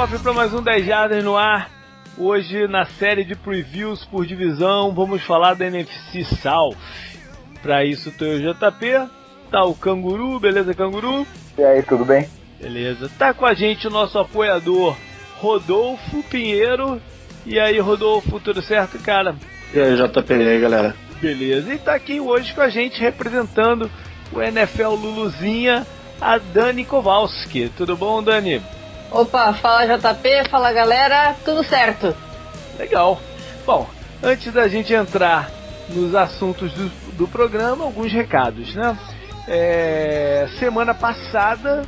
kickoff para mais um 10 Jardas no ar. Hoje, na série de previews por divisão, vamos falar da NFC South. Para isso, tô eu, JP, tá o Canguru, beleza, Canguru? E aí, tudo bem? Beleza. Tá com a gente o nosso apoiador, Rodolfo Pinheiro. E aí, Rodolfo, tudo certo, cara? E aí, JP, e aí, galera? Beleza. E tá aqui hoje com a gente representando o NFL Luluzinha, a Dani Kowalski. Tudo bom, Dani? Opa, fala JP, fala galera, tudo certo. Legal. Bom, antes da gente entrar nos assuntos do, do programa, alguns recados, né? É, semana passada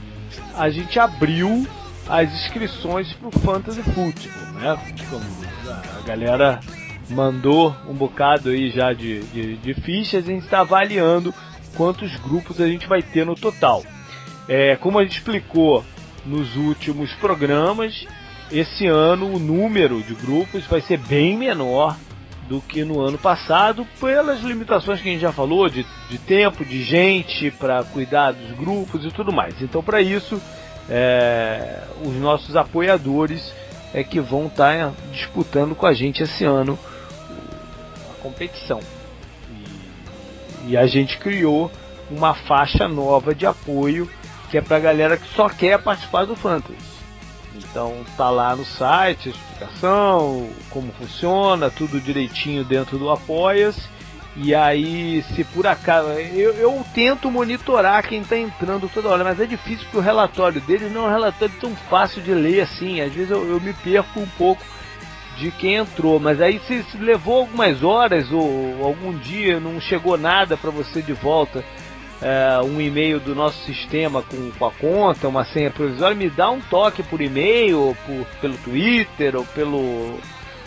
a gente abriu as inscrições para o Fantasy Football, né? A galera mandou um bocado aí já de, de, de fichas a gente está avaliando quantos grupos a gente vai ter no total. É, como a gente explicou nos últimos programas, esse ano o número de grupos vai ser bem menor do que no ano passado, pelas limitações que a gente já falou, de, de tempo, de gente para cuidar dos grupos e tudo mais. Então, para isso, é, os nossos apoiadores é que vão estar tá disputando com a gente esse ano a competição. E, e a gente criou uma faixa nova de apoio que é pra galera que só quer participar do Fantasy. Então tá lá no site a explicação, como funciona, tudo direitinho dentro do Apoias. E aí, se por acaso. Eu, eu tento monitorar quem está entrando toda hora, mas é difícil porque o relatório deles não é um relatório tão fácil de ler assim. Às vezes eu, eu me perco um pouco de quem entrou, mas aí se, se levou algumas horas ou algum dia não chegou nada para você de volta é, um e-mail do nosso sistema com, com, a conta, uma senha provisória, me dá um toque por e-mail, ou por, pelo Twitter, ou pelo,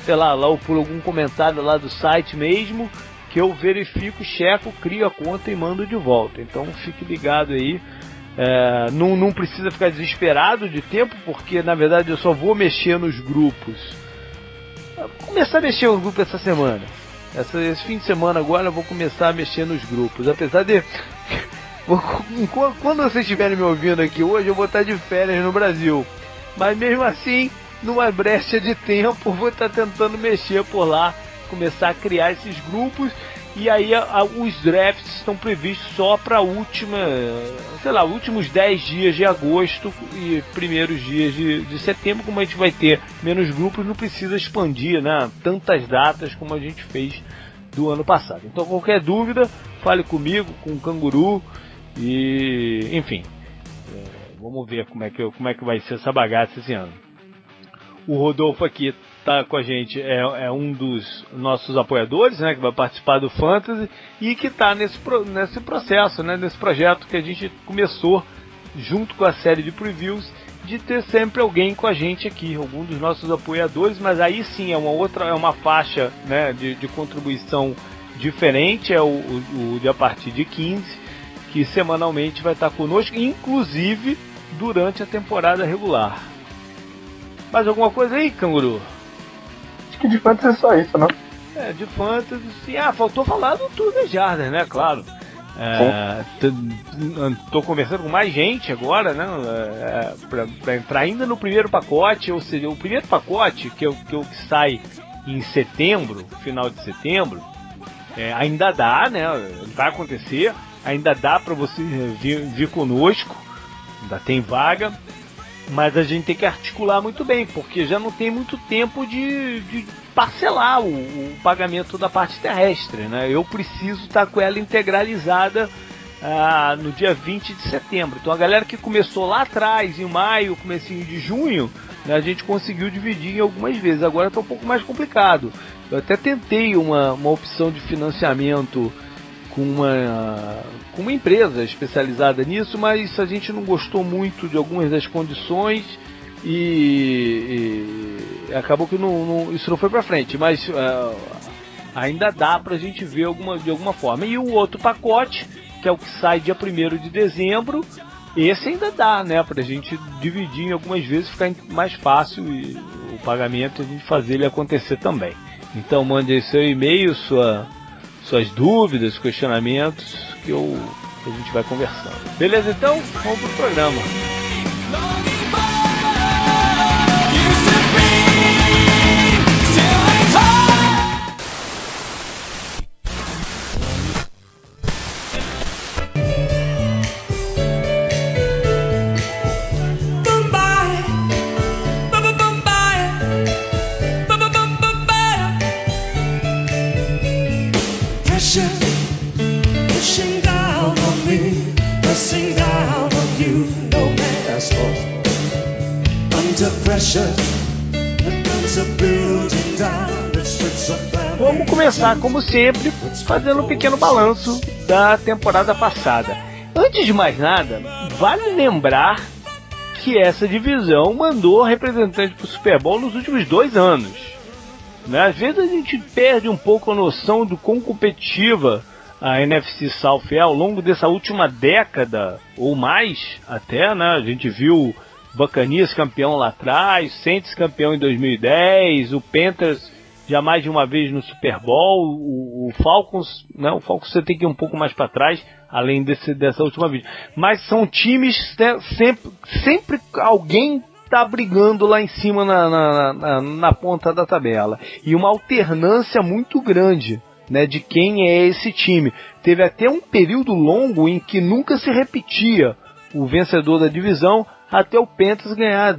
sei lá, lá, ou por algum comentário lá do site mesmo, que eu verifico, checo, crio a conta e mando de volta. Então fique ligado aí. É, não, não precisa ficar desesperado de tempo, porque na verdade eu só vou mexer nos grupos. Vou começar a mexer nos grupos essa semana. Essa, esse fim de semana agora eu vou começar a mexer nos grupos. Apesar de. Quando vocês estiverem me ouvindo aqui hoje, eu vou estar de férias no Brasil. Mas mesmo assim, numa brecha de tempo, vou estar tentando mexer por lá, começar a criar esses grupos. E aí a, os drafts estão previstos só para última, sei lá, últimos 10 dias de agosto e primeiros dias de, de setembro, como a gente vai ter menos grupos, não precisa expandir, né? Tantas datas como a gente fez do ano passado. Então qualquer dúvida, fale comigo, com o Canguru e, enfim, é, vamos ver como é que como é que vai ser essa bagaça esse ano. O Rodolfo aqui está com a gente é, é, um dos nossos apoiadores, né, que vai participar do Fantasy e que está nesse, nesse processo, né, nesse projeto que a gente começou junto com a série de previews de ter sempre alguém com a gente aqui, algum dos nossos apoiadores, mas aí sim é uma outra, é uma faixa né, de, de contribuição diferente, é o, o, o de a partir de 15, que semanalmente vai estar conosco, inclusive durante a temporada regular. Mais alguma coisa aí, canguru? Que de fantasy é só isso, não? É, de fantasy, sim. Ah, faltou falar do Tour de Jardas, né? Claro. É, tô conversando com mais gente agora, né? É, pra, pra, entrar ainda no primeiro pacote, ou seja, o primeiro pacote, que é que, que sai em setembro, final de setembro, é, ainda dá, né? Vai acontecer, ainda dá para você vir, vir conosco, ainda tem vaga. Mas a gente tem que articular muito bem, porque já não tem muito tempo de, de parcelar o, o, pagamento da parte terrestre. Né? Eu preciso estar com ela integralizada ah, no dia 20 de setembro. Então a galera que começou lá atrás, em maio, comecinho de junho, né, a gente conseguiu dividir em algumas vezes. Agora está um pouco mais complicado. Eu até tentei uma, uma opção de financiamento com uma, com uma empresa especializada nisso, mas a gente não gostou muito de algumas das condições e, e acabou que não, não, isso não foi para frente. Mas uh, ainda dá para a gente ver alguma, de alguma forma. E o outro pacote, que é o que sai dia 1 de dezembro, esse ainda dá, né, a gente dividir em algumas vezes, ficar mais fácil e o pagamento a gente fazer ele acontecer também. Então mande aí seu e-mail, sua suas dúvidas, questionamentos, que, eu, a gente vai conversando. Beleza, então? Vamos pro programa. Vamos começar, como sempre, fazendo um pequeno balanço da temporada passada. Antes de mais nada, vale lembrar que essa divisão mandou representante para o Super Bowl nos últimos dois anos. Né? Às vezes a gente perde um pouco a noção do quão competitiva a NFC South é ao longo dessa última década ou mais até, né? A gente viu Bacanias campeão lá atrás, Saints campeão em 2010, o Panthers já mais de uma vez no Super Bowl, o, o Falcons, né? O Falcons você tem que ir um pouco mais para trás, além desse, dessa última vez. Mas são times né, sempre, sempre alguém tá brigando lá em cima na, na, na, na ponta da tabela e uma alternância muito grande. Né, de quem é esse time. Teve até um período longo em que nunca se repetia o vencedor da divisão até o Pentas ganhar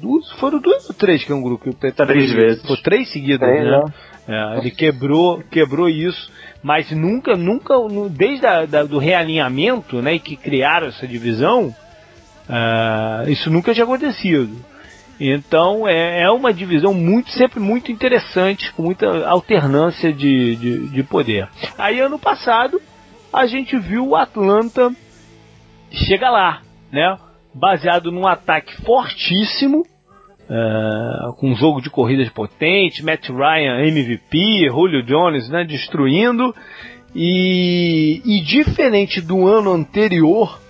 duas, foram duas ou três que é um grupo que o três vezes. Foi três seguidas, três, né? É, ele quebrou, quebrou isso, mas nunca, nunca, desde a, da, do realinhamento, né, que criaram essa divisão, uh, isso nunca tinha acontecido. Então é, é, uma divisão muito, sempre muito interessante, com muita alternância de, de, de poder. Aí ano passado a gente viu o Atlanta chega lá, né? Baseado num ataque fortíssimo, uh, com um jogo de corridas potente, Matt Ryan MVP, Julio Jones né, destruindo. E, e diferente do ano anterior,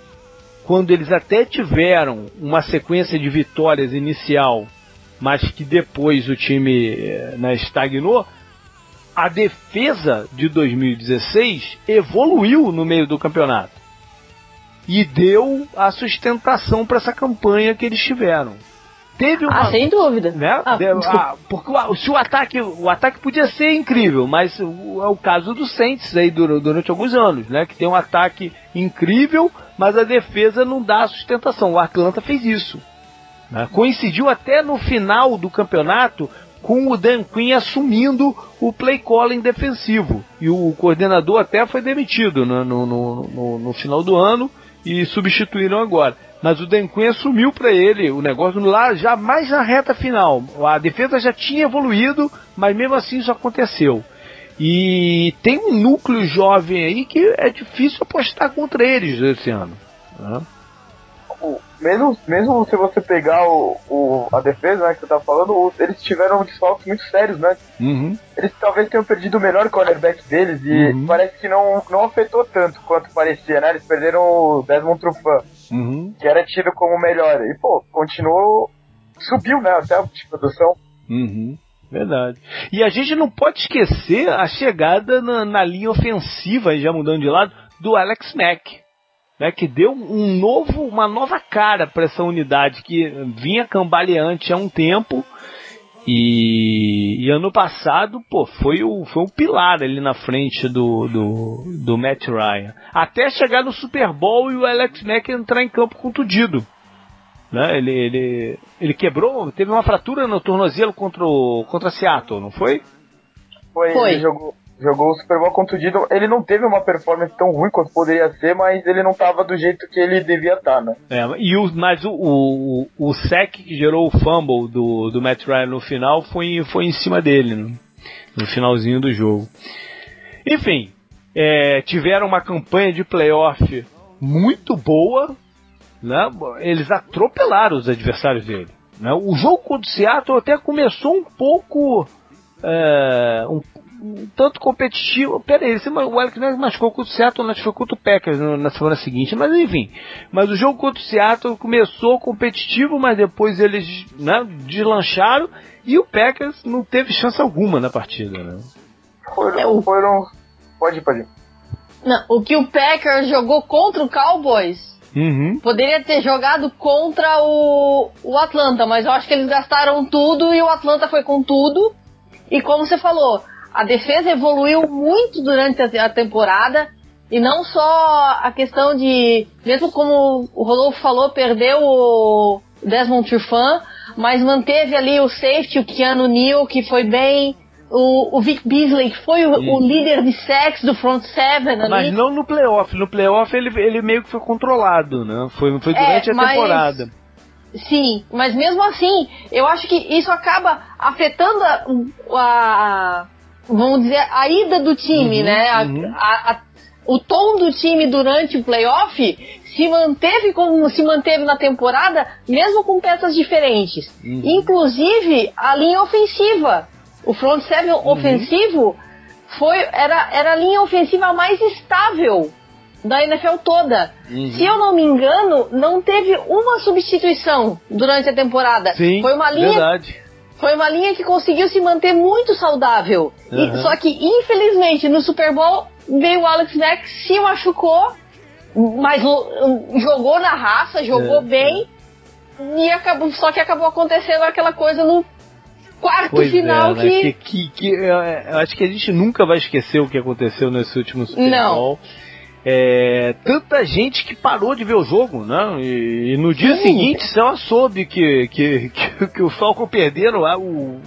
quando eles até tiveram uma sequência de vitórias inicial, mas que depois o time né, estagnou, a defesa de 2016 evoluiu no meio do campeonato e deu a sustentação para essa campanha que eles tiveram. Teve uma, ah, sem dúvida. Né? Ah, ah, porque o, se o ataque, o ataque podia ser incrível, mas o, é o caso do Saints aí durante, durante alguns anos, né? Que tem um ataque incrível, mas a defesa não dá a sustentação. O Atlanta fez isso. Né? Coincidiu até no final do campeonato com o Dan Quinn assumindo o play calling defensivo. E o coordenador até foi demitido no, no, no, no final do ano e substituíram agora. Mas o Dan Quinn assumiu para ele o negócio lá já mais na reta final. A defesa já tinha evoluído, mas mesmo assim isso aconteceu. E tem um núcleo jovem aí que é difícil apostar contra eles esse ano. Né? Mesmo, mesmo se você pegar o, o, a defesa né, que você tá falando, eles tiveram desfalques muito sérios, né? Uhum. Eles talvez tenham perdido o melhor cornerback deles e uhum. parece que não, não afetou tanto quanto parecia, né? Eles perderam o Desmond Trufant, uhum. que era tido como o melhor. E, pô, continuou. Subiu, né? Até a produção. Uhum. Verdade. E a gente não pode esquecer a chegada na, na linha ofensiva, já mudando de lado, do Alex Mack né, que deu um novo, uma nova cara para essa unidade que vinha cambaleante há um tempo. E, e, ano passado, pô, foi o, foi um pilar ali na frente do, do, do Matt Ryan. Até chegar no Super Bowl e o Alex Mack entrar em campo contundido. Né? Ele, ele, ele quebrou, teve uma fratura no tornozelo contra, o, contra Seattle, não foi? Foi, foi. ele jogou, jogou o Super Bowl contundido. Ele não teve uma performance tão ruim quanto poderia ser, mas ele não estava do jeito que ele devia estar, tá, né? É, e o, mas o, o, o sec que gerou o fumble do, do Matt Ryan no final foi, foi em cima dele, né? no finalzinho do jogo. Enfim, é, tiveram uma campanha de playoff muito boa, né? eles atropelaram os adversários dele. Né? O jogo contra o Seattle até começou um pouco é, um, um tanto competitivo. Pera aí, o Alex Mack machucou contra o Seattle, mas foi contra o Packers na semana seguinte. Mas enfim, mas o jogo contra o Seattle começou competitivo, mas depois eles né, deslancharam e o Packers não teve chance alguma na partida. Né? Foram, é, foram... Pode, pode. Não, o que o Packers jogou contra o Cowboys Uhum. Poderia ter jogado contra o, o Atlanta, mas eu acho que eles gastaram tudo e o Atlanta foi com tudo. E como você falou, a defesa evoluiu muito durante a temporada. E não só a questão de, mesmo como o Rodolfo falou, perdeu o Desmond Trufant, mas manteve ali o safety, o Keanu Neal, que foi bem, o, o Vic Beasley, que foi o, o, líder de sexo do front seven ali. Mas não no playoff. No playoff ele, ele meio que foi controlado, né? Foi, foi durante é, a temporada. Sim, mas mesmo assim, eu acho que isso acaba afetando a, a vamos dizer, a ida do time, uhum, né? A, uhum. a, a, o tom do time durante o playoff se manteve como se manteve na temporada, mesmo com peças diferentes. Uhum. Inclusive a linha ofensiva. O front seven uhum. ofensivo foi, era, era a linha ofensiva mais estável da NFL toda. Uhum. Se eu não me engano, não teve uma substituição durante a temporada. Sim, foi uma linha verdade. Foi uma linha que conseguiu se manter muito saudável. Uhum. E, só que, infelizmente, no Super Bowl veio o Alex Mack, se machucou, mas jogou na raça, jogou é, bem. É. E acabou, só que acabou acontecendo aquela coisa no quarto pois final é, né? que... que, que, eu, eu acho que a gente nunca vai esquecer o que aconteceu nesse último Super Bowl. Não é, tanta gente que parou de ver o jogo, né? E, e no dia Sim. seguinte você soube que, que, que, que, o Falcon perderam lá o.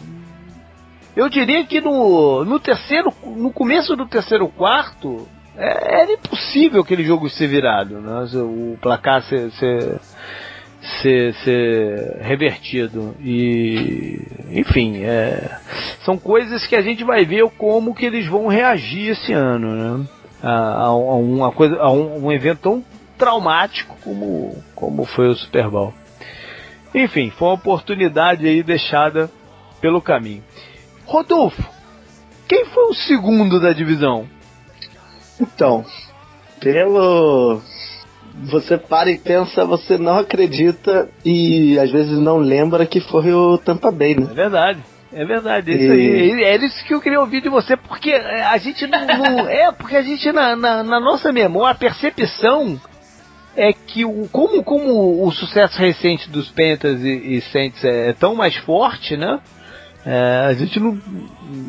Eu diria que no, no terceiro, no começo do terceiro quarto, é, era impossível aquele jogo ser virado, né? O placar ser, ser, ser, ser revertido. E, enfim, é, são coisas que a gente vai ver como que eles vão reagir esse ano, né? A, a, uma coisa, a um, um, evento tão traumático como, como foi o Super Bowl. Enfim, foi uma oportunidade aí deixada pelo caminho. Rodolfo, quem foi o segundo da divisão? Então, pelo. Você para e pensa, você não acredita e às vezes não lembra que foi o Tampa Bay, né? É verdade. É verdade, é isso aí. É isso que eu queria ouvir de você, porque a gente não. não é, porque a gente, na, na, na, nossa memória, a percepção é que o, como, como o sucesso recente dos Panthers e, e Saints é, tão mais forte, né? É, a gente não.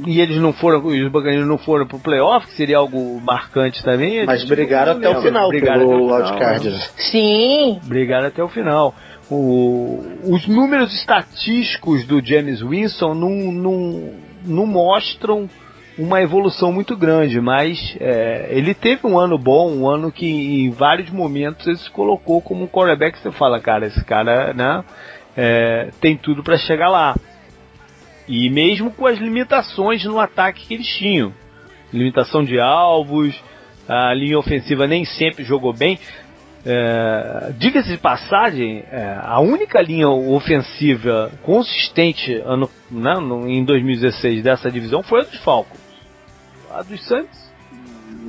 E eles não foram, os Buccaneers não foram pro playoff, que seria algo marcante também. Mas brigaram até o final brigaram pelo wildcard. Né? Sim. Brigaram até o final o, os números estatísticos do James Winston não, não, não mostram uma evolução muito grande, mas é, ele teve um ano bom, um ano que em vários momentos ele se colocou como um quarterback. Você fala, cara, esse cara né, é, tem tudo para chegar lá. E mesmo com as limitações no ataque que eles tinham limitação de alvos, a linha ofensiva nem sempre jogou bem. É, Diga-se de passagem, é, a única linha ofensiva consistente ano, né, no, em 2016 dessa divisão foi a dos Falcons. A dos Santos.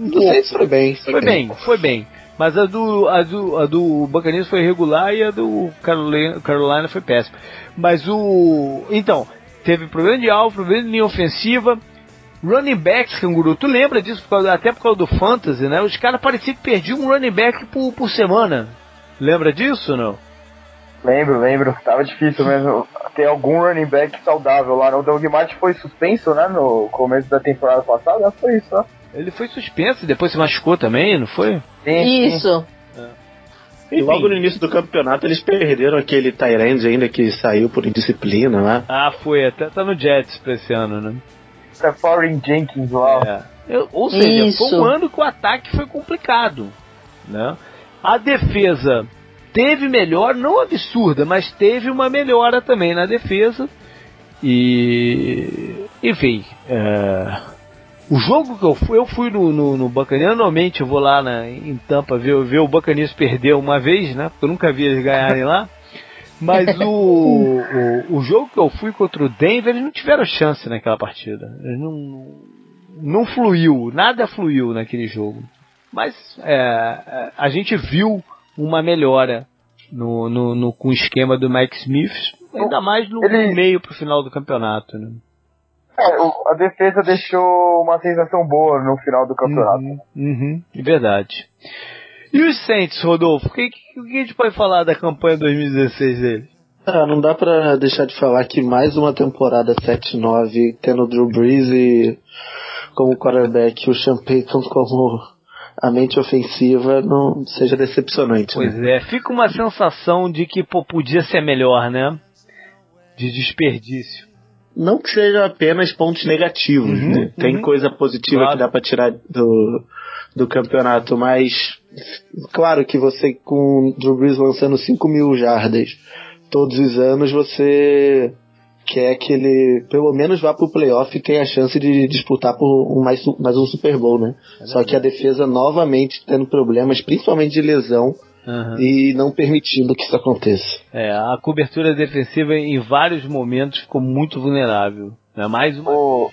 Do Santos foi bem. Foi, foi bem, bem, foi bem. Mas a do, a do, a do Buccaneers foi regular e a do Carolina, Carolina foi péssima. Mas o. Então, teve problema de alvo, problema de linha ofensiva running backs, canguru. Tu lembra disso por causa, até por causa do fantasy, né? Os caras pareciam que perdiam um running back por, por semana. Lembra disso ou não? Lembro, lembro. Tava difícil mesmo ter algum running back saudável lá. O Doug Martin foi suspenso, né? No começo da temporada passada. Foi isso, né? Ele foi suspenso e depois se machucou também, não foi? Sim, isso. É. E logo no início do campeonato eles perderam aquele Tyrande ainda que saiu por indisciplina, né? Ah, foi. Até tá no Jets pra esse ano, né? Foreign Jenkins lá. É. Eu, ou seja, Isso. foi um ano que o ataque foi complicado. Né? A defesa teve melhor, não absurda, mas teve uma melhora também na defesa. E. Enfim. É, o jogo que eu fui, eu fui no, no, no normalmente eu vou lá na, em Tampa ver, ver o Buccaneers perder uma vez, né? Porque eu nunca vi eles ganharem lá. Mas o, o, o, jogo que eu fui contra o Denver, eles não tiveram chance naquela partida. Eles não, não fluiu, nada fluiu naquele jogo. Mas é, a gente viu uma melhora no, no, no, com o esquema do Mike Smith, ainda mais no, Ele... meio para o final do campeonato. Né? É, a defesa deixou uma sensação boa no final do campeonato. Uhum, uhum, verdade. E os Saints, Rodolfo? O que, que, que a gente pode falar da campanha 2016 deles? Ah, não dá pra deixar de falar que mais uma temporada 7-9, tendo o Drew Brees e como quarterback, o Sean Payton como a mente ofensiva, não seja decepcionante. Pois né? é, fica uma sensação de que pô, podia ser melhor, né? De desperdício. não que seja apenas pontos negativos, uhum, né? Tem uhum. coisa positiva claro. que dá para tirar do, do campeonato, mas claro que você com Drew Brees lançando 5 mil jardas todos os anos, você quer que ele pelo menos vá pro playoff e tenha a chance de disputar por um, mais, mais um Super Bowl, né? É Só que a defesa novamente tendo problemas, principalmente de lesão, Uhum. e não permitindo que isso aconteça. É, a cobertura defensiva em vários momentos ficou muito vulnerável. Né? Mais uma o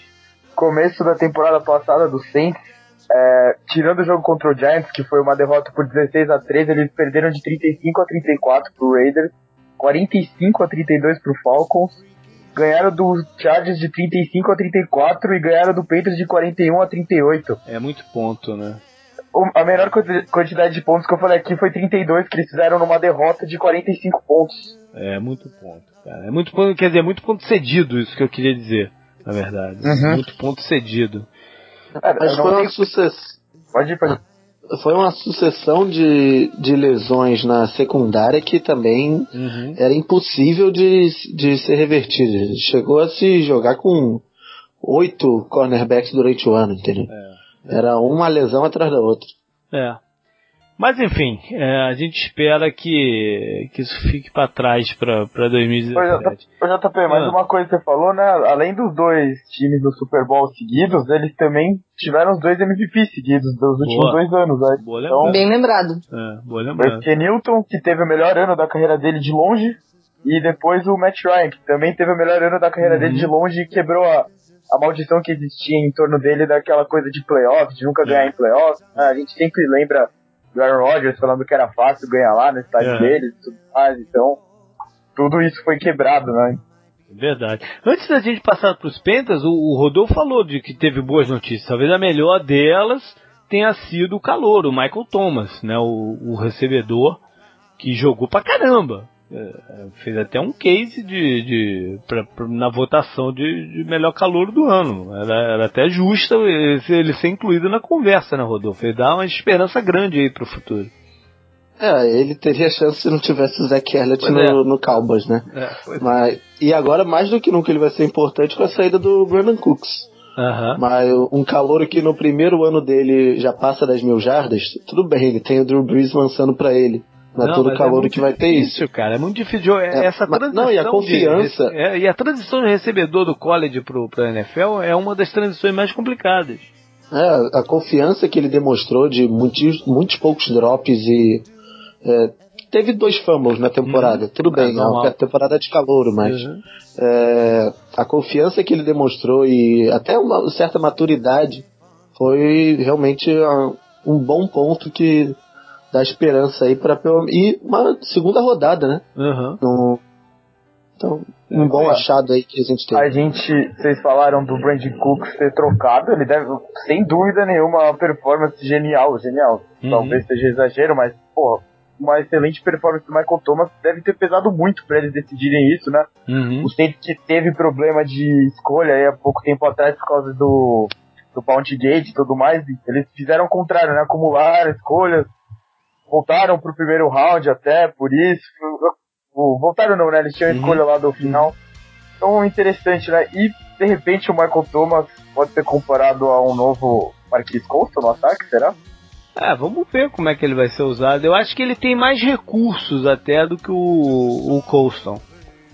começo da temporada passada do Saints, é, tirando o jogo contra o Giants, que foi uma derrota por 16 a 13, eles perderam de 35 a 34 pro Raiders, 45 a 32 pro Falcons, ganharam do Chargers de 35 a 34 e ganharam do Patriots de 41 a 38. É muito ponto, né? a menor quantidade de pontos que eu falei aqui foi 32, que eles fizeram numa derrota de 45 pontos. É, muito ponto, cara. É muito ponto, quer dizer, é muito ponto cedido, isso que eu queria dizer, na verdade. Uhum. Muito ponto cedido. É, Mas foi uma sucessão. Pode ir, pode ir. Foi uma sucessão de, de lesões na secundária que também uhum. era impossível de, de ser revertida. Chegou a se jogar com oito cornerbacks durante o ano, entendeu? É. Era uma lesão atrás da outra. É. Mas enfim, é, a gente espera que, que isso fique para trás para 2017. Ô, JP, mas ah. uma coisa que você falou, né? Além dos dois times do Super Bowl seguidos, eles também tiveram os dois MVP seguidos dos últimos boa. dois anos. Né? Boa então, Bem lembrado. É, boa lembrado. Porque Newton, que teve o melhor ano da carreira dele de longe, e depois o Matt Ryan, que também teve o melhor ano da carreira uhum. dele de longe e quebrou a, a maldição que existia em torno dele daquela coisa de playoff, de nunca ganhar em playoff. Né? A gente sempre lembra do Aaron Rodgers falando que era fácil ganhar lá no estádio é. dele e tudo mais. Então, tudo isso foi quebrado, né? Verdade. Antes da gente passar para os Pentas, o, o Rodolfo falou de que teve boas notícias. Talvez a melhor delas tenha sido o calor, o Michael Thomas, né, o, o recebedor que jogou pra caramba. É, fez até um case de, de pra, pra, na votação de, de, melhor calor do ano. Era, era até justa ele, ser incluído na conversa, né, Rodolfo? Ele dá uma esperança grande aí pro futuro. É, ele teria chance se não tivesse o Zach Elliott no, é. no Cowboys, né? É, é, Mas, e agora, mais do que nunca, ele vai ser importante com a saída do Brandon Cooks. Uhum. Mas um calor que no primeiro ano dele já passa das mil jardas, tudo bem, ele tem o Drew Brees lançando para ele. Não, é todo calor é que vai ter isso. cara. É muito difícil. É, essa transição. Não, e a confiança. De, é, e a transição de recebedor do college pro, pro NFL é uma das transições mais complicadas. É, a confiança que ele demonstrou de muitos, muitos poucos drops e. É, teve dois fumbles na temporada. Uhum. Tudo bem, é a temporada de calor, mas. Uhum. É, a confiança que ele demonstrou e até uma certa maturidade foi realmente um bom ponto que dá esperança aí para e uma segunda rodada, né? Uhum. No, então, um bom é. achado aí que a gente tem. A gente, vocês falaram do Brandon Cooks ter trocado, ele deve, sem dúvida nenhuma, uma performance genial, genial. Uhum. Talvez seja exagero, mas, porra, uma excelente performance do Michael Thomas deve ter pesado muito para eles decidirem isso, né? Uhum. O Saints que teve problema de escolha aí há pouco tempo atrás por causa do, do Bounty Gate e tudo mais, eles fizeram o contrário, né? Acumularam escolhas, voltaram pro primeiro round até, por isso. Voltaram não, né? Eles tinham a escolha lá do final. Então interessante, né? E de repente o Michael Thomas pode ser comparado a um novo Marquis Colston no ataque, será? É, vamos ver como é que ele vai ser usado. Eu acho que ele tem mais recursos até do que o, o Colston.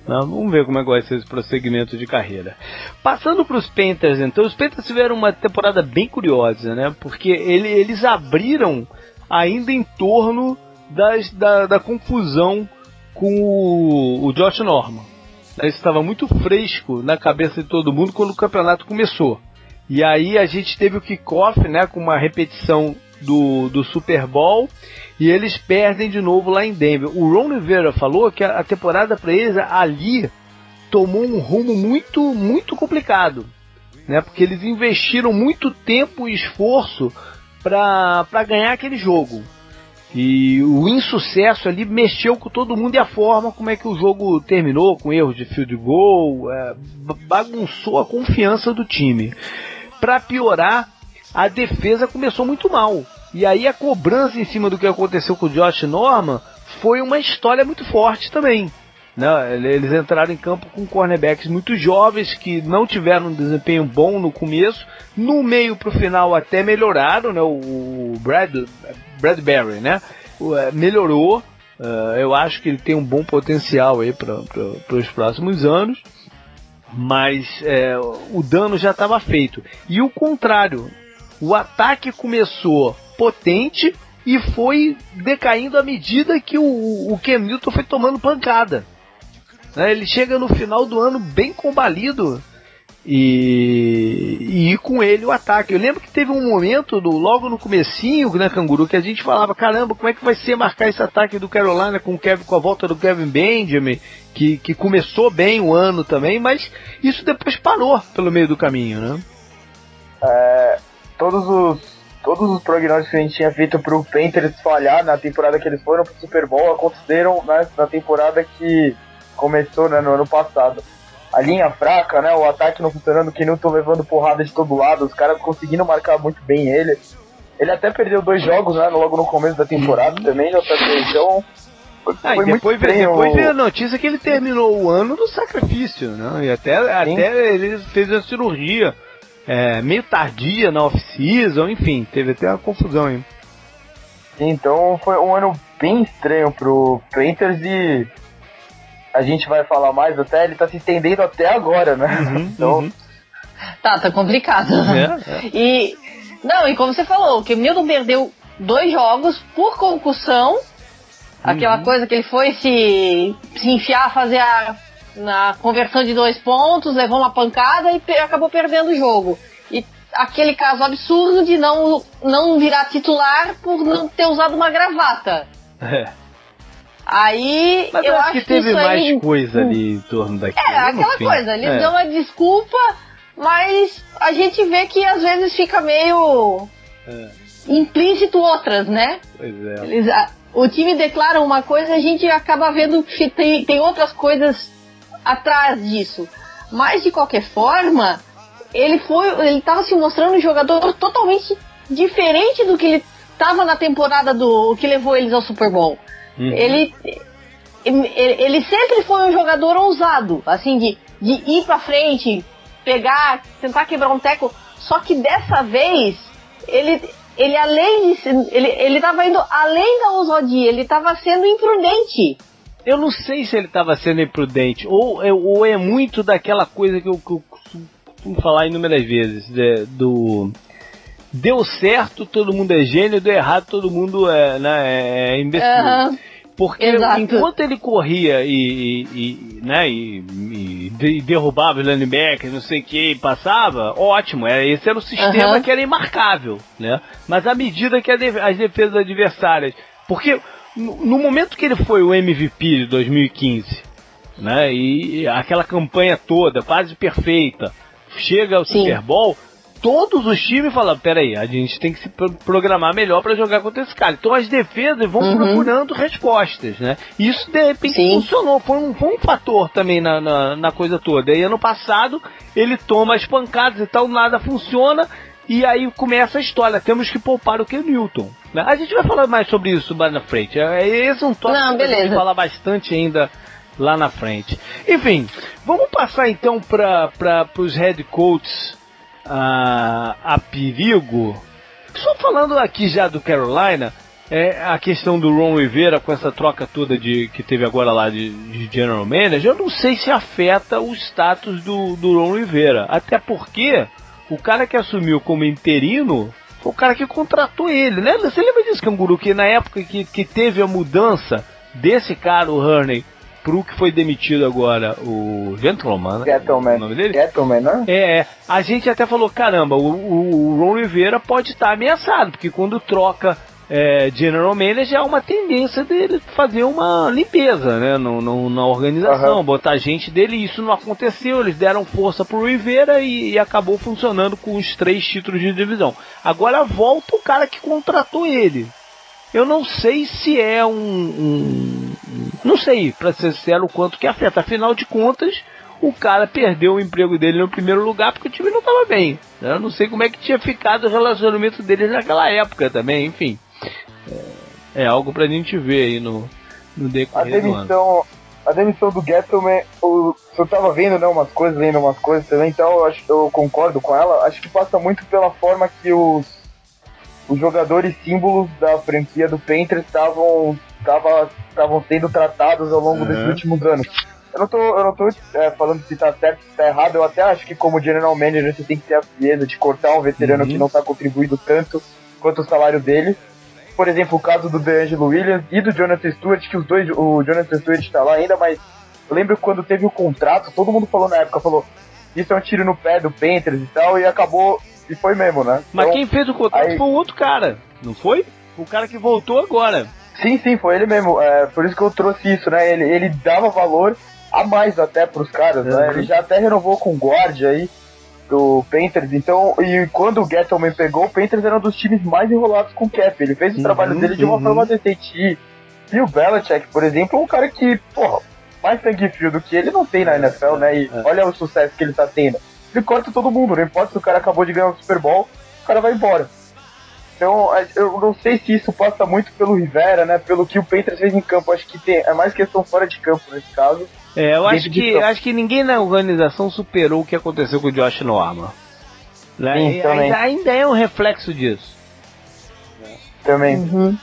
Né? Vamos ver como é que vai ser esse prosseguimento de carreira. Passando para os Panthers, então, os Panthers tiveram uma temporada bem curiosa, né? Porque ele, eles abriram ainda em torno das, da, da confusão com o, o Josh Norman. Isso estava muito fresco na cabeça de todo mundo quando o campeonato começou. E aí a gente teve o kickoff, né, com uma repetição do, do Super Bowl e eles perdem de novo lá em Denver. O Ron Rivera falou que a, a temporada para eles ali tomou um rumo muito muito complicado, né? Porque eles investiram muito tempo e esforço para ganhar aquele jogo. E o insucesso ali mexeu com todo mundo e a forma como é que o jogo terminou, com erros de field goal, é, bagunçou a confiança do time. Para piorar, a defesa começou muito mal. E aí a cobrança em cima do que aconteceu com o Josh Norman foi uma história muito forte também. Né? Eles entraram em campo com cornerbacks muito jovens que não tiveram um desempenho bom no começo, no meio para o final até melhoraram, né? O Brad, Bradbury, né? É, melhorou. Uh, eu acho que ele tem um bom potencial aí para os próximos anos, mas é, o dano já estava feito. E o contrário, o ataque começou potente e foi decaindo à medida que o, o foi tomando pancada. Né? Ele chega no final do ano bem combalido e, e com ele o ataque. Eu lembro que teve um momento do, logo no comecinho, né, Canguru, que a gente falava, caramba, como é que vai ser marcar esse ataque do Carolina com, Kevin, com a volta do Kevin Benjamin, que, que começou bem o ano também, mas isso depois parou pelo meio do caminho, né? É, todos os todos os prognósticos que a gente tinha feito pro Panthers falhar na temporada que eles foram pro Super Bowl aconteceram né, na temporada que começou né, no ano passado. A linha fraca, né? O ataque não funcionando, que não tô levando porrada de todo lado, os caras conseguindo marcar muito bem ele. Ele até perdeu dois jogos, né? Logo no começo da temporada também, JP, então. Ah, foi depois, depois veio a notícia que ele terminou o ano do sacrifício, né? E até, até ele fez a cirurgia é, meio tardia na off-season, enfim, teve até uma confusão aí. Então foi um ano bem estranho pro Panthers e a gente vai falar mais até, ele tá se estendendo até agora, né? Uhum, então. Uhum. Tá, tá complicado. É, é. E. Não, e como você falou, que o Milton perdeu dois jogos por concussão. Aquela uhum. coisa que ele foi se, se enfiar, fazer a na conversão de dois pontos, levou uma pancada e acabou perdendo o jogo. E aquele caso absurdo de não, não virar titular por não ter usado uma gravata. É. Aí Mas eu acho que teve mais aí... coisa ali em torno daquilo. É, aquela coisa, ele é. deu uma desculpa, mas a gente vê que às vezes fica meio é. implícito outras, né? Pois é. Eles, a, o time declara uma coisa a gente acaba vendo que tem, tem outras coisas atrás disso. Mas de qualquer forma, ele foi, ele estava se mostrando um jogador totalmente diferente do que ele estava na temporada do que levou eles ao Super Bowl. Uhum. Ele, ele, sempre foi um jogador ousado, assim, de, de ir pra frente, pegar, tentar quebrar um teco. Só que dessa vez, ele, ele além de. Ele, ele tava indo além da ousadia, ele estava sendo imprudente. Eu não sei se ele estava sendo imprudente, ou, é, ou é muito daquela coisa que eu, que eu costumo falar inúmeras vezes, de, do deu certo, todo mundo é gênio, deu errado, todo mundo é, né, é, é imbecil. Uhum. Porque Exato. enquanto ele corria e, e, e né, e, e, derrubava os linebackers, não sei o que, e passava, ótimo, era, esse era o sistema uhum. que era imarcável, né? Mas à medida que as defesas adversárias. Porque no, no momento que ele foi o MVP de 2015, né? E aquela campanha toda, quase perfeita, chega ao Sim. Super Bowl, todos os times falam, peraí, a gente tem que se programar melhor para jogar contra esse cara. Então as defesas vão uhum. procurando respostas, né? E isso de repente Sim. funcionou, foi um, foi um fator também na, na, na, coisa toda. E ano passado ele toma as pancadas e tal, nada funciona. E aí começa a história, temos que poupar o que Newton. Né? A gente vai falar mais sobre isso mais na frente. É, esse é um tópico que a gente falar bastante ainda lá na frente. Enfim, vamos passar então para os head coaches a, a perigo. Só falando aqui já do Carolina, é a questão do Ron Rivera com essa troca toda de que teve agora lá de, de General Manager, eu não sei se afeta o status do, do Ron Rivera. Até porque o cara que assumiu como interino foi o cara que contratou ele, né? Você lembra disso, Canguru? Que na época que, que teve a mudança desse cara, o Hurney, pro que foi demitido agora, o Gentleman, né? Gentleman. O nome dele? Gentleman, né? É, é, a gente até falou, caramba, o, o, o Ron Rivera pode estar ameaçado, porque quando troca é, General Manager há uma tendência dele fazer uma limpeza né, no, no na organização, uhum. botar gente dele. Isso não aconteceu, eles deram força pro Rivera e, e, acabou funcionando com os três títulos de divisão. Agora volta o cara que contratou ele. Eu não sei se é um. um não sei, para ser sincero, o quanto que afeta. Afinal de contas, o cara perdeu o emprego dele no primeiro lugar porque o time não estava bem. Né? Eu não sei como é que tinha ficado o relacionamento deles naquela época também, enfim. É, é algo pra gente ver aí no, no decorrer a demissão, a demissão do Gettleman, o, eu tava vendo né, umas coisas, lendo umas coisas também, então eu, acho, eu concordo com ela. Acho que passa muito pela forma que os, os jogadores símbolos da franquia do Panthers estavam estavam sendo tratados ao longo uhum. desses últimos anos. Eu não tô, eu não tô é, falando se tá certo, se tá errado, eu até acho que como general manager você tem que ter a frieza de cortar um veterano uhum. que não tá contribuindo tanto quanto o salário dele por exemplo, o caso do DeAngelo Williams e do Jonathan Stewart, que os dois, o Jonathan Stewart está lá ainda, mas eu lembro quando teve o contrato, todo mundo falou na época, falou, isso é um tiro no pé do Panthers e tal, e acabou, e foi mesmo, né? Mas então, quem fez o contrato aí... foi um outro cara, não foi? O cara que voltou agora. Sim, sim, foi ele mesmo. É, por isso que eu trouxe isso, né? Ele, ele dava valor a mais até pros caras, uhum. né? Ele já até renovou com o Guard aí do Panthers. Então, e quando o Gettleman pegou, o Panthers era um dos times mais enrolados com o cap. Ele fez o uhum, trabalho dele de uma uhum. forma decente. E o Belichick, por exemplo, é um cara que, porra, mais sangue frio do que ele não tem na é, NFL, né? E é. olha o sucesso que ele tá tendo. Ele corta todo mundo, não importa se o cara acabou de ganhar o Super Bowl, o cara vai embora. Então, eu não sei se isso passa muito pelo Rivera, né? Pelo que o Panthers fez em campo. Acho que tem, é mais questão fora de campo nesse caso. É, eu acho que, acho que ninguém na organização superou o que aconteceu com o Josh Norman. Né? Sim, ainda, ainda, é um reflexo disso. Também. Uhum.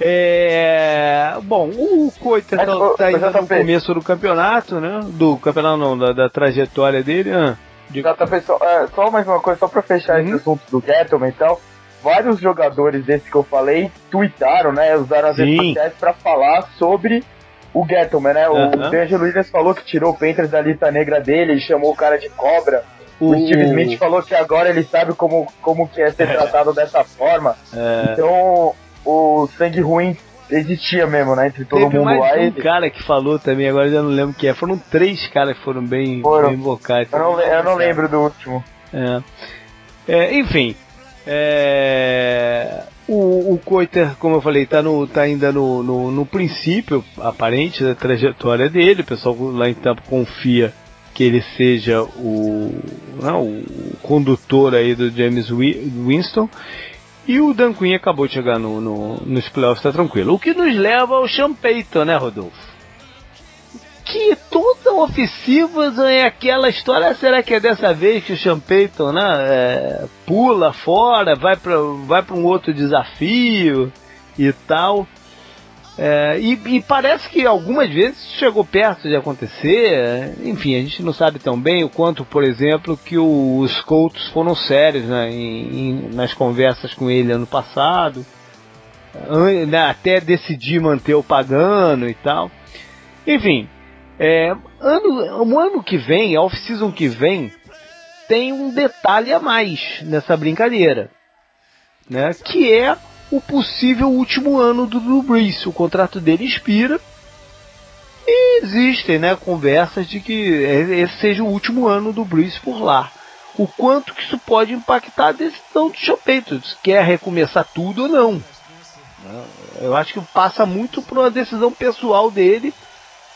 É, bom, o Coita tá, tá ainda no começo do campeonato, né? Do campeonato não, da, da trajetória dele. Ah, de... JP, só, é, só mais uma coisa, só pra fechar uhum. esse assunto do Gettleman e tal vários jogadores desses que eu falei tweetaram, né? Usaram as redes sociais pra falar sobre o Gettleman, né? O D'Angelo Williams falou que tirou o Panthers da lista negra dele e chamou o cara de cobra. O, Steve Smith falou que agora ele sabe como, como que é ser tratado dessa forma. É. Então, o sangue ruim existia mesmo, né? Entre todo Teve mundo mais lá. Um e... cara que falou também, agora eu já não lembro quem é. Foram três caras que foram bem, foram. bem vocais. Eu não, eu não lembro do último. É. É, enfim, é, o, o Coiter, como eu falei, está tá ainda no, no, no, princípio aparente da trajetória dele. O pessoal lá em Tampa confia que ele seja o, não, o condutor aí do James Winston. E o Dan Quinn acabou de chegar no, no, nos playoffs, tá tranquilo. O que nos leva ao Payton, né, Rodolfo? Toda ofensiva é aquela história. Será que é dessa vez que o Sean Payton, né, é, pula fora, vai para vai um outro desafio e tal? É, e, e, parece que algumas vezes chegou perto de acontecer. Enfim, a gente não sabe tão bem o quanto, por exemplo, que o, os Colts foram sérios né, em, em, nas conversas com ele ano passado, né, até decidir manter o Pagano e tal. Enfim, é, ano, o ano que vem, a off-season que vem, tem um detalhe a mais nessa brincadeira, né? Que é o possível último ano do Drew Brees. O contrato dele expira e existem, né, conversas de que esse seja o último ano do Brees por lá. O quanto que isso pode impactar a decisão do Sean se quer recomeçar tudo ou não. Eu acho que passa muito por uma decisão pessoal dele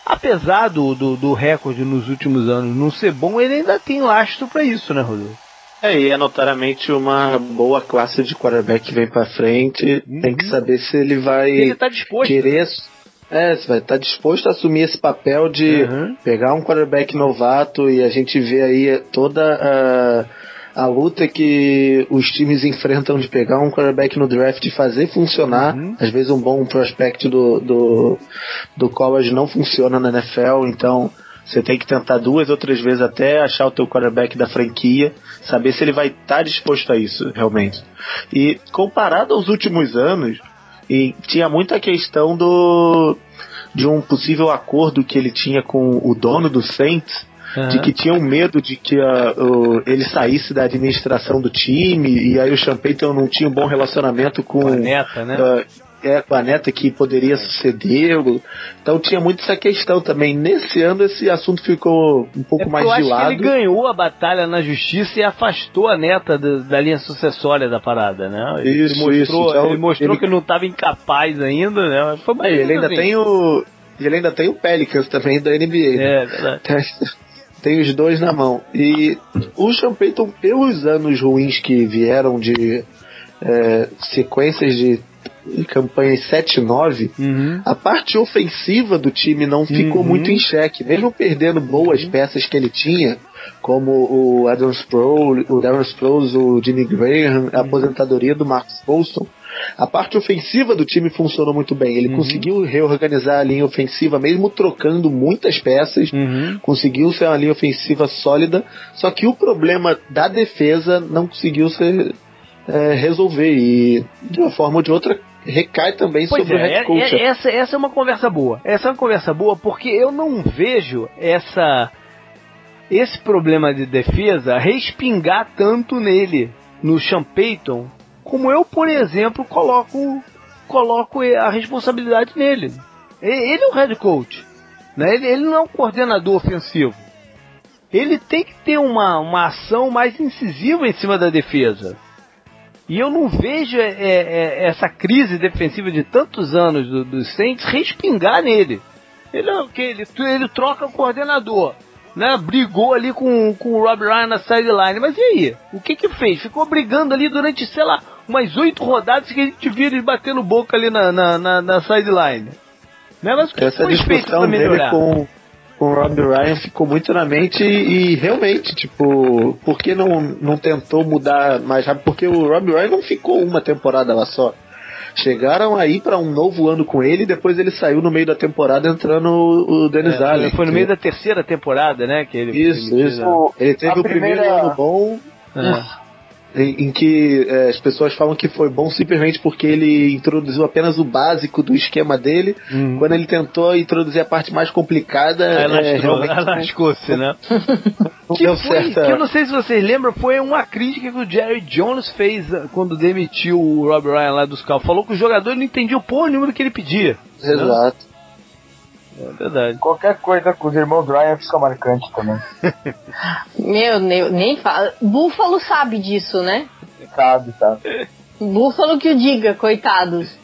apesar do, do, do, recorde nos últimos anos não ser bom, ele ainda tem lastro para isso, né, Rodolfo? É, e é notariamente uma boa classe de quarterback que vem para frente. Uhum. Tem que saber se ele vai ele tá disposto, querer. Né? É, se vai estar tá disposto a assumir esse papel de uhum. pegar um quarterback novato e a gente vê aí toda a a luta que os times enfrentam de pegar um quarterback no draft e fazer funcionar. Uhum. Às vezes um bom prospect do, do, do college não funciona na NFL, então você tem que tentar duas ou três vezes até achar o teu quarterback da franquia, saber se ele vai estar tá disposto a isso realmente. E comparado aos últimos anos, e tinha muita questão do de um possível acordo que ele tinha com o dono do Saints uhum. de que tinham medo de que a, o, ele saísse da administração do time, e aí o Champeyton não tinha um bom relacionamento com, a neta, né? Uh, é, com a neta que poderia sucedê-lo. Então tinha muito essa questão também. Nesse ano esse assunto ficou um pouco é mais de lado. ele ganhou a batalha na justiça e afastou a neta da, da linha sucessória da parada, né? Ele isso, mostrou, isso. Então, ele mostrou ele... que não estava incapaz ainda, né? Foi é, ele ainda assim. tem o ele ainda tem o Pelicans também da NBA. Né? É, verdade. Tem os dois na mão. E o Sean Payton, pelos anos ruins que vieram de é, sequências de campanhas 7 e 9, Uhum. a parte ofensiva do time não ficou Uhum. muito em xeque. Mesmo perdendo boas peças que ele tinha, como o Adam Sproul, o Darren Sproles, o Jimmy Graham, a aposentadoria do Marcus Colston, a parte ofensiva do time funcionou muito bem. Ele Uhum. conseguiu reorganizar a linha ofensiva, mesmo trocando muitas peças, Uhum. conseguiu ser uma linha ofensiva sólida, só que o problema da defesa não conseguiu ser é, resolver e de uma forma ou de outra recai também Pois sobre o é, head é- coach. é- essa, essa é uma conversa boa. Essa é uma conversa boa porque eu não vejo essa esse problema de defesa respingar tanto nele, no Sean Payton, como eu, por exemplo, coloco coloco a responsabilidade nele. Ele é o head coach, né? ele, ele não é um coordenador ofensivo. Ele tem que ter uma, uma ação mais incisiva em cima da defesa. E eu não vejo é, é, essa crise defensiva de tantos anos do, do Saints respingar nele. Ele, é ele, ele troca o coordenador. Né? Brigou ali com, com o Rob Ryan na sideline. Mas e aí? O que que fez? Ficou brigando ali durante, sei lá, umas oito rodadas que a gente viu ele batendo boca ali na, na, na, na sideline. Né? Mas que Essa discussão pra dele melhorar? com, com o Rob Ryan ficou muito na mente e, e realmente, tipo, por que não, não tentou mudar mais rápido? Porque o Rob Ryan não ficou uma temporada lá só. Chegaram aí para um novo ano com ele e depois ele saiu no meio da temporada entrando o, o Dennis É, Allen. foi no meio da terceira temporada, né? Que ele Isso, foi isso. demitido. Ele teve A o primeiro primeira- ano bom, É. em, em que é, as pessoas falam que foi bom simplesmente porque ele introduziu apenas o básico do esquema dele. Uhum. Quando ele tentou introduzir a parte mais complicada, Aí é, lascou- realmente lascou-se, né? não Que, deu foi, certo. que eu não sei se vocês lembram, foi uma crítica que o Jerry Jones fez uh, quando demitiu o Rob Ryan lá dos Cowboys. Falou que o jogador não entendia o porra nenhuma do que ele pedia. Exato. É verdade. Qualquer coisa com os irmãos Ryan fica marcante também. Meu, nem, nem fala. Búfalo sabe disso, né? Sabe, sabe? Búfalo que o diga, coitados.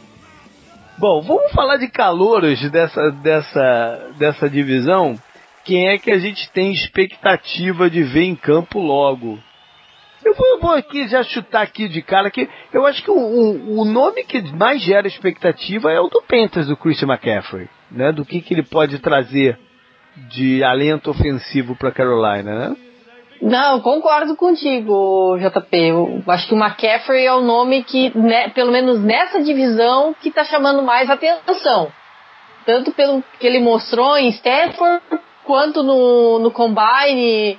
Bom, vamos falar de calouros dessa, dessa, dessa divisão. Quem é que a gente tem expectativa de ver em campo logo? Eu vou, vou aqui já chutar aqui de cara que eu acho que o, o, o nome que mais gera expectativa é o do Panthers, do Christian McCaffrey, né? Do que, que ele pode trazer de alento ofensivo para Carolina, né? Não, concordo contigo, JP. Eu acho que o McCaffrey é o nome que, né, pelo menos nessa divisão, que tá chamando mais atenção. Tanto pelo que ele mostrou em Stanford, quanto no, no Combine.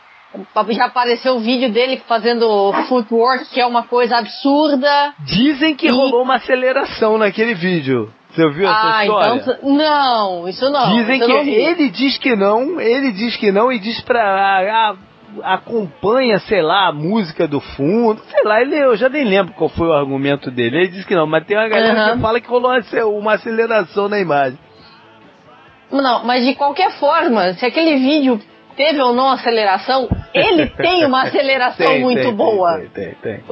Já apareceu o vídeo dele fazendo footwork, que é uma coisa absurda. Dizem que E- rolou uma aceleração naquele vídeo. Você ouviu essa Ah, história? então. Não, isso não. Dizem isso que não ele diz que não, ele diz que não e diz pra. a- a- acompanha, sei lá, a música do fundo, sei lá, ele, eu já nem lembro qual foi o argumento dele. Ele diz que não, mas tem uma galera Aham. que fala que rolou uma aceleração na imagem. Não, mas de qualquer forma, se aquele vídeo teve ou não aceleração, ele tem uma aceleração Tem, muito tem, boa. Tem, tem, tem.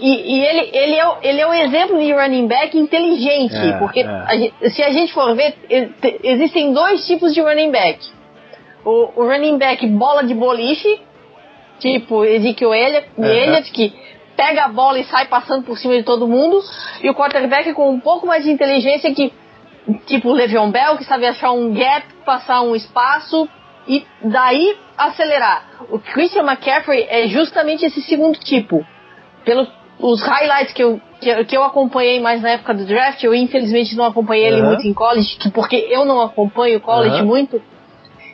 E, e ele, ele, é, ele é um exemplo de running back inteligente, É, porque é. a gente- se a gente for ver, te- existem dois tipos de running back. O, o running back bola de boliche, tipo Ezekiel Elliott, Aham. Elliott, que pega a bola e sai passando por cima de todo mundo, e o quarterback com um pouco mais de inteligência que tipo o Le'Veon Bell, que sabe achar um gap, passar um espaço e daí acelerar. O Christian McCaffrey é justamente esse segundo tipo. Pelos os highlights que eu, que, que eu acompanhei mais na época do draft, eu infelizmente não acompanhei ele Aham. muito em college, que- porque eu não acompanho college Aham. muito.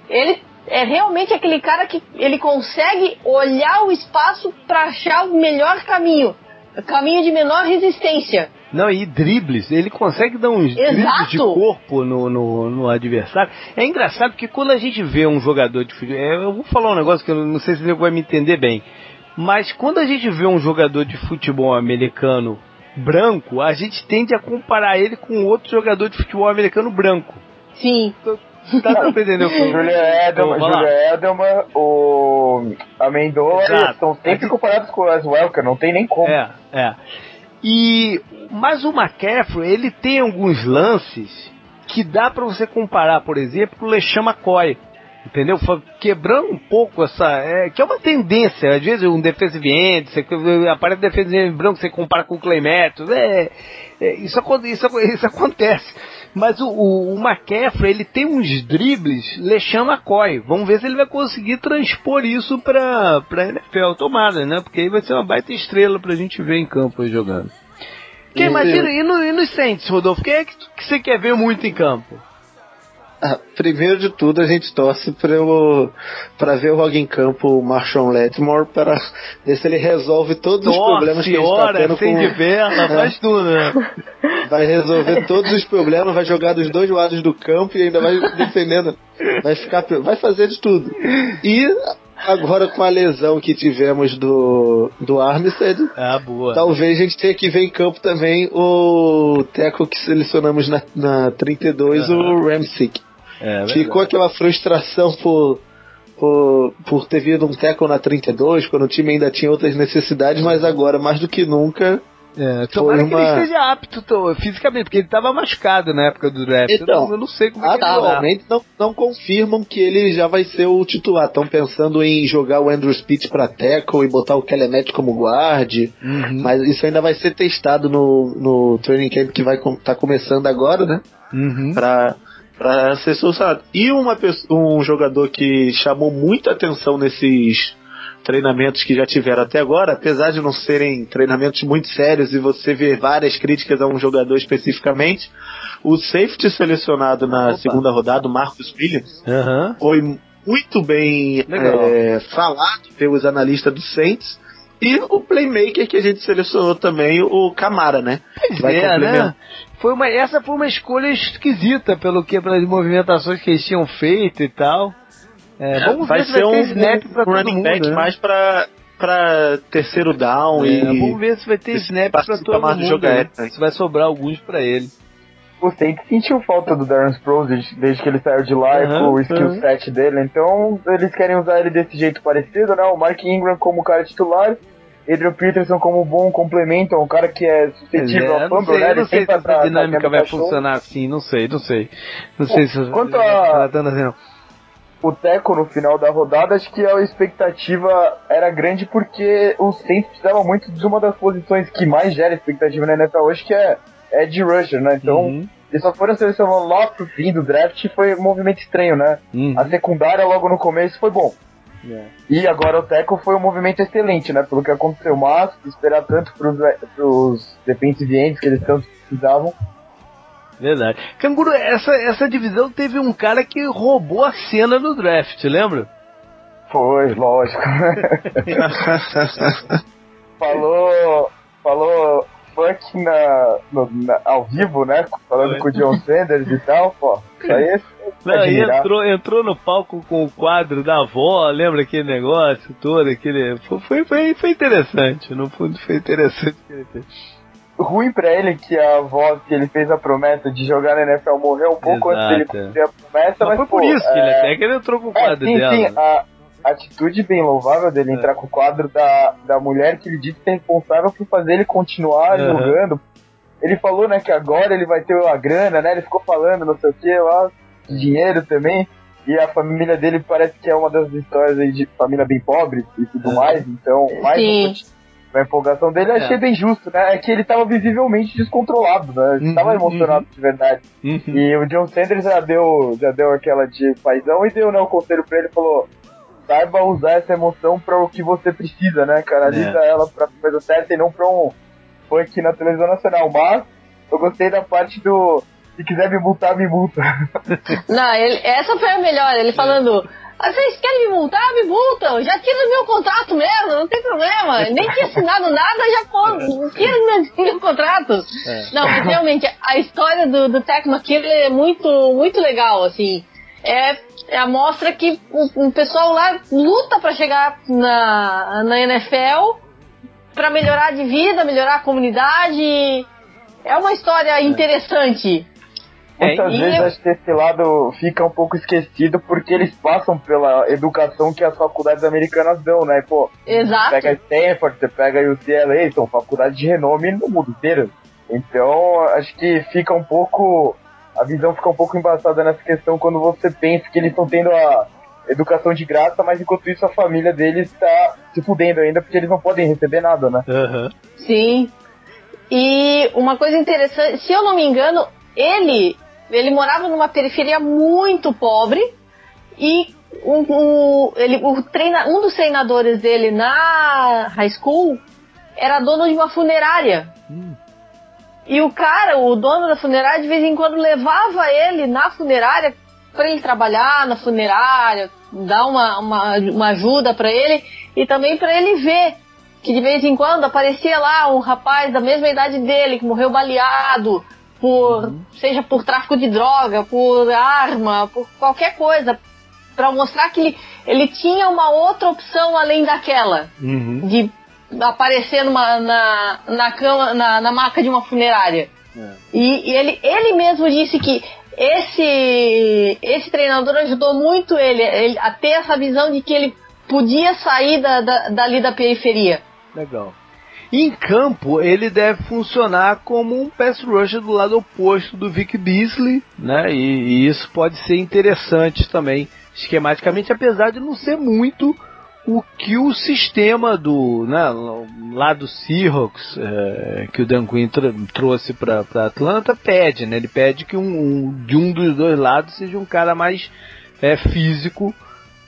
Ele é realmente aquele cara que ele consegue olhar o espaço para achar o melhor caminho. O caminho de menor resistência. Não, e dribles, ele consegue dar uns dribles Exato. de corpo no, no, no adversário. É engraçado porque quando a gente vê um jogador de futebol. Eu vou falar um negócio que eu não sei se ele vai me entender bem. Mas quando a gente vê um jogador de futebol americano branco, a gente tende a comparar ele com outro jogador de futebol americano branco. Sim. Tá dando pra entender o que eu- Julia Edelman, Então. Julia Edelman, o Amendola, estão sempre comparados com o Wes Welker, não tem nem como. É, é. E mas o McCaffrey, ele tem alguns lances que dá pra você comparar, por exemplo, com o LeSean McCoy, entendeu? Quebrando um pouco essa. É, que é uma tendência, às vezes um defensive end, você, aparece defensive end branco, você compara com o Clay Matthews, é, é, isso, isso, isso acontece. Mas o, o, o McCaffrey, ele tem uns dribles lechando a coi. Vamos ver se ele vai conseguir transpor isso pra, pra NFL. Tomada, né? Porque aí vai ser uma baita estrela pra gente ver em campo aí jogando. Que, imagina, e, no, e nos Saints, Rodolfo? Quem é que, que você quer ver muito em campo? Ah, primeiro de tudo, a gente torce para ver logo em campo o Marshall Letmore para ver se ele resolve todos os problemas que ele está tendo com... de vela, é. faz tudo, né? Vai resolver todos os problemas, vai jogar dos dois lados do campo e ainda vai defendendo. Vai ficar, vai fazer de tudo. E agora com a lesão que tivemos do, do Armstead, ah, talvez a gente tenha que ver em campo também o Teco que selecionamos na, na 32, uhum. o Ramsick. É, Ficou aquela frustração por, por, por ter vindo um tackle na 32, quando o time ainda tinha outras necessidades, mas agora, mais do que nunca, é, tomara uma... que ele esteja apto tô, fisicamente, porque ele estava machucado na época do draft. Então, eu, não, eu não sei como é que atualmente não, não confirmam que ele já vai ser o titular. Estão pensando em jogar o Andrew Speed para tackle e botar o Kellemet como guard, uhum. mas isso ainda vai ser testado no, no training camp que vai estar tá começando agora, né? Uhum. Para para ser solucionado. E uma, um jogador que chamou muita atenção nesses treinamentos que já tiveram até agora, apesar de não serem treinamentos muito sérios e você ver várias críticas a um jogador especificamente, o safety selecionado na Opa. segunda rodada, o Marcus Williams, uhum. foi muito bem é, falado pelos analistas do Saints. E o playmaker que a gente selecionou também, o Camara, né? Pois vai é, né? Foi uma, essa foi uma escolha esquisita pelo que pelas movimentações que eles tinham feito e tal. É, vamos vai ver se vai um, ter snap pra um running mundo, back né? mais pra, pra terceiro down é, e vamos ver se vai ter snap pra todo mundo. Jogar, né? Se vai sobrar alguns para ele. O Saints sentiu falta do Darren Sproles desde, desde, que ele saiu de lá uhum, com o skill uhum. set dele, então eles querem usar ele desse jeito parecido, né? O Mark Ingram como cara titular Adrian Peterson como bom complemento, um cara que é suscetível é, ao fumble, né? Não sei se essa dinâmica vai funcionar assim, não sei, não sei. Não sei se quanto a assim, o Teco no final da rodada, acho que a expectativa era grande porque o Saints precisava muito de uma das posições que mais gera expectativa na NFL hoje, que é Ed Rusher, né? Então, uhum. eles só foram selecionando lá pro fim do draft e foi um movimento estranho, né? Uhum. A secundária logo no começo foi bom. Yeah. E agora o Teco foi um movimento excelente, né? Pelo que aconteceu, mas esperar tanto pros, pros defensive ends que eles tanto precisavam. Verdade. Canguru, essa, essa divisão teve um cara que roubou a cena no draft, lembra? Foi, lógico. falou, falou funk na, no, na, ao vivo, né? Falando Foi. com o John Sanders e tal, pô. Isso aí não, entrou, entrou no palco com o quadro da avó, lembra aquele negócio todo, aquele. Foi, foi, foi interessante, no fundo foi interessante ruim pra ele que a avó que ele fez a promessa de jogar na NFL morreu um pouco Exato. antes dele cumprir a promessa. Mas, mas foi por isso é... que ele até que ele entrou com o quadro é, sim, dela. Sim, a atitude bem louvável dele é. entrar com o quadro da, da mulher que ele disse que é responsável por fazer ele continuar uhum. jogando. Ele falou, né, que agora ele vai ter a grana, né? Ele ficou falando não sei o que lá dinheiro também. E a família dele parece que é uma das histórias aí de família bem pobre e tudo é. mais. Então, mais Sim. um a empolgação dele, eu achei é. bem justo, né? É que ele tava visivelmente descontrolado, né? Ele uhum, tava emocionado uhum. de verdade. Uhum. E o John Sanders já deu, já deu aquela de paizão e deu né, o conselho pra ele falou: saiba usar essa emoção para o que você precisa, né? Canaliza é. ela pra coisa certa e não pra um funk na televisão nacional. Mas eu gostei da parte do se quiser me multar, me multa. Não, ele, essa foi a melhor, ele falando. Ah, vocês querem me multar? Me multam. Já tira o meu contrato mesmo, não tem problema. Nem tinha assinado nada, já pô, tira meu, meu contrato. É. Não, mas realmente, a história do, do Tech McKinley é muito, muito legal, assim. É, é a mostra que o, o pessoal lá luta para chegar na, na NFL para melhorar de vida, melhorar a comunidade. É uma história interessante. Muitas é, vezes eu... acho que esse lado fica um pouco esquecido porque eles passam pela educação que as faculdades americanas dão, né? Pô, Exato. Você pega Stanford, você pega UCLA, são faculdades de renome no mundo inteiro. Então, acho que fica um pouco. A visão fica um pouco embaçada nessa questão quando você pensa que eles estão tendo a educação de graça, mas enquanto isso a família deles está se fudendo ainda porque eles não podem receber nada, né? Aham. Sim. E uma coisa interessante, se eu não me engano, ele ele morava numa periferia muito pobre e o, o- ele, o treina, um dos treinadores dele na high school era dono de uma funerária. Hum. E o cara, o dono da funerária, de vez em quando levava ele na funerária para ele trabalhar na funerária, dar uma, uma, uma ajuda para ele e também para ele ver que de vez em quando aparecia lá um rapaz da mesma idade dele que morreu baleado por seja por tráfico de droga, por arma, por qualquer coisa, para mostrar que ele, ele tinha uma outra opção além daquela Uhum. de aparecer numa, na, na cama, na, na maca de uma funerária. É. E, e ele, ele mesmo disse que esse, esse treinador ajudou muito ele, ele a ter essa visão de que ele podia sair da, da, dali da periferia. Legal. Em campo, ele deve funcionar como um pass rusher do lado oposto do Vic Beasley, né? E, e isso pode ser interessante também, esquematicamente, apesar de não ser muito o que o sistema do, né, lá do Seahawks, é, que o Dan Quinn tr- trouxe para Atlanta, pede, né? Ele pede que um, um- de um dos dois lados seja um cara mais é, físico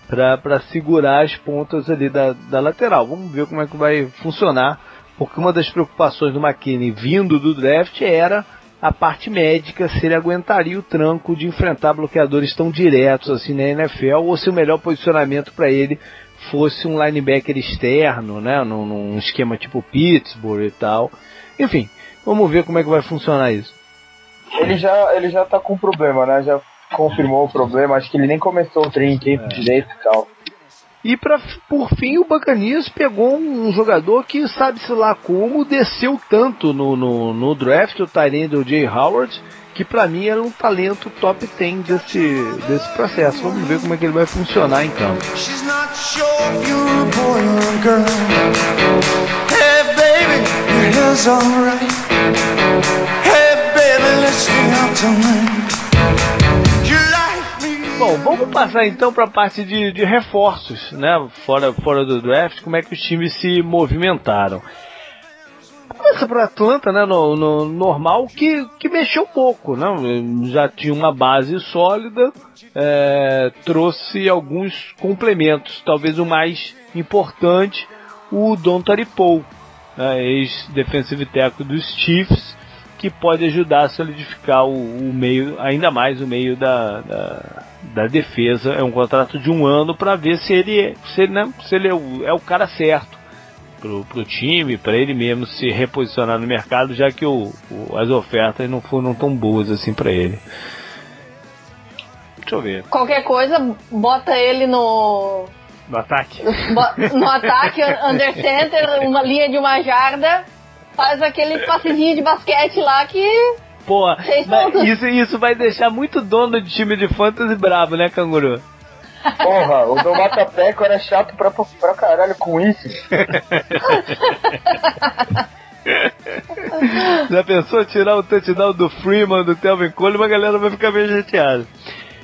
para segurar as pontas ali da, da lateral. Vamos ver como é que vai funcionar, porque uma das preocupações do McKinney vindo do draft era a parte médica, se ele aguentaria o tranco de enfrentar bloqueadores tão diretos assim na NFL, ou se o melhor posicionamento para ele fosse um linebacker externo, né, num, num esquema tipo Pittsburgh e tal. Enfim, vamos ver como é que vai funcionar isso. Ele já, ele já tá com problema, né? Já confirmou o problema. Acho que ele nem começou o training camp direito e tal. E pra, por fim, o Bacanias pegou um jogador que, sabe-se lá como, desceu tanto no, no, no draft, o Tyrene do Jay Howard, que pra mim era um talento top 10 desse, desse processo. Vamos ver como é que ele vai funcionar me? Bom, vamos passar então para a parte de, de reforços, né? Fora, fora do draft, como é que os times se movimentaram. Começa para Atlanta, né? No, no normal, que, que mexeu pouco, né? Já tinha uma base sólida, é, trouxe alguns complementos. Talvez o mais importante, o Don Paul, né, ex-defensive tackle dos Chiefs, que pode ajudar a solidificar o, o meio, ainda mais o meio da, da, da defesa. É um contrato de um ano para ver se ele, se ele, né, se ele é, o, é o cara certo pro, pro time, para ele mesmo se reposicionar no mercado, já que o, o- as ofertas não foram tão boas assim para ele. Deixa eu ver. Qualquer coisa, bota ele no, No ataque? bo- no ataque, under center, uma linha de uma jarda, faz aquele passezinho de basquete lá que Pô, isso, isso vai deixar muito dono de time de fantasy bravo, né, canguru? Porra, o do Matapeco era chato pra, pra caralho com isso. Já pensou tirar o touchdown do Freeman, do Telvin Coleman, a galera vai ficar meio chateada.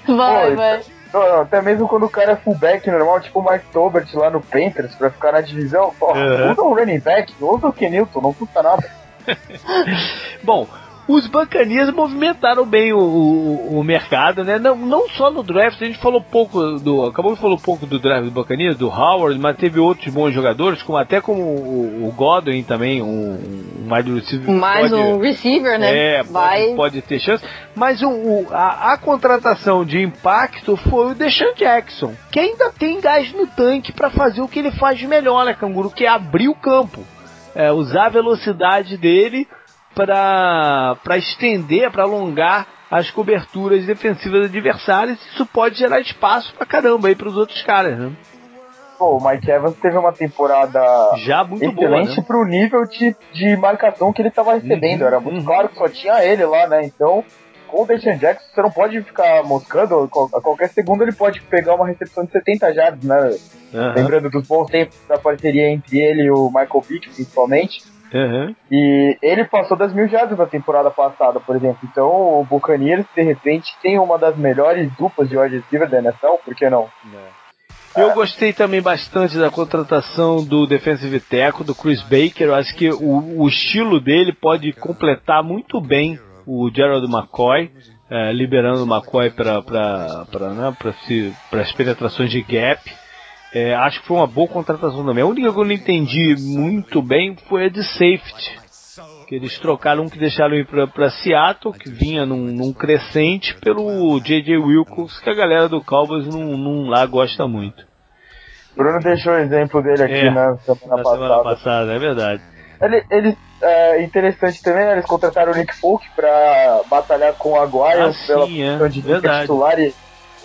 vai, Pô, vai. Não, não, até mesmo quando o cara é fullback normal, tipo o Mike Tobert lá no Panthers, pra ficar na divisão, porra, Uhum. usa um running back, usa o Kenilton, não custa nada. Bom, os Bacanias movimentaram bem o, o, o mercado, né? Não, não só no draft, a gente falou pouco do. Acabou de falar pouco do draft do Bacanias, do Howard, mas teve outros bons jogadores, como até como o, o Godwin também, um, um wide receiver. Mais pode- um receiver, né? É, vai. pode, pode ter chance. Mas o, o- a, a contratação de impacto foi o Deshaun Jackson, que ainda tem gás no tanque para fazer o que ele faz de melhor, né, Canguru? Que é abrir o campo. É, usar a velocidade dele para estender, para alongar as coberturas defensivas adversárias. Isso pode gerar espaço pra caramba aí pros outros caras, né? Pô, o Mike Evans teve uma temporada Já muito boa, excelente né? pro nível de, de marcação que ele tava recebendo. Uhum, Era muito uhum. claro que só tinha ele lá, né? Então, com o Deshaun Jackson, você não pode ficar moscando. A qualquer segundo ele pode pegar uma recepção de 70 jardas, né? Aham, Lembrando dos bons tempos da parceria entre ele e o Michael Vick, principalmente. Aham. E ele passou das mil jardas na temporada passada, por exemplo. Então o Buccaneers, de repente, tem uma das melhores duplas de wide receiver da NFL, por que não? Eu gostei também bastante da contratação do defensive tackle, do Chris Baker. Eu acho que o, o estilo dele pode completar muito bem o Gerald McCoy, é, liberando o McCoy para né, as penetrações de gap. É, acho que foi uma boa contratação também. A única que eu não entendi muito bem foi a de safety. Que eles trocaram um que deixaram ir para Seattle, que vinha num, num, crescente, pelo J.J. Wilkins, que a galera do Cowboys não, não lá gosta muito. Bruno deixou o exemplo dele aqui É, na semana Na passada. semana passada, é verdade. Ele, ele, é interessante também, né, eles contrataram o Nick Folk pra batalhar com o Aguayo Ah, pela sim, é, de titular. E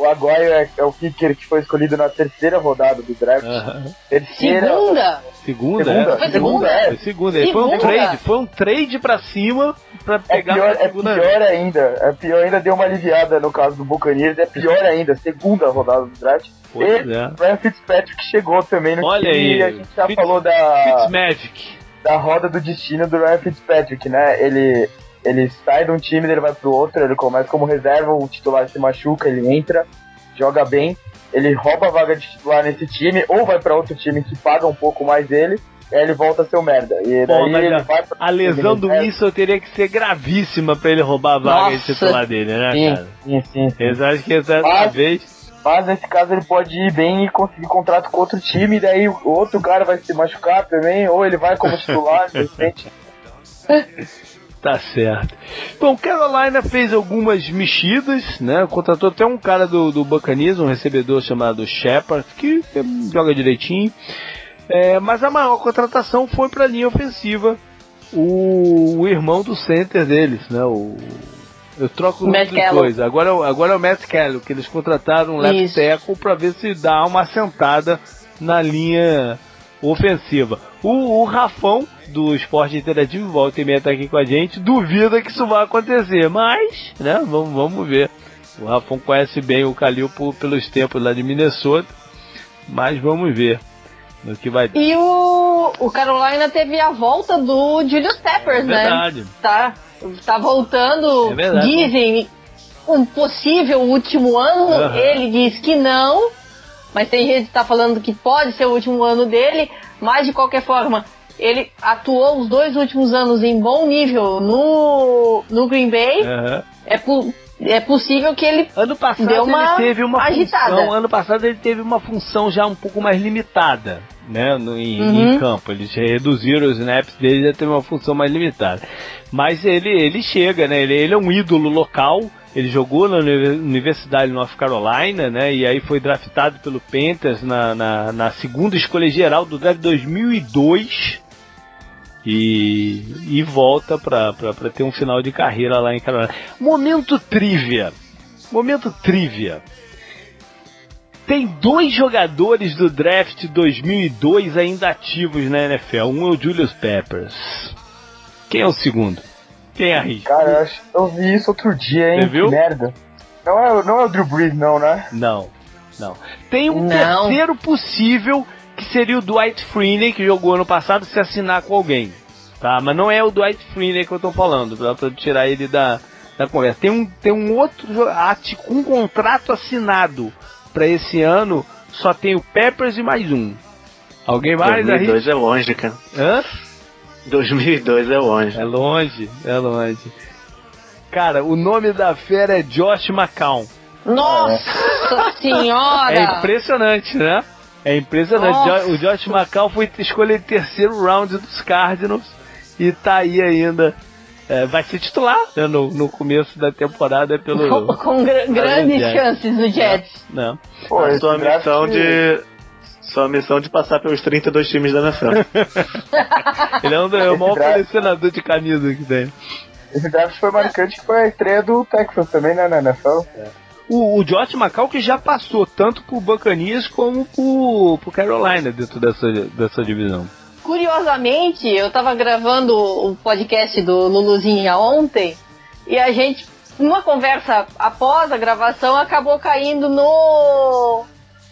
o Aguayo é, é o kicker que foi escolhido na terceira rodada do draft. Aham. Terceira. Segunda? Segunda, Segunda, é? Foi segunda? é. Foi segunda. Ele Foi um Segunda? trade, foi um trade pra cima pra É pegar pior, pra é segunda pior ainda. É pior ainda, deu uma aliviada no caso do Buccaneers. É pior ainda, segunda rodada do draft. Pois e é. Ryan Fitzpatrick chegou também no Olha time aí, e a gente já Fitz- falou da, Fitzmagic. da roda do destino do Ryan Fitzpatrick, né? Ele, ele sai de um time, ele vai pro outro, ele começa como reserva, o titular se machuca, ele entra, joga bem, ele rouba a vaga de titular nesse time, ou vai pra outro time que paga um pouco mais ele, e aí ele volta a ser o merda. E Pô, daí ele a- vai pra A lesão do. Wilson teria que ser gravíssima pra ele roubar a vaga de Nossa. titular dele, né, Sim, cara? sim, sim, sim. Que dessa Mas- vez. Mas nesse caso ele pode ir bem e conseguir contrato com outro time, e daí o outro cara vai se machucar também, ou ele vai como titular, de repente. Tá certo. Bom, Carolina fez algumas mexidas, né? Contratou até um cara do, do Buccaneers, um recebedor chamado Shepard, que joga direitinho. É, mas a maior contratação foi para a linha ofensiva, o, o irmão do center deles, né? O, eu troco o Gallo. dois. Agora, é o- agora é o Matt Kelly, que eles contrataram um left tackle para ver se dá uma assentada na linha ofensiva. O, o Rafão do Esporte Interativo, volta e meia tá aqui com a gente, duvida que isso vai acontecer, mas, né, vamos, vamos ver. O Rafão conhece bem o Calil por- pelos tempos lá de Minnesota, mas vamos ver no que vai dar. E o, o Carolina teve a volta do Julius Peppers, né? Verdade. Tá, tá voltando. É verdade. Dizem um possível último ano. Aham. Ele diz que não. Mas tem gente que tá falando que pode ser o último ano dele. Mas de qualquer forma, ele atuou os dois últimos anos em bom nível no, no Green Bay. Aham. É, é possível que ele Ano passado Deu uma ele teve uma agitada. função, ano passado ele teve uma função já um pouco mais limitada, né, no, em, Uhum. em campo. Eles reduziram os snaps dele já teve uma função mais limitada. Mas ele ele chega, né? Ele, ele é um ídolo local. Ele jogou na uni- Universidade de North Carolina, né? E aí foi draftado pelo Panthers na, na, na segunda escolha geral do draft 2002 e, e volta pra ter um final de carreira lá em Carolina. Momento trivia. Momento trivia. Tem dois jogadores do draft 2002 ainda ativos na NFL. Um é o Julius Peppers. Quem é o segundo? Quem arrisca? Cara, eu, acho, eu vi isso outro dia, hein? Você viu? Que merda. Não é, o- não é o Drew Brees, não, né? Não, não. Tem um Não. terceiro possível que seria o Dwight Freeney que jogou ano passado se assinar com alguém, tá? Mas não é o Dwight Freeney que eu tô falando, pra, pra tirar ele da, da conversa. Tem um, tem um outro um contrato assinado pra esse ano, só tem o Peppers e mais um. Alguém mais 2002 arrisca? é longe, cara. Hã? 2002 é longe. É longe, é longe. Cara, o nome da fera é Josh McCown. Nossa senhora! É impressionante, né? É impressionante. Nossa. O Josh McCall foi escolha de terceiro round dos Cardinals e tá aí ainda. É, vai ser titular né, no, no começo da temporada com, pelo. com gra- grandes Jets. chances no Jets. Não. Pô, a sua missão de. Sua missão de passar pelos 32 times da NFL. Ele é, um, é o maior draft- colecionador de camisa que tem. Esse draft foi marcante que foi a estreia do Texas também, né, na NFL. O, o Josh McCall que já passou tanto pro Buccaneers como pro, pro Carolina dentro dessa, dessa divisão. Curiosamente, eu tava gravando o podcast do Luluzinha ontem e a gente, numa conversa após a gravação, acabou caindo no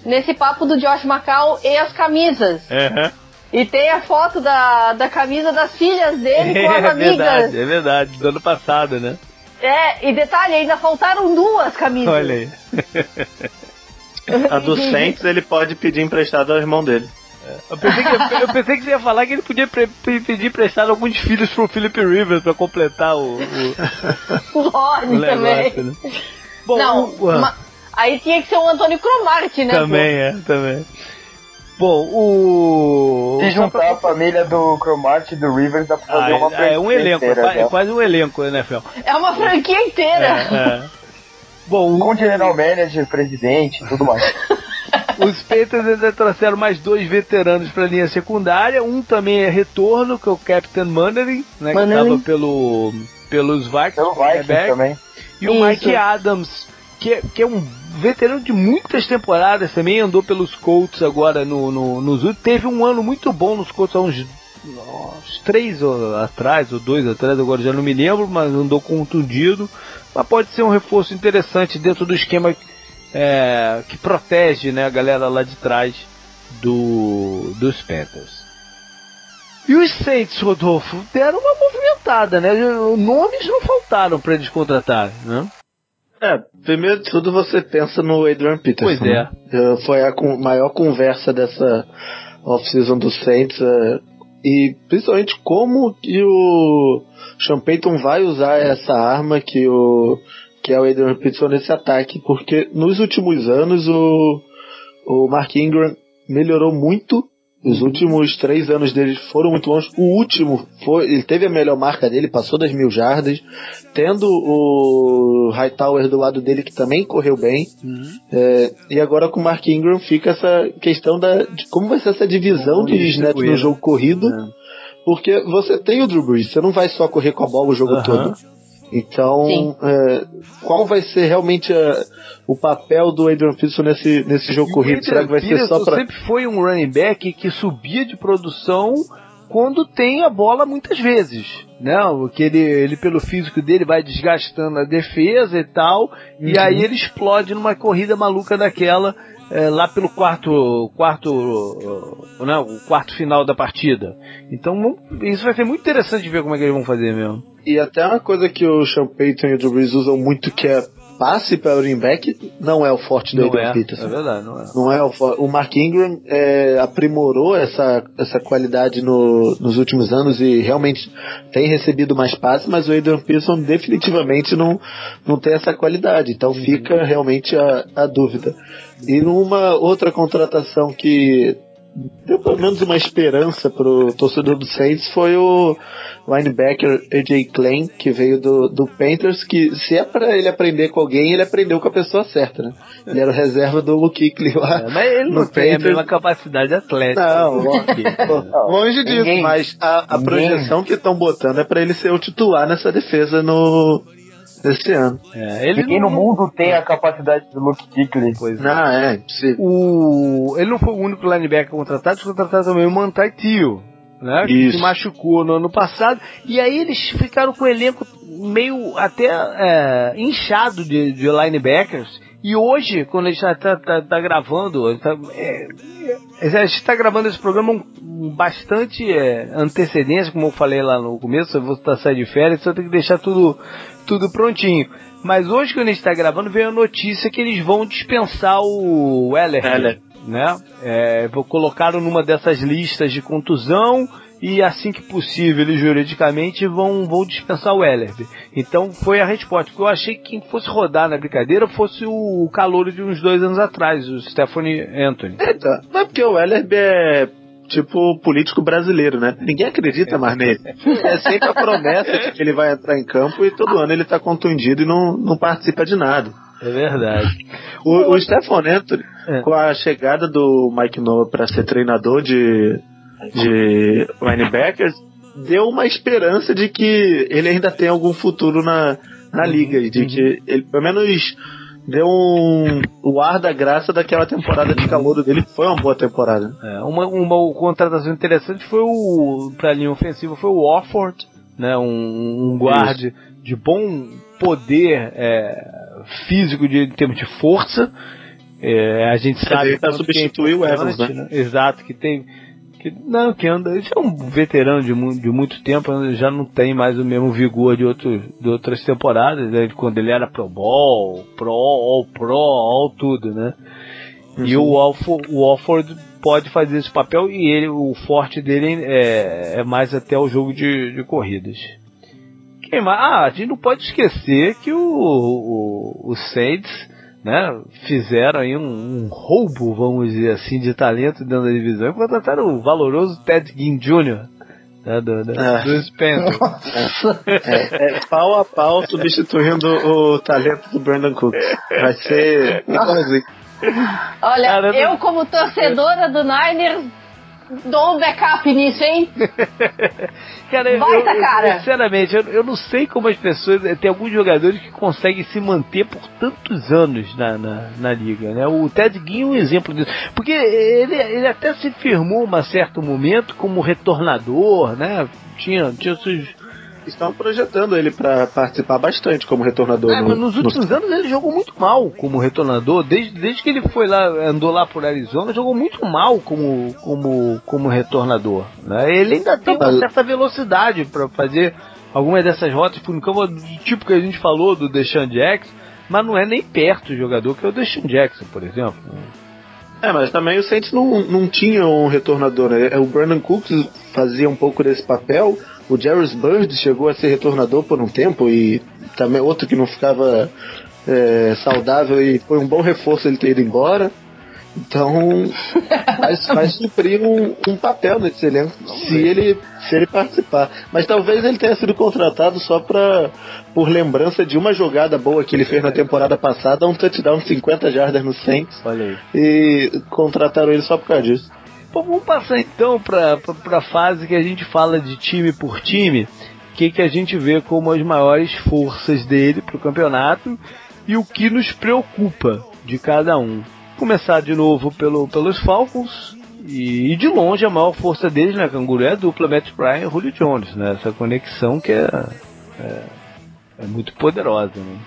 nesse papo do Josh Macau e as camisas. É, E tem a foto da, da camisa das filhas dele com as é amigas. verdade, é verdade, do ano passado, né? É, e detalhe, ainda faltaram duas camisas. Olha aí. A do Saints ele pode pedir emprestado ao irmão dele. Eu pensei, que, eu pensei que você ia falar que ele podia pedir emprestado alguns filhos pro Philip Rivers pra completar o, o, O o Rony também. negócio, né? Bom, Não, o- ma- aí tinha que ser um Antônio Cromartie, né? também é, também. Bom, o. Se juntar pra- a família do Cromartie e do Rivers, dá pra fazer Ah, uma é, é um franquia elenco, é, inteira é já. quase um elenco, né, Fel? pô? É uma franquia inteira. É. Bom, o- Com general manager, presidente, tudo mais. Os Panthers ainda trouxeram mais dois veteranos para a linha secundária. Um também é retorno, que é o Captain Mannerin, né, que Mannerin. estava pelo, pelos Vikings, Pelo Vikings cornerback. também. E o Isso. Mike Adams, que é, que é um veterano de muitas temporadas também, andou pelos Colts agora no, no, nos últimos. Teve um ano muito bom nos Colts há uns, uns três atrás, ou dois atrás, agora já não me lembro, mas andou contundido. Mas pode ser um reforço interessante dentro do esquema é, que protege né, a galera lá de trás do, dos Panthers. E os Saints, Rodolfo, deram uma movimentada, né? Nomes não faltaram para eles contratarem, né? É, primeiro de tudo você pensa no Adrian Peterson. Pois é. né? Foi a maior conversa dessa off-season do Saints. eh, e principalmente como que o Sean Payton vai usar essa arma que o que é o Adrian Peterson nesse ataque, porque nos últimos anos o, o Mark Ingram melhorou muito. Os últimos três anos dele foram muito bons. O último foi, ele teve a melhor marca dele, passou das mil jardas, tendo o Hightower do lado dele que também correu bem. É, e agora com o Mark Ingram fica essa questão da de como vai ser essa divisão de snaps no né? jogo corrido, É. porque você tem o Drew Brees, você não vai só correr com a bola o jogo Aham. todo. Então, é, qual vai ser realmente a- o papel do Adrian Peterson nesse, nesse jogo E corrido? Será que vai Adrian ser só Peterson para sempre foi um running back que subia de produção quando tem a bola muitas vezes, né? Que ele, ele pelo físico dele vai desgastando a defesa e tal, e Uhum. aí ele explode numa corrida maluca daquela é, lá pelo quarto quarto uh, né, o quarto final da partida. Então isso vai ser muito interessante de ver como é que eles vão fazer mesmo. E até uma coisa que o Sean Payton e o Drew Brees usam muito que é passe para o running back, não é o forte do Não Adrian é, Peterson. é verdade, não é. Não é o, o Mark Ingram é, aprimorou essa, essa qualidade no- nos últimos anos e realmente tem recebido mais passes, mas o Adrian Peterson definitivamente não, não tem essa qualidade. Então fica realmente a, a dúvida. E numa outra contratação que deu pelo menos uma esperança pro torcedor do Saints foi o linebacker AJ Klein, que veio do, do Panthers, que se é pra ele aprender com alguém, ele aprendeu com a pessoa certa, né? Ele era o reserva do Luke Kuechly lá. É, mas ele não no tem a Panthers. mesma capacidade atlética. Não, longe disso, Ninguém- mas a, a ninguém- projeção que estão botando é pra ele ser o titular nessa defesa no nesse ano. É, ele Ninguém não- no mundo tem a capacidade do Luke Kuechly. Pois é. Não, é. O, ele não foi o único linebacker contratado, contrataram também o Mantai Tio, né? Que Isso. se machucou no ano passado. E aí eles ficaram com o elenco meio até é, inchado de, de linebackers. E hoje, quando a gente tá, tá, tá- tá gravando, tá, é, é, a gente está gravando esse programa com bastante é, antecedência, como eu falei lá no começo, eu vou estar saindo de férias, então eu tenho que deixar tudo, tudo prontinho. Mas hoje, quando a gente está gravando, veio a notícia que eles vão dispensar o Weller Weller. né? É, colocaram numa dessas listas de contusão e assim que possível, eles juridicamente vão, vão dispensar o Ellerby. Então foi a resposta. Porque eu achei que quem fosse rodar na brincadeira fosse o calouro de uns dois anos atrás, o Stephanie Anthony. Eita, não é porque o Ellerby é tipo político brasileiro, né? Ninguém acredita mais nele. É sempre a promessa de que ele vai entrar em campo e todo ano ele tá contundido e não, não participa de nada. É verdade. O, o Stefan Anthony, É. com a chegada do Mike Noah para ser treinador de, de linebackers, deu uma esperança de que ele ainda tem algum futuro na, na liga. E de que ele, pelo menos, deu um, o ar da graça daquela temporada de calor dele, que foi uma boa temporada. É, uma, uma contratação interessante foi o para linha ofensiva foi o Offord, né, um, um guarde de bom poder é, físico de, em termos de força. É, a gente sabe pra que é substituir o importante, Evans, né? Exato, que tem que não que anda, ele é um veterano de, mu- de muito tempo, já não tem mais o mesmo vigor de outros de outras temporadas, né, quando ele era Pro Bowl, Pro, All Pro, All tudo, né? E o Alford, o Alford pode fazer esse papel e ele, o forte dele é, é mais até o jogo de, de corridas. Quem mais? Ah, a gente não pode esquecer que o, o, o Saints né, fizeram aí um, um, roubo, vamos dizer assim, de talento dentro da divisão e contrataram o valoroso Ted Ginn Jr. Né, do, do, é. do Spencer. É, é, pau a pau substituindo o talento do Brandon Cook. Vai ser Olha, Cara, eu como torcedora do Niners dou um backup nisso, hein? cara, Baita, eu, cara. sinceramente, eu, eu, não sei como as pessoas. Tem alguns jogadores que conseguem se manter por tantos anos na, na, na liga, né? O Ted Ginn é um exemplo disso. Porque ele, ele até se firmou um certo momento como retornador, né? Tinha, tinha seus estão projetando ele para participar bastante como retornador. É, no, mas nos últimos no... anos ele jogou muito mal como retornador. Desde, desde que ele foi lá, andou lá por Arizona, jogou muito mal como, como, como retornador. Né? Ele ainda tem uma certa velocidade para fazer algumas dessas rotas por um campo do tipo que a gente falou do Deshaun Jackson, mas não é nem perto o jogador que é o Deshaun Jackson, por exemplo. É, mas também o Saints não, não tinha um retornador, né? O Brandon Cooks fazia um pouco desse papel, o Jarvis Bird chegou a ser retornador por um tempo e também outro que não ficava é, saudável e foi um bom reforço ele ter ido embora. Então, mas vai suprir um, um, papel nesse elenco se ele, se ele participar. Mas talvez ele tenha sido contratado só pra, por lembrança de uma jogada boa que ele fez na temporada passada, um touchdown de 50 jardas no Saints. Olha aí. E contrataram ele só por causa disso. Bom, vamos passar então para a fase que a gente fala de time por time, que, que a gente vê como as maiores forças dele para o campeonato e o que nos preocupa de cada um. Começar de novo pelo, pelos Falcons, e, de longe a maior força deles né, Canguru é a dupla Matt Bryan e Julio Jones, né? Essa conexão que é, é, é muito poderosa, né?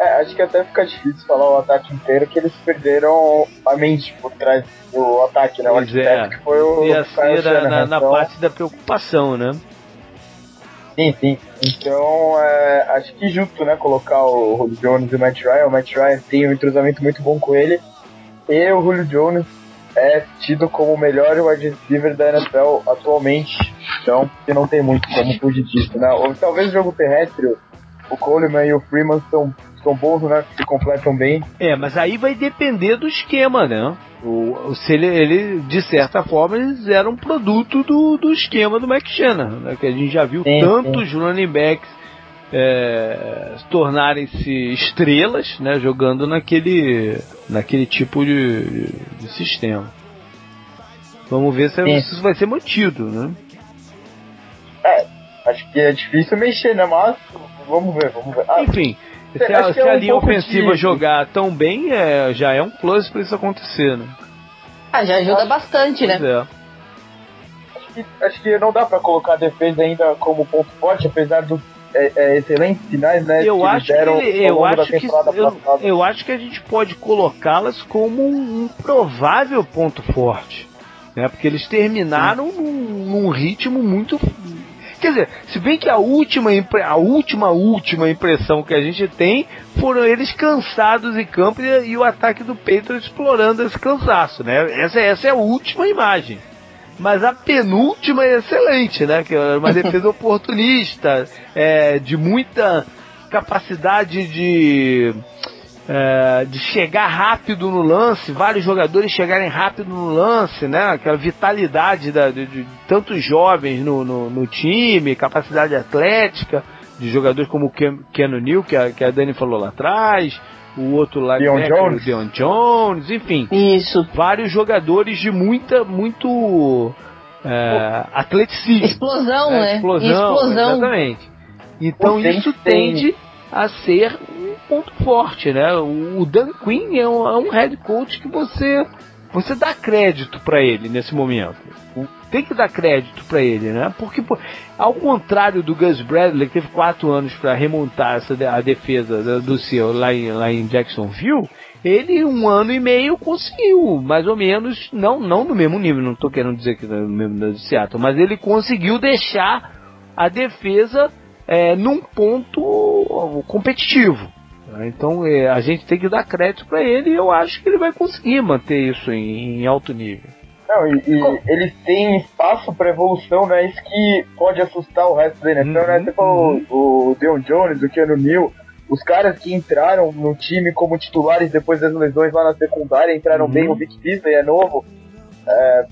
É, acho que até fica difícil falar o ataque inteiro, que eles perderam a mente por trás do ataque, né? O pois é. que foi o. E assim na, na, na então... parte da preocupação, né? Sim, sim. Então, é, acho que justo, né, colocar o Julio Jones e o Matt Ryan. O Matt Ryan tem um entrosamento muito bom com ele. E o Julio Jones é tido como o melhor wide receiver da NFL atualmente. Então, você não tem muito como fugir disso, né? Ou talvez o jogo terrestre, o Coleman e o Freeman são são bons, né? Se completam bem. É, mas aí vai depender do esquema, né? O, se ele, ele, de certa forma, eles eram produto do, do esquema do McShannon, né? Que a gente já viu sim, tantos sim. running backs é, tornarem-se estrelas, né? Jogando naquele, naquele tipo de, de, sistema. Vamos ver se isso vai ser mantido, né? É, acho que é difícil mexer, né? Mas vamos ver, vamos ver. Ah, Enfim, se, a, se é a linha ofensiva de... jogar tão bem, é, já é um plus pra isso acontecer, né? Ah, já ajuda bastante, né? É. Acho, que, acho que não dá pra colocar a defesa ainda como ponto forte, apesar dos é, é, excelentes sinais, né? Eu acho que, eu acho que eu, eu, acho que a gente pode colocá-las como um, um, provável ponto forte, né? Porque eles terminaram num, num, ritmo muito Quer dizer, se bem que a última, a última, última impressão que a gente tem foram eles cansados em campo e, e o ataque do Pedro explorando esse cansaço, né? Essa, essa é a última imagem. Mas a penúltima é excelente, né? Que é uma defesa oportunista, é, de muita capacidade de é, de chegar rápido no lance, vários jogadores chegarem rápido no lance, né? Aquela vitalidade da, de, de tantos jovens no, no, no, time, capacidade atlética de jogadores como o Ken, Ken Neal, que a, que a Dani falou lá atrás, o outro lá, Deon Jones. o Deon Jones, enfim. Isso. Vários jogadores de muita, muito é, atleticismo. Explosão, né? Explosão, Explosão. exatamente. Então isso tende a ser ponto forte, né? O Dan Quinn é um, é um head coach que você você dá crédito para ele nesse momento. Tem que dar crédito para ele, né? Porque ao contrário do Gus Bradley que teve quatro anos para remontar essa, a defesa do seu lá em, lá em Jacksonville, ele um ano e meio conseguiu, mais ou menos, não não no mesmo nível, não estou querendo dizer que no mesmo da Seattle, mas ele conseguiu deixar a defesa é, num ponto competitivo. Então é, a gente tem que dar crédito para ele e eu acho que ele vai conseguir manter isso em, em alto nível. Não, e, e eles têm espaço para evolução, né? Isso que pode assustar o resto da NFL, né? Uhum, Você falou uhum. o Deon Jones, o Keanu Neal, os caras que entraram no time como titulares depois das lesões lá na secundária, entraram Uhum. bem, o Vic Beasley é novo. É,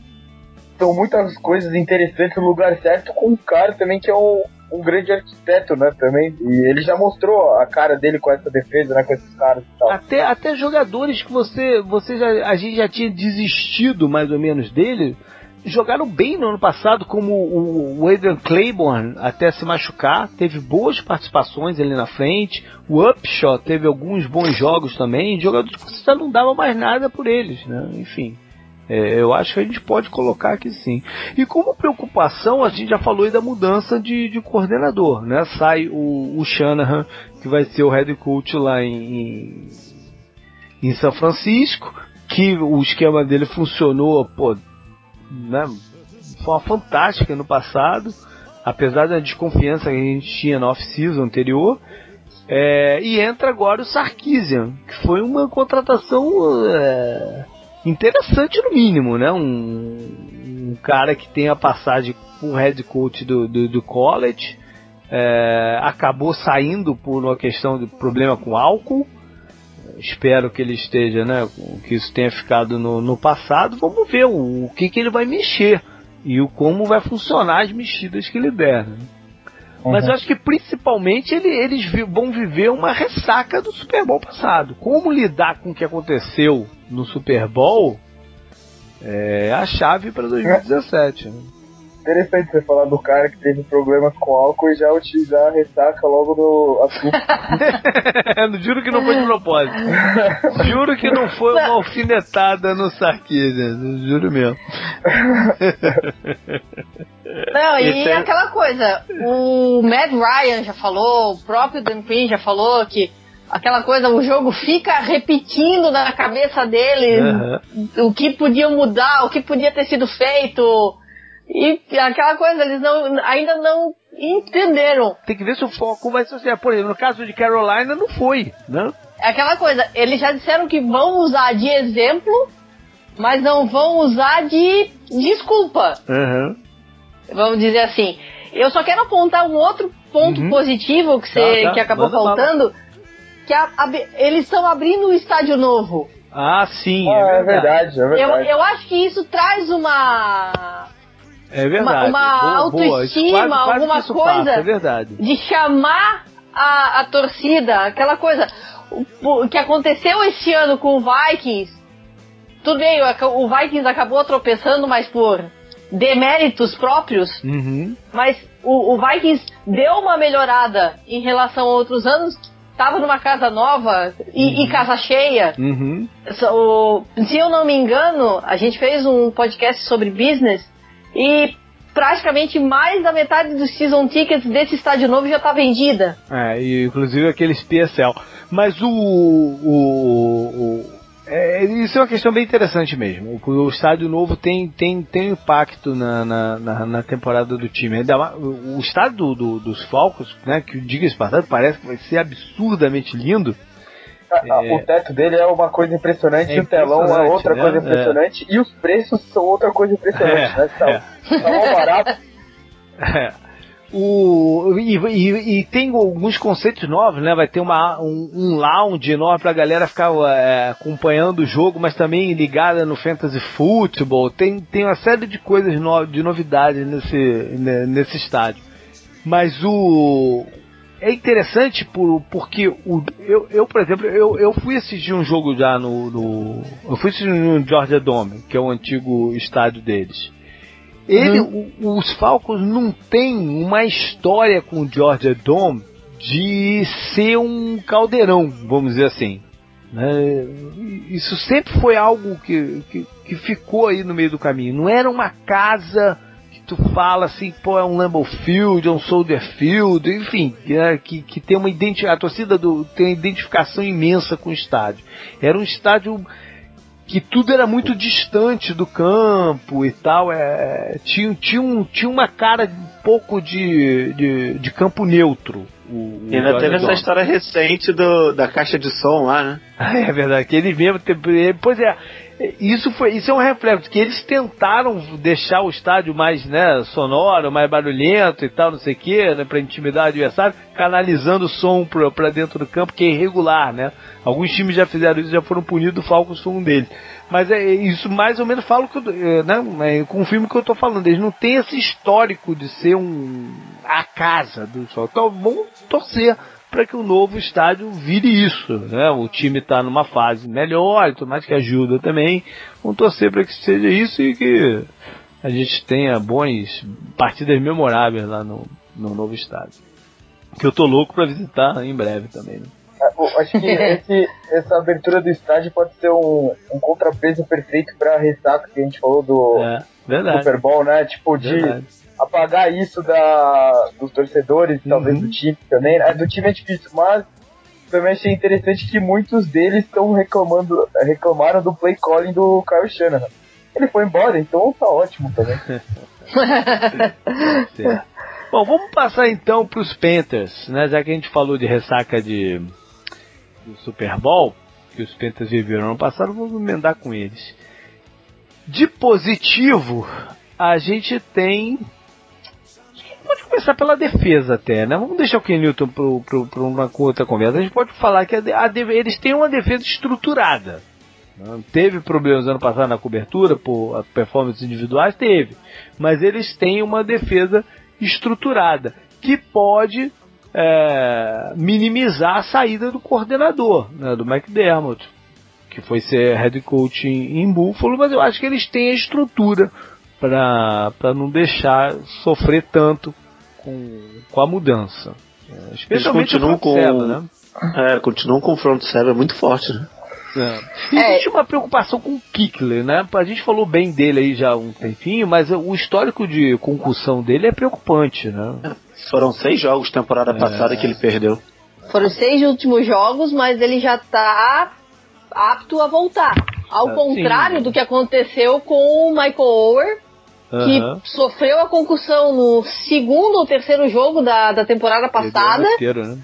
são muitas coisas interessantes no lugar certo com um cara também que é um, um grande arquiteto, né, também. E ele já mostrou a cara dele com essa defesa, né, com esses caras e tal. Até, até jogadores que você, você já, a gente já tinha desistido mais ou menos dele, jogaram bem no ano passado, como o, Adrian Claiborne até se machucar, teve boas participações ali na frente, o Upshot teve alguns bons jogos também, jogadores que você não dava mais nada por eles, né? Enfim. É, eu acho que a gente pode colocar aqui sim. E como preocupação, a gente já falou aí da mudança de, de coordenador, né? Sai o, o Shanahan, que vai ser o head coach lá em, em São Francisco, que o esquema dele funcionou, pô, né, de forma fantástica no passado, apesar da desconfiança que a gente tinha na off-season anterior. É, e entra agora o Sarkisian, que foi uma contratação é, interessante no mínimo, né? Um, um cara que tem a passagem com head coach do, do, do college, é, acabou saindo por uma questão de problema com álcool. Espero que ele esteja, né? Que isso tenha ficado no, no passado. Vamos ver o, o que, que ele vai mexer e o como vai funcionar as mexidas que ele der. né? Mas eu acho que principalmente ele- eles vão viver uma ressaca do Super Bowl passado. Como lidar com o que aconteceu no Super Bowl é a chave para 2017. né? Interessante você falar do cara que teve problemas com álcool e já utilizar a ressaca logo no assunto. Juro que não foi de propósito. Juro que não foi uma alfinetada no Sarkisian. Juro mesmo. Não, e Esse é- aquela coisa, o Matt Ryan já falou, o próprio Dan Quinn já falou que aquela coisa, o jogo fica repetindo na cabeça dele Aham. o que podia mudar, o que podia ter sido feito. E aquela coisa, eles não, ainda não entenderam. Tem que ver se o foco vai ser. assim. Por exemplo, no caso de Carolina, não foi, né? É aquela coisa, eles já disseram que vão usar de exemplo, mas não vão usar de desculpa. Aham. vamos dizer assim. Eu só quero apontar um outro ponto Uhum. positivo que, você, Tá, tá, que acabou manda faltando, que a- a- eles estão abrindo um estádio novo. Ah, sim, Ah, é verdade. é Eu, verdade. eu acho que isso traz uma É verdade. uma Boa, boa. Isso autoestima, quase- quase alguma que isso coisa. passa, é verdade. de chamar a, a torcida, aquela coisa. O, o que aconteceu esse ano com o Vikings, tudo bem, o, Vikings acabou tropeçando, mas por deméritos próprios, Uhum. mas o, o Vikings deu uma melhorada em relação a outros anos. Tava numa casa nova e, e casa cheia. Uhum. So, se eu não me engano, a gente fez um podcast sobre business e praticamente mais da metade dos season tickets desse estádio novo já tá vendida. É, e inclusive aqueles PSL. Mas o. o, o- é, isso é uma questão bem interessante mesmo. O, o estádio novo tem, tem, tem impacto na, na, na, na temporada do time. Mais- o, estádio do- do- dos Falcons, né, que diga-se de passagem, parece que vai ser absurdamente lindo. A- a- O teto dele é uma coisa impressionante, É o telão é outra né? coisa É. impressionante, e os preços são outra coisa impressionante, É, né? Tá, é. tá barato. É. O, e, e- e tem alguns conceitos novos, né? Vai ter uma, um, um lounge enorme pra galera ficar é, acompanhando o jogo, mas também ligada no Fantasy Football. Tem, tem uma série de coisas no, de novidades nesse, ne- nesse estádio. Mas o. É interessante por, porque o, eu, eu, por exemplo, eu, eu fui assistir um jogo já no, no. Eu fui assistir no Georgia Dome, que é o antigo estádio deles. Ele, o- os Falcons não têm uma história com o Georgia Dome de ser um caldeirão, vamos dizer assim. né? Isso sempre foi algo que, que, que ficou aí no meio do caminho. Não era uma casa tu fala assim, pô, é um Lambeau Field, é um Soldier Field, enfim, né, que, que tem uma identificação, a torcida do, tem uma identificação imensa com o estádio. Era um estádio que tudo era muito distante do campo e tal. É, tinha, tinha, um, tinha uma cara um pouco de, de, de campo neutro o, o ainda teve essa história recente do, da caixa de som lá, né? É verdade, que ele mesmo. teve- Pois é, isso foi isso é um reflexo, que eles tentaram deixar o estádio mais né, sonoro, mais barulhento e tal, não sei o que, né, para intimidar o adversário, canalizando o som pra dentro do campo, que é irregular, né? Alguns times já fizeram isso, já foram punidos, o Falcons foi um deles. Mas é isso mais ou menos falo que eu, é, né, é, confirmo o que eu tô falando. Eles não têm esse histórico de ser um a casa do sol. Então vamos torcer para que o novo estádio vire isso, né? O time está numa fase melhor, e tudo mais que ajuda também. Vamos torcer para que seja isso e que a gente tenha bons partidas memoráveis lá no, no novo estádio. Que eu tô louco para visitar em breve também. Né? Eu Acho que esse- essa abertura do estádio pode ser um, um contrapeso perfeito pra ressaca que a gente falou do É, verdade. Super Bowl, né? Tipo, de verdade. Apagar isso da, dos torcedores, talvez Uhum. do time também. né? Do time é difícil, mas também achei interessante que muitos deles estão reclamando, reclamaram do play calling do Kyle Shanahan. Ele foi embora, então tá ótimo também. Bom, vamos passar então para os Panthers, né? Já que a gente falou de ressaca de do Super Bowl, que os Panthers viveram ano passado, vamos emendar com eles. De positivo, a gente tem. Pode começar pela defesa até, né? Vamos deixar o Ken Newton para uma outra conversa. A gente pode falar que a a eles têm uma defesa estruturada. Não Teve problemas ano passado na cobertura por performances individuais? Teve. Mas eles têm uma defesa estruturada que pode é, minimizar a saída do coordenador, né, do McDermott, que foi ser head coach em, em Buffalo, mas eu acho que eles têm a estrutura para não deixar sofrer tanto com, com a mudança. É, especialmente o continuam front com- seven, né? É, continuam com o front seven muito forte, né? É. Existe uma preocupação com o Kickler, né? A gente falou bem dele aí já há um tempinho, mas o histórico de concussão dele é preocupante, né? Foram seis jogos temporada passada que ele perdeu. Foram seis últimos jogos, mas ele já tá apto a voltar. Ao Ah, contrário sim. do que aconteceu com o Michael Ower, que sofreu a concussão no segundo ou terceiro jogo da, da temporada passada, roteiro, né?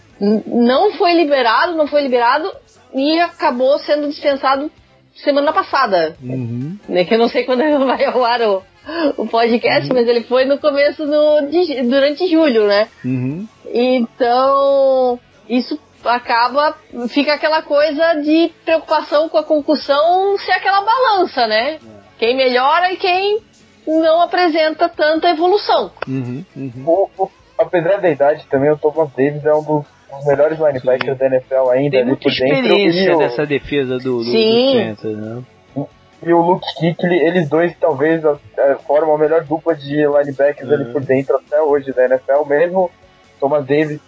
não foi liberado, não foi liberado e acabou sendo dispensado semana passada. Uhum. Né, que eu não sei quando vai ao ar o, o podcast, Uhum. mas ele foi no começo no, de- durante julho, né? Uhum. Então, isso acaba, fica aquela coisa de preocupação com a concussão ser aquela balança, né? Quem melhora e quem não apresenta tanta evolução. Uhum. Uhum. O, o, apesar da idade também, o Thomas Davis é um dos, dos melhores linebackers da NFL ainda Tem ali muita por dentro. experiência E o, nessa defesa do, do, Sim. Panthers, né? e o Luke Kuechly, eles dois talvez é, formam a melhor dupla de linebackers ali Uhum. por dentro até hoje da NFL, mesmo Thomas Davis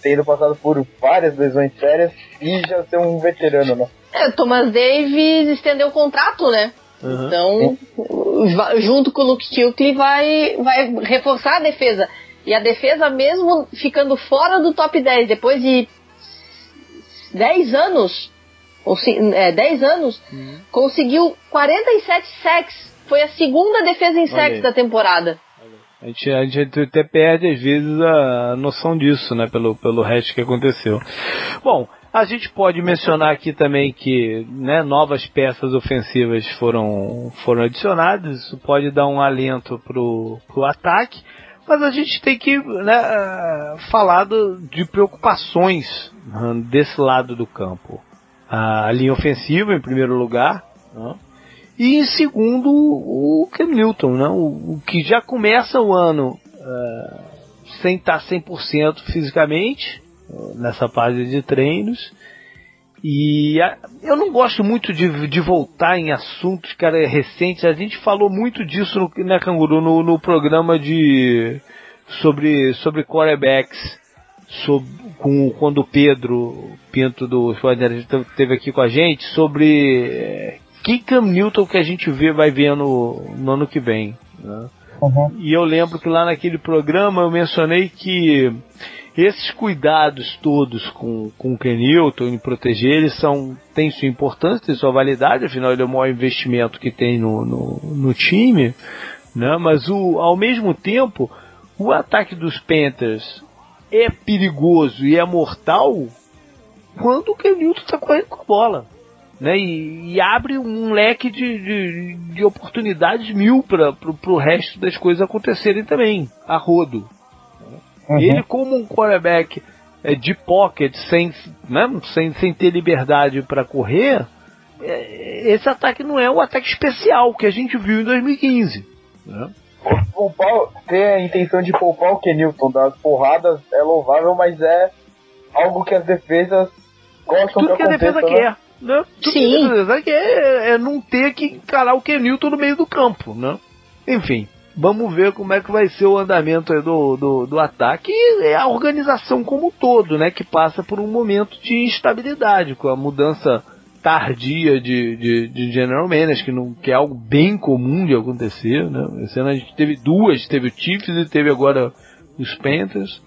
tendo passado por várias lesões sérias e já ser um veterano, né? É, Thomas Davis estendeu o contrato, né? Uhum. Então, junto com o Luke Kuechly vai, vai reforçar a defesa. E a defesa, mesmo ficando fora do top 10, depois de 10 anos, ou se, é, 10 anos, conseguiu 47 sacks. Foi a segunda defesa em sacks da temporada. A gente, a gente até perde às vezes a noção disso, né? Pelo, pelo resto que aconteceu. Bom, a gente pode mencionar aqui também que né, novas peças ofensivas foram, foram adicionadas. Isso pode dar um alento pro, pro ataque. Mas a gente tem que né, eh, falar do- de preocupações hum, desse lado do campo. A linha ofensiva, em primeiro lugar. né? E em segundo, o Cam Newton, né? o, o que já começa o ano eh, sem estar 100% fisicamente, nessa fase de treinos. E a- eu não gosto muito de, de voltar em assuntos, cara, recentes. A gente falou muito disso no, né, Canguru, no, no programa de sobre, sobre quarterbacks. Sobre, com, quando o Pedro Pinto do Sport esteve aqui com a gente sobre eh, que Cam Newton que a gente vê, vai ver no, no ano que vem. Né? Uhum. E eu lembro que lá naquele programa eu mencionei que esses cuidados todos com, com o Ken Newton em proteger ele são, tem sua importância, tem sua validade, afinal ele é o maior investimento que tem no, no, no time, né? mas o, ao mesmo tempo o ataque dos Panthers é perigoso e é mortal quando o Kenilton está correndo com a bola. Né, e, e abre um leque de, de, de oportunidades mil para o resto das coisas acontecerem também, a rodo. Uhum. Ele, como um quarterback é, de pocket, sem, né, sem, sem ter liberdade para correr, é, esse ataque não é o ataque especial que a gente viu em 2015. Né? Poupar, ter a intenção de poupar o Kenilton das porradas é louvável, mas é algo que as defesas gostam Tudo que, a defesa né? quer. Né? Tudo Sim. que a defesa quer é, é não ter que encarar o Kenilton no meio do campo. Né? Enfim, vamos ver como é que vai ser o andamento do, do, do ataque e é a organização como um todo, né? Que passa por um momento de instabilidade com a mudança tardia de, de, de General Manager, que, não, que é algo bem comum de acontecer. Né? Esse ano a gente teve duas, teve o Chiefs e teve agora os Panthers.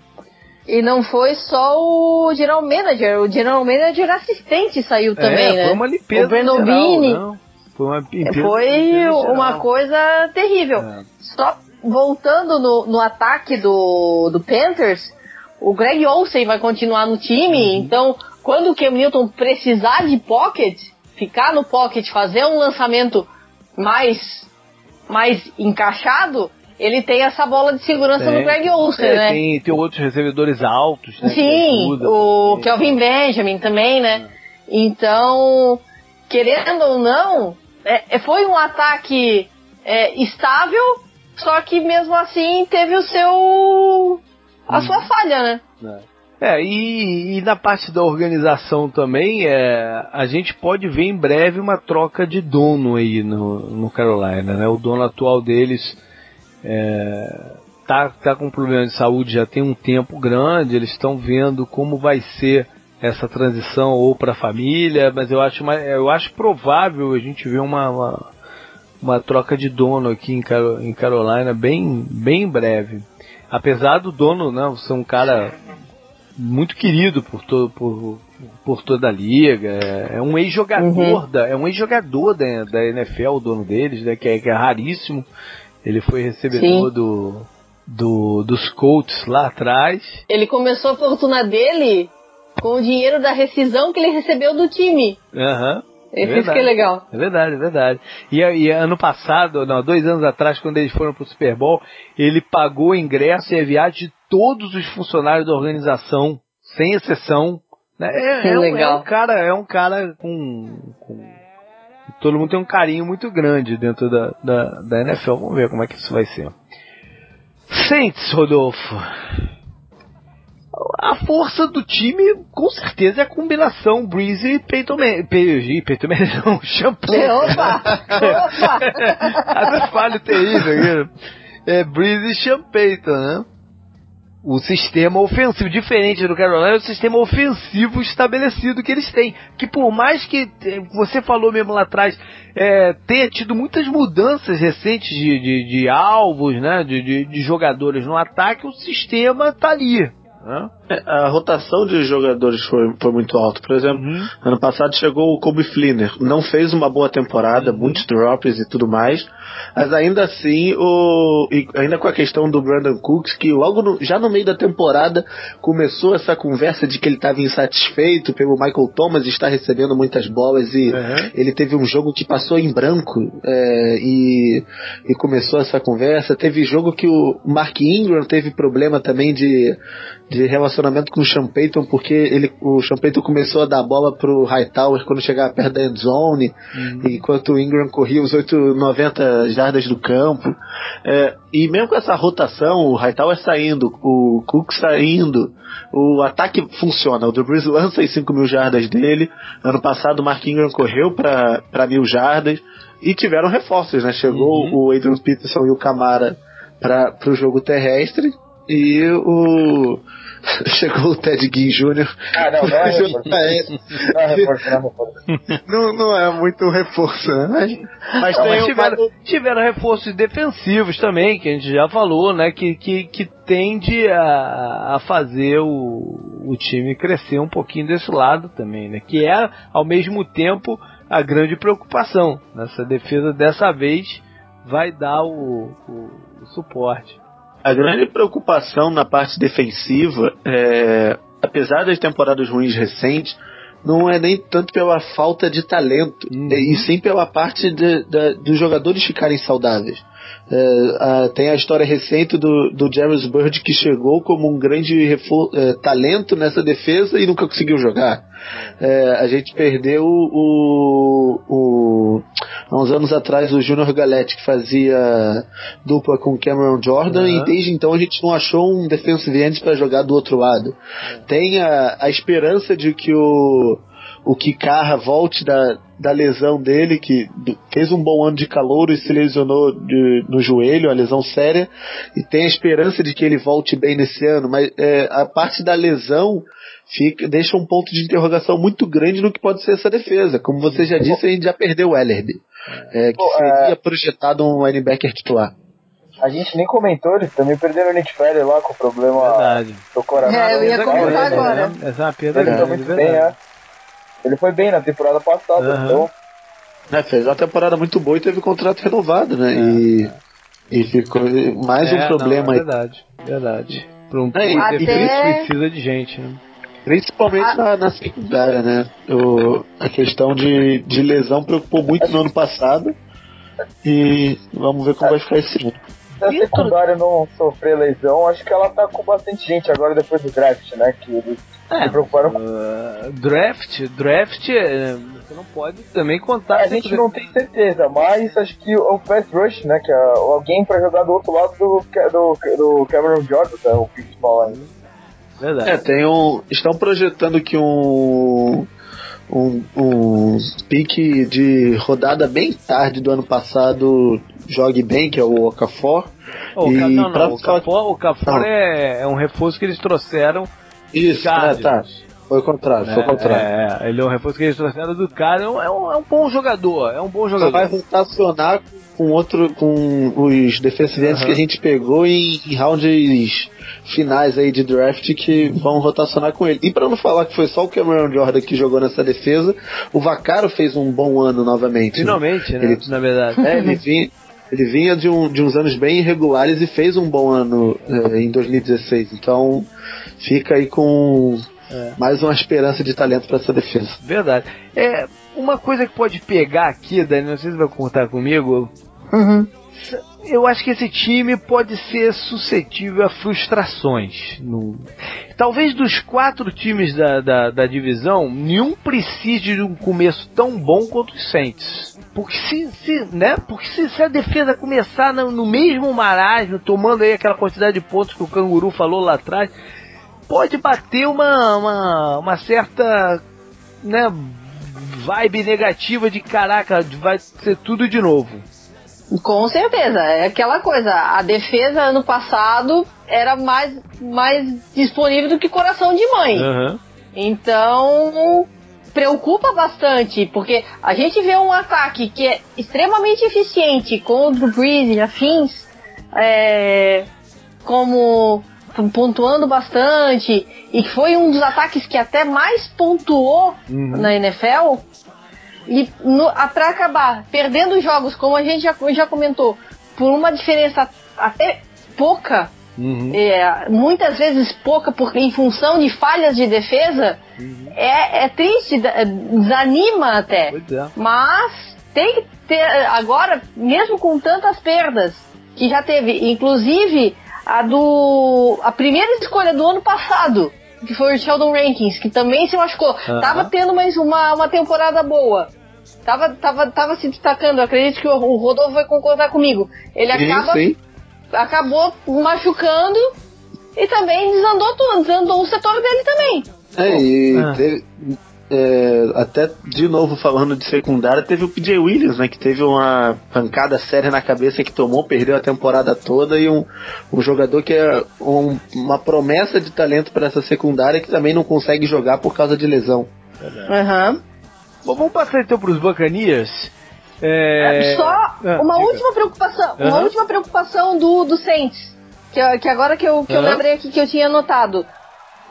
E não foi só o General Manager, o General Manager assistente saiu também, é, né? Foi uma limpeza. O Bini. Foi uma, foi uma coisa terrível. É. Só voltando no, no ataque do, do Panthers, o Greg Olsen vai continuar no time, uhum. então quando o Cam Newton precisar de pocket, ficar no pocket, fazer um lançamento mais, mais encaixado, ele tem essa bola de segurança tem, no Greg Olsen, é, né? Tem, tem outros recebedores altos, né? Sim, o também. Kelvin Benjamin também, né? É. Então, querendo ou não, é, é foi um ataque é, estável, só que mesmo assim teve o seu. a hum. sua falha, né? É. É, e, e, na parte da organização também, é, a gente pode ver em breve uma troca de dono aí no, no Carolina, né? O dono atual deles é, tá, tá com problema de saúde já tem um tempo grande, eles estão vendo como vai ser essa transição ou para a família, mas eu acho, eu acho provável a gente ver uma, uma, uma troca de dono aqui em, em Carolina bem, bem breve. Apesar do dono né, ser um cara muito querido por, to, por, por toda a liga. É, é um ex-jogador uhum. da, é um ex-jogador da, da NFL, o dono deles, né, que, é, que é raríssimo. Ele foi recebedor do, do, dos Colts lá atrás. Ele começou a fortuna dele com o dinheiro da rescisão que ele recebeu do time. Aham. Uhum. Esse é que é legal. É verdade, é verdade. E, e, ano passado, não, dois anos atrás, quando eles foram pro Super Bowl, ele pagou o ingresso e a viagem de todos os funcionários da organização, sem exceção. Né? É, é, legal. Um, é um cara, é um cara com, com, Todo mundo tem um carinho muito grande dentro da, da, da NFL. Vamos ver como é que isso vai ser. Saints, Rodolfo a força do time, com certeza, é a combinação Breezy e Peyton Manning. Peyton Manning não, Champlain. Opa! Opa! Até falho terrível aqui. É Breezy e Champeyton, né? O sistema ofensivo, diferente do Carolina, é o sistema ofensivo estabelecido que eles têm. Que por mais que você falou mesmo lá atrás, é, tenha tido muitas mudanças recentes de, de, de alvos, né? De, de, de jogadores no ataque, o sistema tá ali. Né? A rotação de jogadores foi, foi muito alta. Por exemplo, uhum. ano passado chegou o Kobe Flinner. Não fez uma boa temporada, uhum. muitos drops e tudo mais. Mas ainda assim, o, ainda com a questão do Brandon Cooks, que logo no, já no meio da temporada começou essa conversa de que ele estava insatisfeito pelo Michael Thomas estar recebendo muitas bolas e uhum. ele teve um jogo que passou em branco é, e, e começou essa conversa. Teve jogo que o Mark Ingram teve problema também de, de relacionamento com o Sean Payton, porque ele, o Sean Payton começou a dar bola pro Hightower quando chegava perto da end zone, uhum. enquanto o Ingram corria os 8, 90 jardas do campo. É, e mesmo com essa rotação, o Hightower saindo, o Cook saindo, o ataque funciona. O Drew Brees lança as 5 mil jardas dele. Ano passado o Mark Ingram correu para mil jardas. E tiveram reforços, né? Chegou uhum. o Adrian Peterson e o Camara para o jogo terrestre. E o Chegou o Ted Ginn Jr. Ah, não, não é reforço. não é reforço, não é reforço. Não, não é muito reforço, né? Mas, mas, não, mas tiveram, um... tiveram reforços defensivos também, que a gente já falou, né? Que, que, que tende a, a fazer o, o time crescer um pouquinho desse lado também, né? Que é, ao mesmo tempo, a grande preocupação. Essa defesa dessa vez vai dar o, o, o suporte. A grande preocupação na parte defensiva, é, apesar das temporadas ruins recentes, não é nem tanto pela falta de talento, Uhum. e sim pela parte de- dos jogadores ficarem saudáveis. É, tem a história recente do, do James Bird que chegou como um grande é, talento nessa defesa e nunca conseguiu jogar. É, a gente perdeu o, o- há uns anos atrás o Junior Galete que fazia dupla com Cameron Jordan Uhum. e desde então a gente não achou um defensive end para jogar do outro lado. Tem a, a esperança de que o o Kikara volte da, da lesão dele, que fez um bom ano de calor e se lesionou de- no joelho, uma lesão séria, e tem a esperança de que ele volte bem nesse ano, mas é, a parte da lesão fica, deixa um ponto de interrogação muito grande no que pode ser essa defesa. Como você já disse, a gente já perdeu o Ellerby, é, que Pô, seria projetado um linebacker titular. A gente nem comentou, eles também perderam o Nick lá com o problema Verdade. do coração. É, eu ia comentar agora. né? Essa é uma perda grande, muito verdade. bem, é. Ele foi bem na temporada passada, Aham. então É, fez uma temporada muito boa e teve o contrato renovado, né? E, e ficou mais um É, problema não, é aí. verdade, verdade. Para um É, e- e Até- precisa de gente, né? Principalmente Ah. na, na secundária, né? O, a questão de, de lesão preocupou muito no ano passado. E vamos ver como vai ficar esse ano. se a secundária não sofrer lesão, acho que ela tá com bastante gente agora depois do draft, né? Que eles se preocuparam com. Uh, draft, draft, é, você não pode também contar. A gente não tem certeza, mas acho que o pass rush, né? Que é alguém pra jogar do outro lado do, do, do Cameron Jordan, né, o principal ainda. Verdade. É, tem um. Estão projetando que um. Um, um pique de rodada bem tarde do ano passado jogue bem, que é o Okafor. o, e Ca- não, não, o Cafor, o Cafor Não. é, é um reforço que eles trouxeram Isso, é, Cardinals. tá. Foi o contrário, foi o contrário. É, é, ele é um reforço que eles trouxeram do cara. É um, é um, é bom jogador. É um bom Só jogador. vai rotacionar com outro com os defensive ends Aham. que a gente pegou em, em rounds finais aí de draft que vão rotacionar com ele. E pra não falar que foi só o Cameron Jordan que jogou nessa defesa, o Vacaro fez um bom ano novamente. Finalmente, né? Ele- Na verdade. É, ele vinha, ele vinha de, um- de uns anos bem irregulares e fez um bom ano eh, em 2016. Então fica aí com É. mais uma esperança de talento pra essa defesa. Verdade. É, uma coisa que pode pegar aqui, Dani, não sei se vai contar comigo. Uhum. Eu acho que esse time pode ser suscetível a frustrações. No... Talvez dos quatro times da, da, da divisão, nenhum precise de um começo tão bom quanto os Saints. Porque se, se, né? Porque se, se a defesa começar no, no mesmo marasmo, tomando aí aquela quantidade de pontos que o Canguru falou lá atrás, pode bater uma, uma, uma certa né, vibe negativa de caraca, vai ser tudo de novo. Com certeza, é aquela coisa. A defesa ano passado era mais, mais disponível do que coração de mãe. Aham. Então, preocupa bastante, porque a gente vê um ataque que é extremamente eficiente com o Brees e afins, é, como pontuando bastante, e foi um dos ataques que até mais pontuou Uhum. na NFL. E no, para acabar perdendo jogos, como a gente já, já comentou, por uma diferença até pouca, Uhum. é, muitas vezes pouca porque em função de falhas de defesa, é, é triste, da- desanima até. É. Mas tem que ter agora, mesmo com tantas perdas que já teve, inclusive a do a primeira escolha do ano passado, que foi o Sheldon Rankins, que também se machucou. Tava tendo mais uma, uma temporada boa. Tava, tava, tava se destacando, eu acredito que o, o Rodolfo vai concordar comigo. Ele acaba sim. acabou machucando e também desandou tudo, desandou o setor dele também. É, e Ah. teve, é, até de novo falando de secundária, teve o PJ Williams, né? Que teve uma pancada séria na cabeça que tomou, perdeu a temporada toda, e um, um jogador que é um- uma promessa de talento para essa secundária que também não consegue jogar por causa de lesão. Aham. Bom, vamos passar então para os Buccaneers. É... Só Ah, uma diga. última preocupação, uma Aham. última preocupação do, do Saints, que, eu- que agora que eu, que eu Aham. lembrei aqui que eu tinha anotado.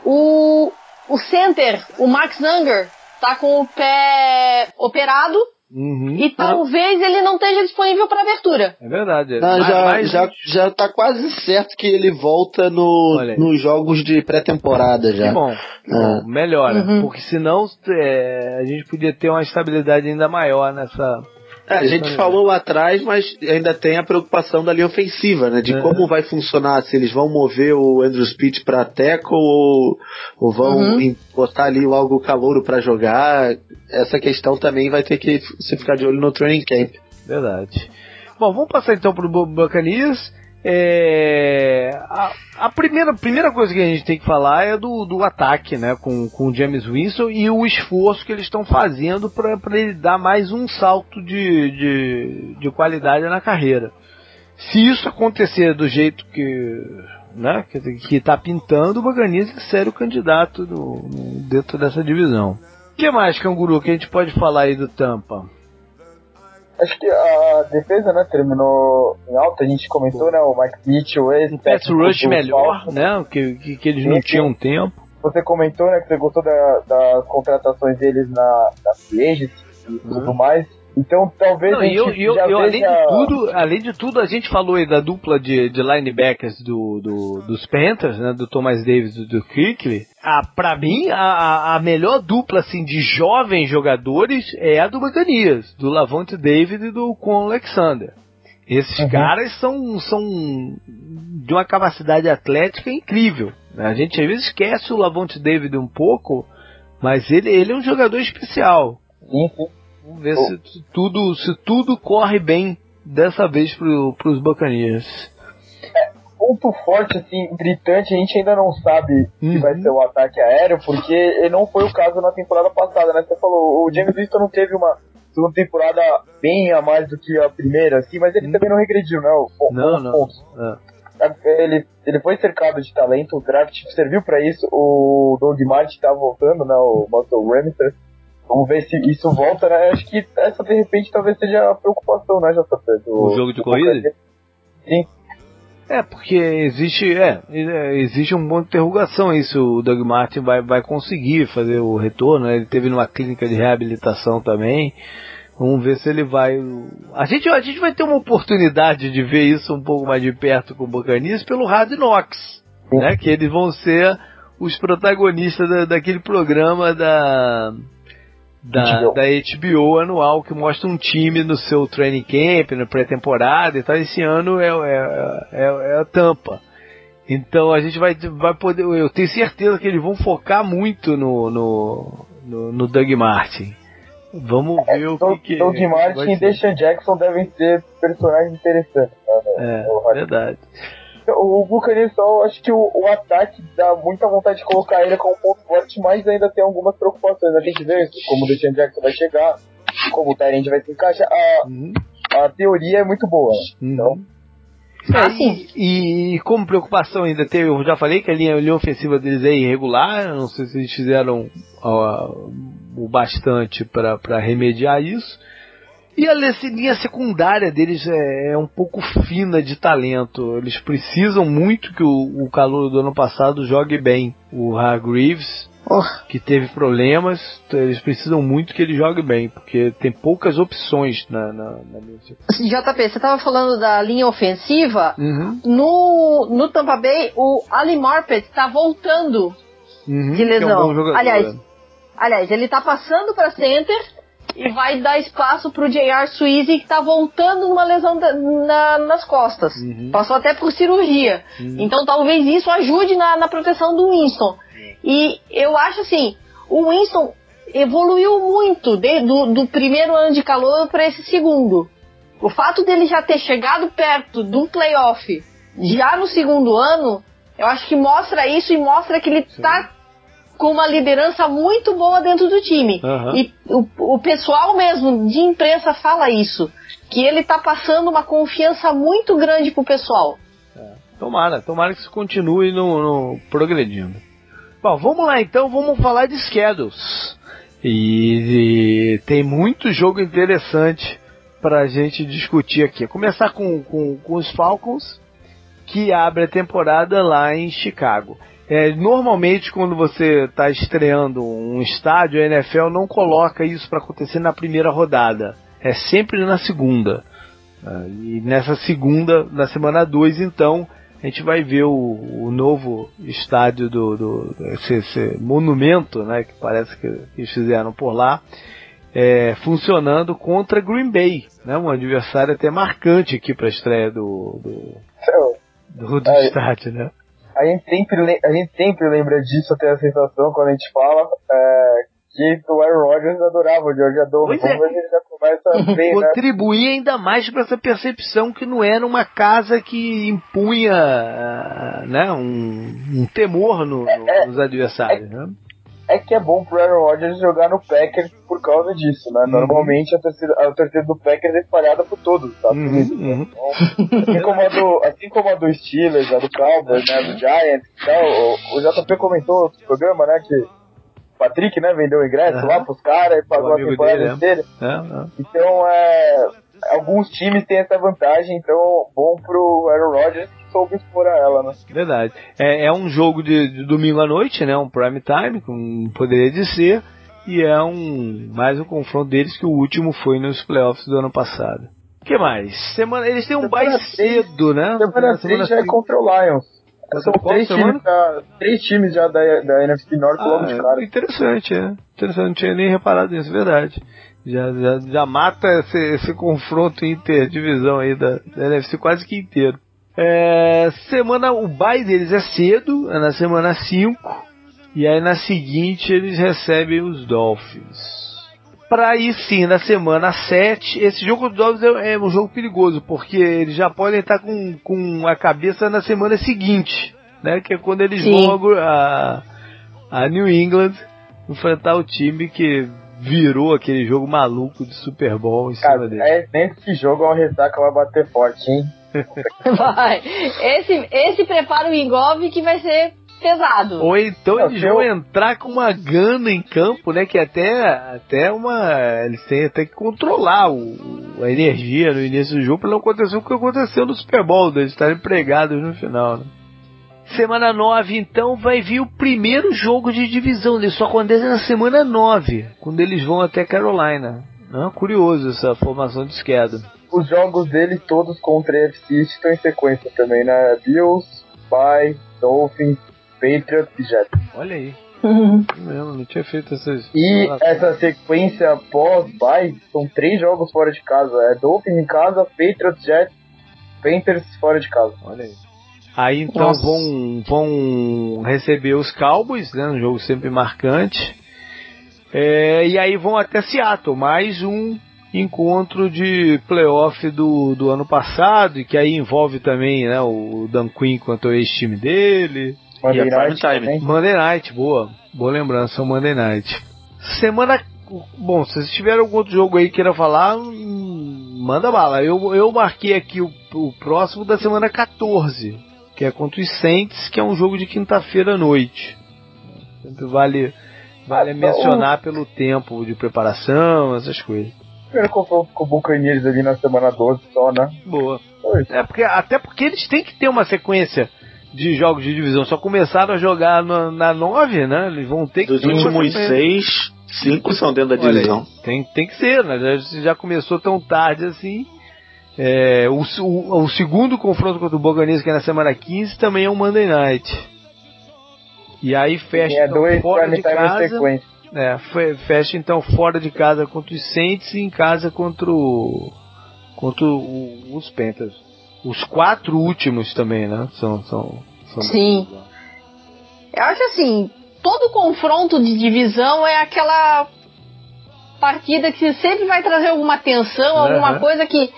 O, o center, o Max Zanger, tá com o pé operado Uhum. E talvez ele não esteja disponível para abertura. É verdade. Não, Mas- já, mas- já, já tá quase certo que ele volta no, nos jogos de pré-temporada já. Que bom, que bom. melhora. Uhum. Porque senão é, a gente podia ter uma estabilidade ainda maior nessa. É, a gente falou lá atrás, mas ainda tem a preocupação da linha ofensiva, né? De É. como vai funcionar, se eles vão mover o Andrew Speed pra tackle ou, ou vão Uhum. botar ali logo o calouro pra jogar. Essa questão também vai ter que se ficar de olho no training camp. Verdade. Bom, vamos passar então pro Bu- Buccaneers. É, a, a primeira, primeira coisa que a gente tem que falar é do, do ataque, né, com, com o James Winston e o esforço que eles estão fazendo para ele dar mais um salto de, de, de qualidade na carreira. Se isso acontecer do jeito que, né, que, que tá pintando, o Buccaneers é sério candidato no- dentro dessa divisão. O que mais, Canguru, que a gente pode falar aí do Tampa? Acho que a defesa, né, terminou em alta, a gente comentou, né, o Mike Mitchell, esse um pass técnico rush melhor, né? Que, que, que eles não tinham tempo. Você comentou, né, que você gostou da- das contratações deles na, na Free e tudo mais. Então, talvez Uhum. Não, a gente eu, eu, eu, além veja... de tudo, além de tudo, a gente falou aí da dupla de, de linebackers do, do- dos Panthers, né? Do Thomas Davis e do Kirkley. A, pra mim, a, a- a melhor dupla assim, de jovens jogadores é a do Buccaneers, do Lavonte David e do Con Alexander. Esses Uhum. caras são, são de uma capacidade atlética incrível. né? A gente às vezes esquece o Lavonte David um pouco, mas ele, ele é um jogador especial. Sim, sim. Vamos ver se, se tudo, se tudo corre bem dessa vez pro, pros Buccaneers. ponto forte, assim, gritante, a gente ainda não sabe se Uhum. vai ser o ataque aéreo, porque não foi o caso na temporada passada, né? Você falou, o James Winston não teve uma segunda temporada bem a mais do que a primeira, assim, mas ele Uhum. também não regrediu, né? O- Não, não. pontos. Ele, ele foi cercado de talento, o draft serviu pra isso, o Doug Martin tá voltando, né? O Muscle Remister. Vamos ver se isso volta, né? Acho que essa de repente talvez seja a preocupação, né, JP? Do, O jogo de corrida? Sim, É, porque existe, é, é, existe um ponto de interrogação aí se o Doug Martin vai, vai conseguir fazer o retorno. né? Ele teve numa clínica de reabilitação também. Vamos ver se ele vai. A gente, a gente vai ter uma oportunidade de ver isso um pouco mais de perto com o Buccaneers pelo Hard Knocks, né? Que eles vão ser os protagonistas da- daquele programa da da, HBO. da HBO anual que mostra um time no seu training camp, na pré-temporada e tal. Esse ano é, é, é, é a Tampa. Então a gente vai, vai poder. Eu tenho certeza que eles vão focar muito no, no, no, no Doug Martin. Vamos ver o Doug, que, que Doug Martin e ser. Deshaun Jackson devem ser personagens interessantes. né, no- no É, verdade. O Buccaneers só, acho que o, o ataque dá muita vontade de colocar ele como ponto forte, mas ainda tem algumas preocupações. A gente vê como o Deshaun Jackson vai chegar, como o Tyrande vai se encaixar. A, Uhum, a teoria é muito boa. uhum. Então, É, Ah, sim. e, e como preocupação ainda teve, eu já falei que a linha, a linha ofensiva deles é irregular, não sei se eles fizeram ó, o bastante para remediar isso. E a linha secundária deles é, é um pouco fina de talento. Eles precisam muito que o, o calor do ano passado jogue bem. O Hargreaves, Oh. que teve problemas, eles precisam muito que ele jogue bem, porque tem poucas opções na, na, na linha secundária. JP, você tava falando da linha ofensiva. Uhum, No, no Tampa Bay, o Ali Marpet tá voltando uhum, de que é um lesão. aliás, né? aliás, ele tá passando pra center e vai dar espaço pro J.R. Sweezy que tá voltando numa lesão da- na- nas costas. Uhum. Passou até por cirurgia. Então talvez isso ajude na, na proteção do Winston. E eu acho assim, o Winston evoluiu muito de- do, do primeiro ano de calor para esse segundo. O fato dele já ter chegado perto do playoff já no segundo ano, eu acho que mostra isso e mostra que ele tá com uma liderança muito boa dentro do time. Aham. E o, o pessoal mesmo de imprensa fala isso. Que ele tá passando uma confiança muito grande pro pessoal. Tomara, tomara que isso continue no, no- progredindo. Bom, vamos lá então, vamos falar de schedules. E, e tem muito jogo interessante pra gente discutir aqui. Começar com, com, com os Falcons. que abre a temporada lá em Chicago. É, normalmente, quando você está estreando um estádio, a NFL não coloca isso para acontecer na primeira rodada. É sempre na segunda. Ah, e nessa segunda, na semana 2, então, a gente vai ver o, o novo estádio do, do esse, esse, monumento, né, que parece que, eles fizeram por lá, é, funcionando contra Green Bay, né, um adversário até marcante aqui para a estreia do, do, do, do estádio, né? A gente sempre, a gente sempre lembra disso, eu tenho a sensação quando a gente fala é, que o Aaron Rodgers adorava o George Adorno. Pois é. ele já começa a ver, né? Contribuir ainda mais para essa percepção que não era uma casa que impunha né, um, um temor no, É, é, nos adversários. né? É que é bom pro Aaron Rodgers jogar no Packers por causa disso, né? Uhum. Normalmente a torcida, a torcida do Packers é espalhada por todos, tá? Uhum, uhum. assim, como a do, assim como a do Steelers, a do Cowboys, né? A do Giants e tal, o, o JP comentou no programa, né? Que o Patrick, né, vendeu o ingresso lá pros caras e pagou a temporada dele, é. inteira. É, é. Então, é, alguns times têm essa vantagem, então bom pro Aaron Rodgers soube explorar ela, né? Verdade. É, é um jogo de, de domingo à noite, né? Um prime time, como poderia de ser. E é um mais um confronto deles que o último foi nos playoffs do ano passado. O que mais? Semana, eles têm um bye cedo, né? Semana Na 3 já é contra o Lions. São três times, já, três times já da, da NFC Norte logo de Ah, cara. é interessante, é. Interessante, não tinha nem reparado nisso, verdade. Já, já, já mata esse, esse confronto interdivisão aí da, da NFC quase que inteiro. É, semana, o bye deles é cedo, é na semana 5. E aí na seguinte eles recebem os Dolphins. Pra aí sim, na semana 7, esse jogo dos Dolphins é, é um jogo perigoso, porque eles já podem estar com, com a cabeça na semana seguinte, né? Que é quando eles Sim. vão a, a New England enfrentar o time que virou aquele jogo maluco de Super Bowl em cima Cara, dele. é, nesse jogo a ressaca vai bater forte, hein? Vai. Esse, esse prepara o engolve que vai ser pesado. Ou então eles vão entrar com uma gana em campo, né? Que até, até uma. Eles têm até que controlar o, a energia no início do jogo para não acontecer o que aconteceu no Super Bowl, deles estarem pregados no final, né? Semana 9, então, vai vir o primeiro jogo de divisão. Ele só acontece na semana 9, quando eles vão até Carolina. Né? Curioso essa formação de esquerda. Os jogos dele todos contra a FC estão em sequência também, né? Bills, Bay, Dolphins, Patriots e Jets. Olha aí. Uhum. Mesmo, não tinha feito essas. E essa sequência pós-bye são três jogos fora de casa. É Dolphins em casa, Patriots, Jets, Panthers fora de casa. Olha aí. Aí então Nossa. vão, vão receber os Cowboys, né? Um jogo sempre marcante. É, e aí vão até Seattle, mais um encontro de playoff do, do ano passado, e que aí envolve também né, o Dan Quinn contra o ex-time dele. Monday E Night time. também. Monday Night, boa. Boa lembrança, o Monday Night. Semana. Bom, se vocês tiverem algum outro jogo aí que queira falar, hum, manda bala. Eu, eu marquei aqui o, o próximo da semana 14, que é contra os Saints, que é um jogo de quinta-feira à noite. Sempre vale, vale Ah, mencionar pelo tempo de preparação, essas coisas. Primeiro confronto com o Buccaneers ali na semana 12 só, né? Boa. É porque, até porque eles têm que ter uma sequência de jogos de divisão. Só começaram a jogar na, na 9, né? Eles vão ter que Dos ter uma últimos sequência. seis, cinco são dentro da Olha divisão. tem, tem que ser, né? Já, já começou tão tarde assim. É, o, o, o segundo confronto contra o Boganese, que é na semana 15, também é um Monday Night. E aí fecha Tinha então, dois fora de casa. sequência. É, fe- fecha então fora de casa contra os Saints e em casa contra o. contra o- os Panthers. Os quatro últimos também, né? São. são, são Sim. Eu acho assim, todo confronto de divisão é aquela partida que sempre vai trazer alguma tensão, alguma Aham. coisa que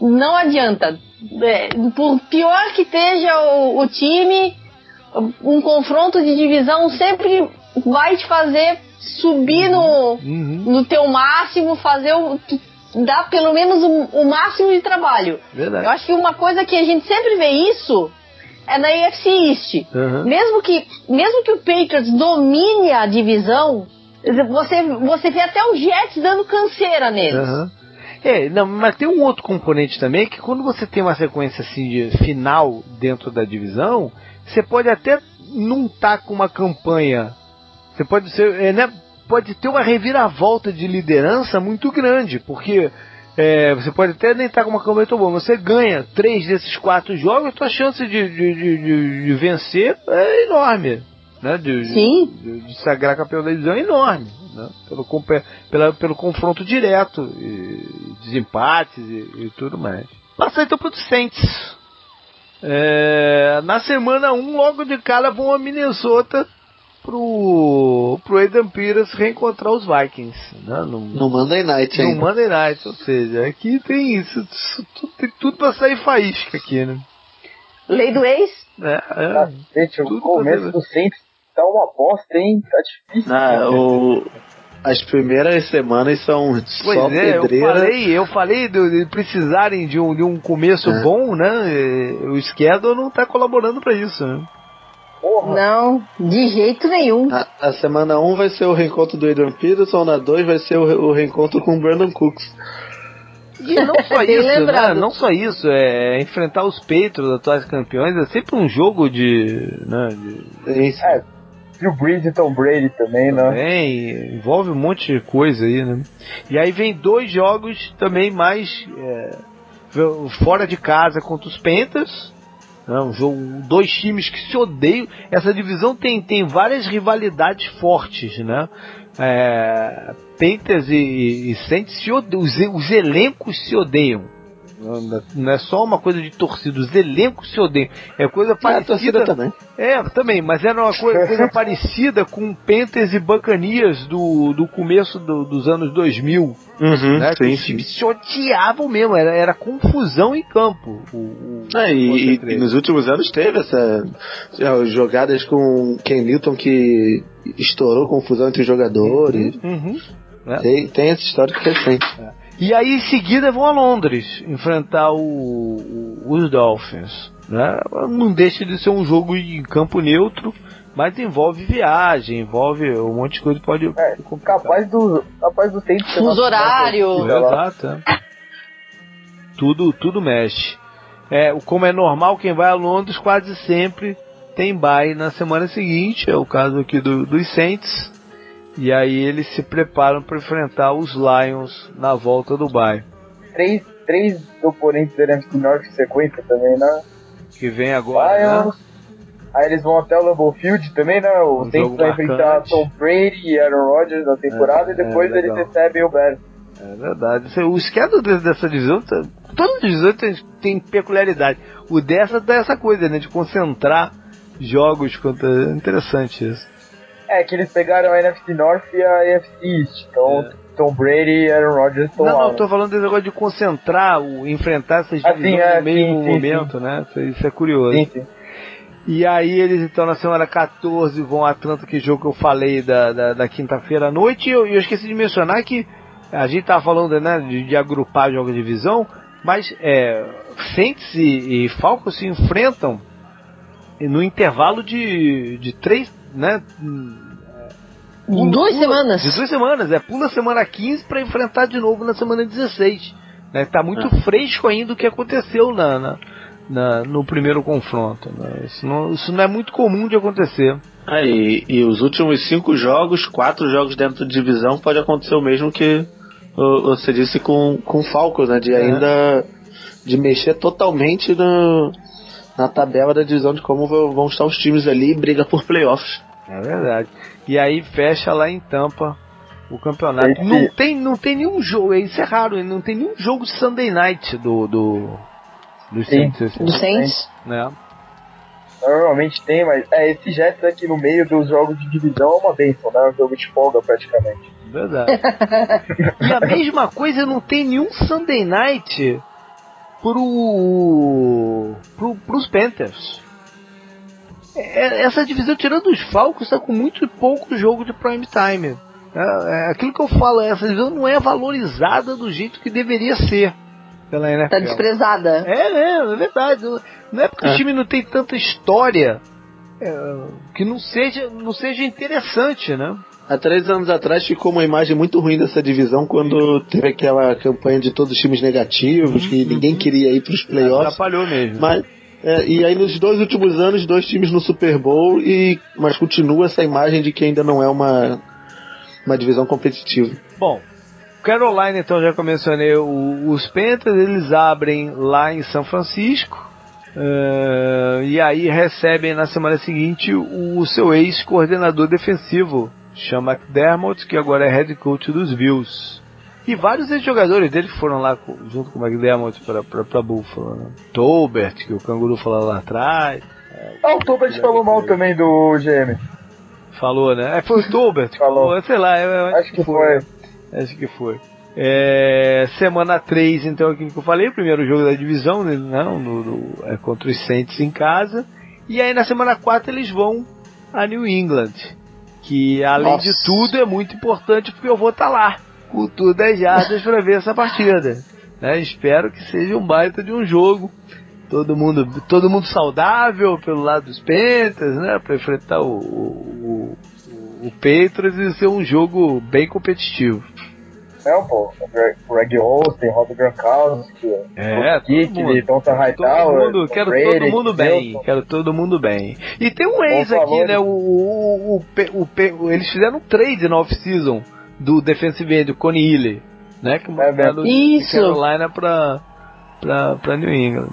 não adianta. É, por pior que esteja o, o time, um confronto de divisão sempre vai te fazer subir no, Uhum, no teu máximo, fazer o. dar pelo menos o, o máximo de trabalho. Eu verdade. acho que uma coisa que a gente sempre vê isso é na AFC East. Uhum. Mesmo que, mesmo que o Patriots domine a divisão, você, você vê até o Jets dando canseira neles. Aham. É, não, mas tem um outro componente também que quando você tem uma sequência assim de final dentro da divisão, você pode até não estar tá com uma campanha. Você pode ser, é, né, pode ter uma reviravolta de liderança muito grande, porque é, você pode até nem estar com uma campanha tão boa, você ganha três desses quatro jogos, sua chance de, de, de, de vencer é enorme. Né, de, Sim. De, de, sagrar campeão da divisão é enorme. Né, pelo, pela, pelo confronto direto, e, desempates e, e tudo mais. Passa então para o Saints. É, na semana 1, um, logo de cara, vão a Minnesota pro, pro Aidan Peters reencontrar os Vikings. Né? No, no Monday Night, No Monday Night, ou seja, aqui tem isso, isso tudo, tem tudo pra sair faísca aqui, né? Lei do ex? É, é, tá, gente, o começo do Saints tá uma bosta, hein? Tá difícil. Ah, o, as primeiras semanas são pois só é, pedreira. Eu falei, eu falei de, de precisarem de um, de um começo é. bom, né? O schedule não tá colaborando para isso, né? Porra. Não, de jeito nenhum. A, a semana 1 um vai ser o reencontro do Adrian Peterson, na 2 vai ser o, o reencontro com o Brandon Cooks. E não só isso, né? Não só isso, é enfrentar os Patriots, atuais campeões, é sempre um jogo de. Né, de... É, Drew Brees e Tom Brady também, né? Também, envolve um monte de coisa aí, né? E aí vem dois jogos também mais é, fora de casa contra os Panthers. Né? Um jogo, dois times que se odeiam. Essa divisão tem, tem várias rivalidades fortes, né? É, Panthers e, e Saints se odeiam, os, os elencos se odeiam. Não é só uma coisa de torcida, os elencos se odeiam. É coisa parecida. É, também. É, também, mas era uma coisa, coisa parecida com Panthers e Bacanias do, do começo do, dos anos 2000. Uhum, né? sim, times se odiavam mesmo, era, era confusão em campo. O, o, é, e, e, nos últimos anos teve essa jogadas com Ken Newton que estourou confusão entre os jogadores. Uhum, uhum. É. Tem, tem essa história que recente. É. E aí em seguida vão a Londres enfrentar o, o, os Dolphins. Né? Não deixa de ser um jogo em campo neutro, mas envolve viagem, envolve um monte de coisa que pode. É, capaz do. Capaz do tempo Fuso horário. Exato. É. Tudo, tudo mexe. É, como é normal, quem vai a Londres quase sempre tem bye na semana seguinte. É o caso aqui do, dos Saints. E aí eles se preparam para enfrentar os Lions na volta do bairro. Três, três oponentes da NFC Norte sequência também, né? Que vem agora, Lions, né? Aí eles vão até o Lambeau Field também, né? O um Saints vai enfrentar Tom Brady e Aaron Rodgers na temporada é, e depois é eles recebem o Bears. É verdade. O schedule dessa divisão, tá, todas as divisões têm, têm peculiaridade. O dessa dá essa coisa, né? De concentrar jogos. Contra... É interessante isso. É, que eles pegaram a NFC North e a AFC East. Então, é. Tom Brady e Aaron Rodgers estão lá. Não, não, tô falando desse negócio de concentrar, o, enfrentar essas divisões assim, é, no mesmo sim, momento, sim. né? Isso é curioso. Sim, sim. E aí eles então na semana 14 vão a Atlanta, que jogo que eu falei da, da, da quinta-feira à noite, e eu, eu, esqueci de mencionar que a gente tava falando né, de, de agrupar jogos de divisão, mas é, Saints e, e Falcons se enfrentam no intervalo de, de três, né? Pula, duas pula, semanas. De duas semanas, é. Pula semana 15 para enfrentar de novo na semana 16. Né? Tá muito ah. fresco ainda o que aconteceu na, na, na no primeiro confronto. Né? Isso, não, isso não é muito comum de acontecer. Ah, e, e, os últimos cinco jogos, quatro jogos dentro da divisão, pode acontecer o mesmo que você disse com, com o Falcons, né? De é. ainda de mexer totalmente no, na tabela da divisão de como vão estar os times ali e briga por playoffs. É verdade. E aí fecha lá em Tampa o campeonato. Esse... Não tem, não tem nenhum jogo, isso é raro, não tem nenhum jogo de Sunday Night do do do Saints. Assim. Do Saints? Né? Normalmente tem, mas é, esse Jets aqui no meio dos jogos de divisão é uma benção, né? É um jogo de folga praticamente. Verdade. e a mesma coisa não tem nenhum Sunday Night pro, pro pros Panthers. É, essa divisão, tirando os Falcons, está com muito pouco jogo de prime time. É, é, aquilo que eu falo, essa divisão não é valorizada do jeito que deveria ser pela NFL. Tá desprezada. É, é, é verdade. Não é porque é. o time não tem tanta história é, que não seja, não seja interessante, né? Há três anos atrás ficou uma imagem muito ruim dessa divisão quando teve aquela campanha de todos os times negativos, que ninguém queria ir para os playoffs. Atrapalhou mesmo. Mas, é, e aí nos dois últimos anos, dois times no Super Bowl, e, mas continua essa imagem de que ainda não é uma, uma divisão competitiva. Bom, Carolina, então, já que eu mencionei, o- os Panthers, eles abrem lá em São Francisco. eh, e aí recebem na semana seguinte o, seu ex-coordenador defensivo, chama McDermott, que agora é head coach dos Bills. E vários ex-jogadores dele que foram lá junto com o McDermott para Buffalo. Né? Tolbert, que o Canguru falou lá atrás. Ah, o Tobert falou mal também do GM. Falou, né? É, foi o Tolbert que Falou. falou, sei lá. eu- eu Acho que foi. Acho que foi. É, semana 3, então, aquilo que eu falei, o primeiro jogo da divisão, né, não, no, no- é contra os Saints em casa. E aí na semana 4 eles vão a New England. Que além Nossa. de tudo é muito importante porque eu vou estar lá. Com tudo 10 jardas para ver essa partida. né? Espero que seja um baita de um jogo. Todo mundo, todo mundo saudável pelo lado dos Panthers, né? Para enfrentar o, o, o, o Patriots e ser um jogo bem competitivo. Não, pô. O Greg- Olsen, Rob Gronkowski, É, todo mundo. Tonta Todo Hightower, mundo, quero Brady, todo mundo bem, Wilson. quero todo mundo bem. E tem um ex Bom aqui, né? O, o, o, o eles fizeram um trade na off-season do defensive end, o Coney Ely, né? Que mandaram de Isso. Carolina pra, pra, pra New England.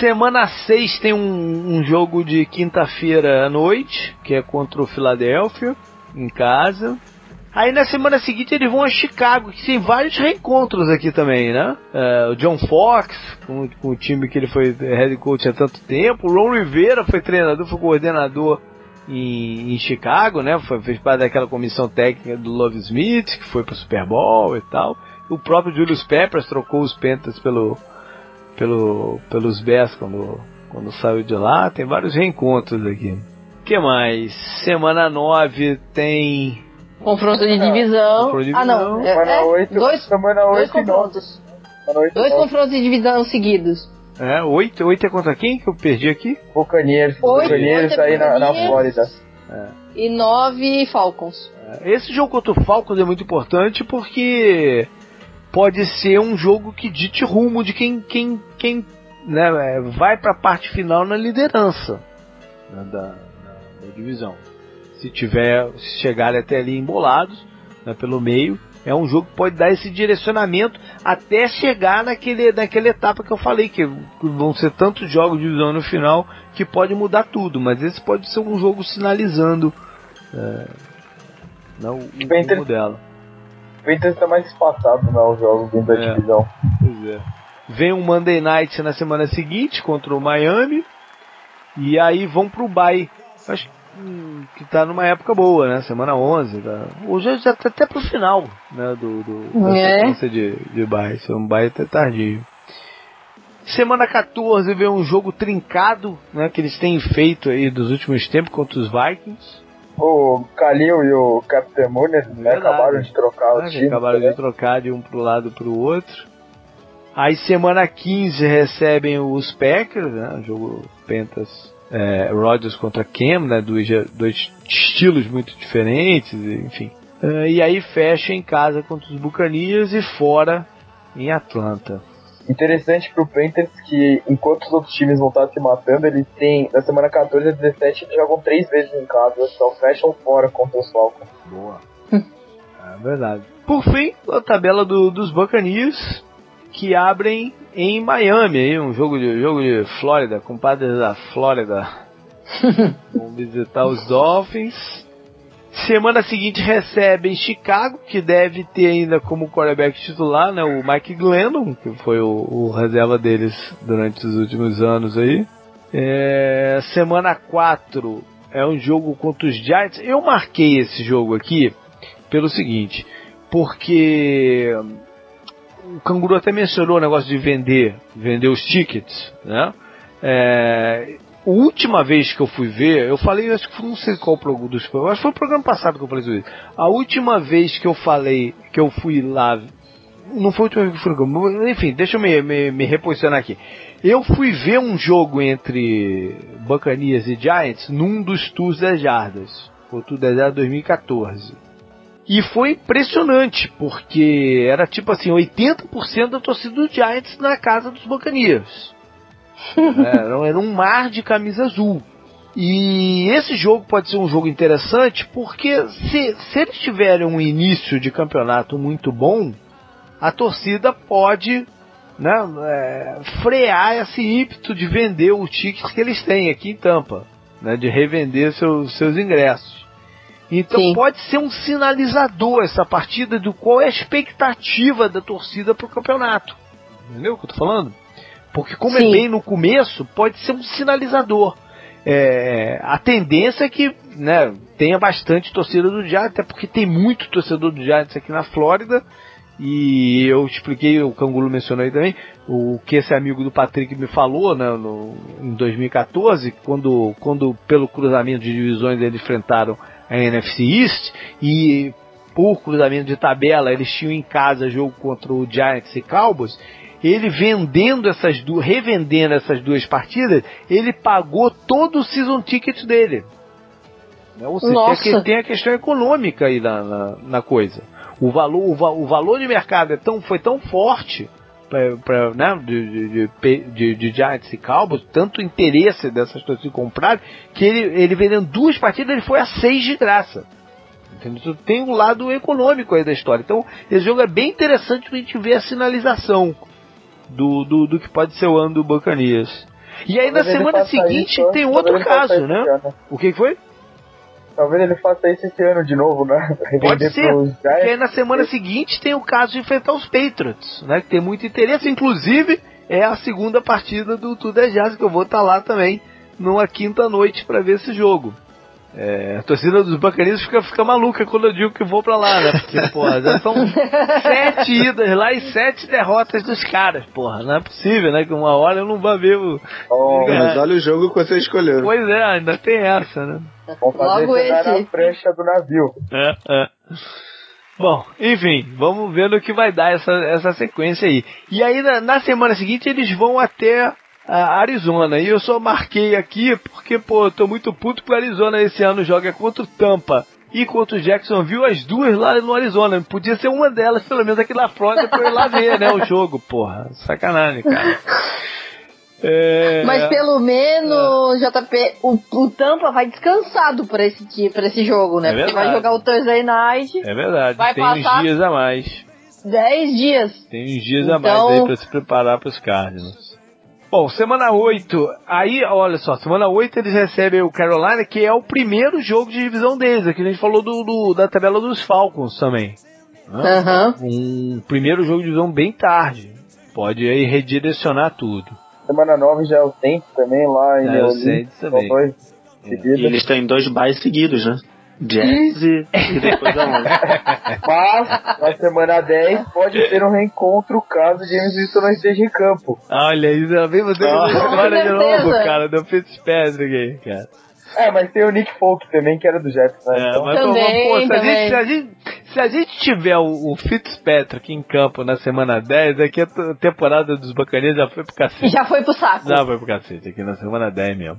Semana 6 tem um, um jogo de quinta-feira à noite, que é contra o Philadelphia, em casa. Aí na semana seguinte eles vão a Chicago, que tem vários reencontros aqui também, né? É, o John Fox, com, com o time que ele foi head coach há tanto tempo. O Ron Rivera foi treinador, foi coordenador em, em Chicago, né? Foi, fez parte daquela comissão técnica do Love Smith, que foi pro Super Bowl e tal. O próprio Julius Peppers trocou os Panthers pelo, pelo, pelos Bears quando, quando saiu de lá. Tem vários reencontros aqui. O que mais? Semana 9 tem Confronto de divisão. Confronto de Ah, não. divisão. É, Semana é, 8, dois, semana dois 8 9. confrontos. Semana 8 Dois 9. confrontos de divisão seguidos. É, 8, 8 é contra quem que eu perdi aqui? Buccaneers, Oito, Buccaneers oito aí na, na. Flórida. E nove Falcons. É, Esse jogo contra o Falcons é muito importante porque pode ser um jogo que dite rumo de quem, quem, quem né, é, vai para a parte final na liderança né, da, da- da divisão. Se tiver, se chegarem até ali embolados né, pelo meio, é um jogo que pode dar esse direcionamento até chegar naquele, naquela etapa que eu falei, que vão ser tantos jogos de divisão no final que pode mudar tudo, mas esse pode ser um jogo sinalizando é, não, o Bem rumo dela. O Panthers tá mais espaçado, né, os jogos dentro da É. divisão. Pois é. Vem um Monday Night na semana seguinte contra o Miami. E aí vão pro bye. Acho hum, que tá numa época boa, né? Semana 11. Tá? Hoje já tá até pro final né? do, do, da É. sequência de, de bye. Isso é um bye até tardio. Semana 14 vem um jogo trincado né, que eles têm feito aí dos últimos tempos contra os Vikings. O Kalil e o Captain Mooner né, Verdade. acabaram de trocar o time. acabaram né? de trocar de um pro lado pro outro. Aí semana 15 recebem os Packers, né? Jogo Pentas é, Rodgers contra Cam, né? Dois, dois estilos muito diferentes, enfim. É, e aí fecha em casa contra os Buccaneers e fora em Atlanta. Interessante pro Panthers que enquanto os outros times vão estar se matando, eles têm, na semana 14 a 17, eles jogam três vezes em casa, só fecham fora contra os Falcons. Boa. é verdade. Por fim, a tabela do- dos Buccaneers que abrem em Miami, aí, um jogo de jogo de Flórida, compadres da Flórida. Vão visitar os Dolphins. Semana seguinte recebem Chicago, que deve ter ainda como quarterback titular, né, o Mike Glennon, que foi o, o reserva deles durante os últimos anos aí. É, semana 4 é um jogo contra os Giants. Eu marquei esse jogo aqui pelo seguinte, porque o Canguru até mencionou o negócio de vender, vender os tickets, né? É, a última vez que eu fui ver, eu falei, acho que foi, não sei qual programa dos acho que foi o programa passado que eu falei isso. A última vez que eu falei, que eu fui lá, não foi a última vez que eu fui enfim, deixa eu me, me, me reposicionar aqui. Eu fui ver um jogo entre Buccaneers e Giants num dos Tours das Jardas. O Tour das Jardas 2014. E foi impressionante, porque era tipo assim, 80% da torcida do Giants na casa dos Buccaneers. era, era um mar de camisa azul. E esse jogo pode ser um jogo interessante porque se, se eles tiverem um início de campeonato muito bom, a torcida pode né, é, frear esse ímpeto de vender o ticket que eles têm aqui em Tampa, né, de revender seus, seus ingressos. Então Sim. pode ser um sinalizador essa partida do qual é a expectativa da torcida para o campeonato. Entendeu o que eu tô falando? Porque como Sim. é bem no começo, pode ser um sinalizador. É, a tendência é que né, tenha bastante torcida do Giants, até porque tem muito torcedor do Giants aqui na Flórida. E eu expliquei, o Cangulo mencionou aí também, o que esse amigo do Patrick me falou né, no, em 2014, quando, quando pelo cruzamento de divisões eles enfrentaram a NFC East e por cruzamento de tabela eles tinham em casa jogo contra o Giants e Cowboys. Ele vendendo essas duas, revendendo essas duas partidas, ele pagou todo o season ticket dele. Né, Ou seja, Nossa. tem, a- tem a questão econômica aí na, na, na coisa. O valor, o, va- o valor de mercado é tão, foi tão forte pra, pra, né, de, de, de, de- Giants e Cowboys, tanto interesse dessas torcidas comprar, que ele, ele vendendo duas partidas, ele foi a seis de graça. Entendeu? Então, Tem um lado econômico aí da história. Então, esse jogo é bem interessante pra gente ver a sinalização do, do, do que pode ser o ano do Buccaneers. E aí na semana seguinte isso, tem talvez outro caso, né? esse ano. O que foi? Talvez ele faça isso esse ano de novo, né? Pode ser, porque aí na semana seguinte tem o caso de enfrentar os Patriots, né? Que tem muito interesse, inclusive é a segunda partida do Tudo é Jazz, que eu vou estar lá também numa quinta noite para ver esse jogo. É, a torcida dos Buccaneers fica, fica maluca quando eu digo que vou pra lá, né? Porque, porra, já são sete idas lá e sete derrotas dos caras, porra. Não é possível, né? Que uma hora eu não vou ver o. Então, É. Mas olha o jogo que você escolheu. Pois é, ainda tem essa, né? Vamos fazer Logo esse. na prancha do navio. É, é. Bom, enfim, vamos ver no que vai dar essa, essa sequência aí. E aí na, na semana seguinte eles vão até a Arizona. E eu só marquei aqui porque, pô, eu tô muito puto que o Arizona esse ano joga contra o Tampa e contra o Jacksonville, as duas lá no Arizona. Podia ser uma delas, pelo menos aqui na Flórida, pra eu ir lá ver, né, o jogo, porra. Sacanagem, cara. É... Mas pelo menos, JP, o, o Tampa vai descansado pra esse, dia- pra esse jogo, né? É Porque vai jogar o Thursday Night É verdade, Vai tem passar- uns dias a mais. 10 dias. Tem uns dias a Então- mais aí pra se preparar pros Cardinals. Bom, semana 8, aí, olha só, semana 8 eles recebem o Carolina, que é o primeiro jogo de divisão deles. Aqui a gente falou do, do- da tabela dos Falcons também. né? Aham. Um primeiro jogo de divisão bem tarde. Pode aí redirecionar tudo. Semana 9 já é o tempo também lá em É, New o. Saints também. dois E seguidos. eles têm dois byes seguidos, né? Jazz e, e depois a 11. Mas, na semana 10, pode ter um reencontro caso James Winston não esteja em campo. Olha, isso é bem você Ah, história de novo, cara, do Fitzpatrick aí, cara. É, mas tem o Nick Folk também, que era do Jets, né? É, Então, mas, Também, pô, se, a gente, se, a gente, se a gente tiver o, o Fitzpatrick em campo na semana 10, aqui a temporada dos Bacaneiros já foi pro cacete. já foi pro saco. Já foi pro cacete, aqui na semana 10 mesmo.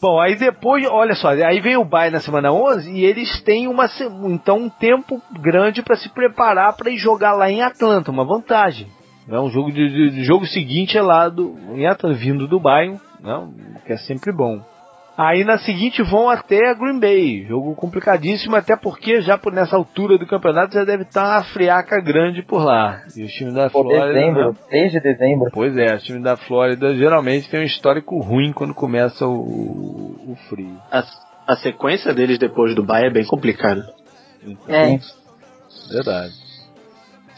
Bom, aí depois, olha só, aí vem o bye na semana 11 e eles têm uma, então um tempo grande para se preparar para ir jogar lá em Atlanta, uma vantagem. Né? Um jogo de, de- jogo seguinte é lá do, em Atlanta, vindo do Bayern, né? que é sempre bom. Aí na seguinte vão até Green Bay, jogo complicadíssimo, até porque já por nessa altura do campeonato já deve estar uma friaca grande por lá. E os times da pô, Flórida. dezembro, né? 6 de dezembro. Pois é, o time da Flórida geralmente tem um histórico ruim quando começa o, o frio. A, a sequência deles depois do bye é bem complicada. Então, É. Verdade.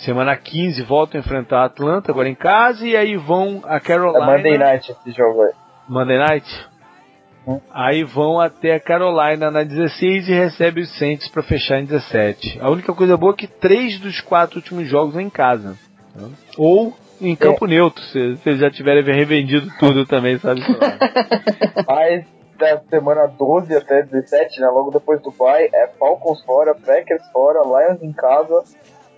Semana 15 voltam a enfrentar a Atlanta agora em casa e aí vão a É Carolina. Monday Night esse jogo aí. Monday Night? Aí vão até a Carolina na 16 e recebe os Saints para fechar em 17. A única coisa boa é que três dos quatro últimos jogos são em casa. Ou em campo neutro, se, eles já tiverem revendido tudo também, sabe? Mas da semana 12 até 17, né? Logo depois do bye, é Falcons fora, Packers fora, Lions em casa,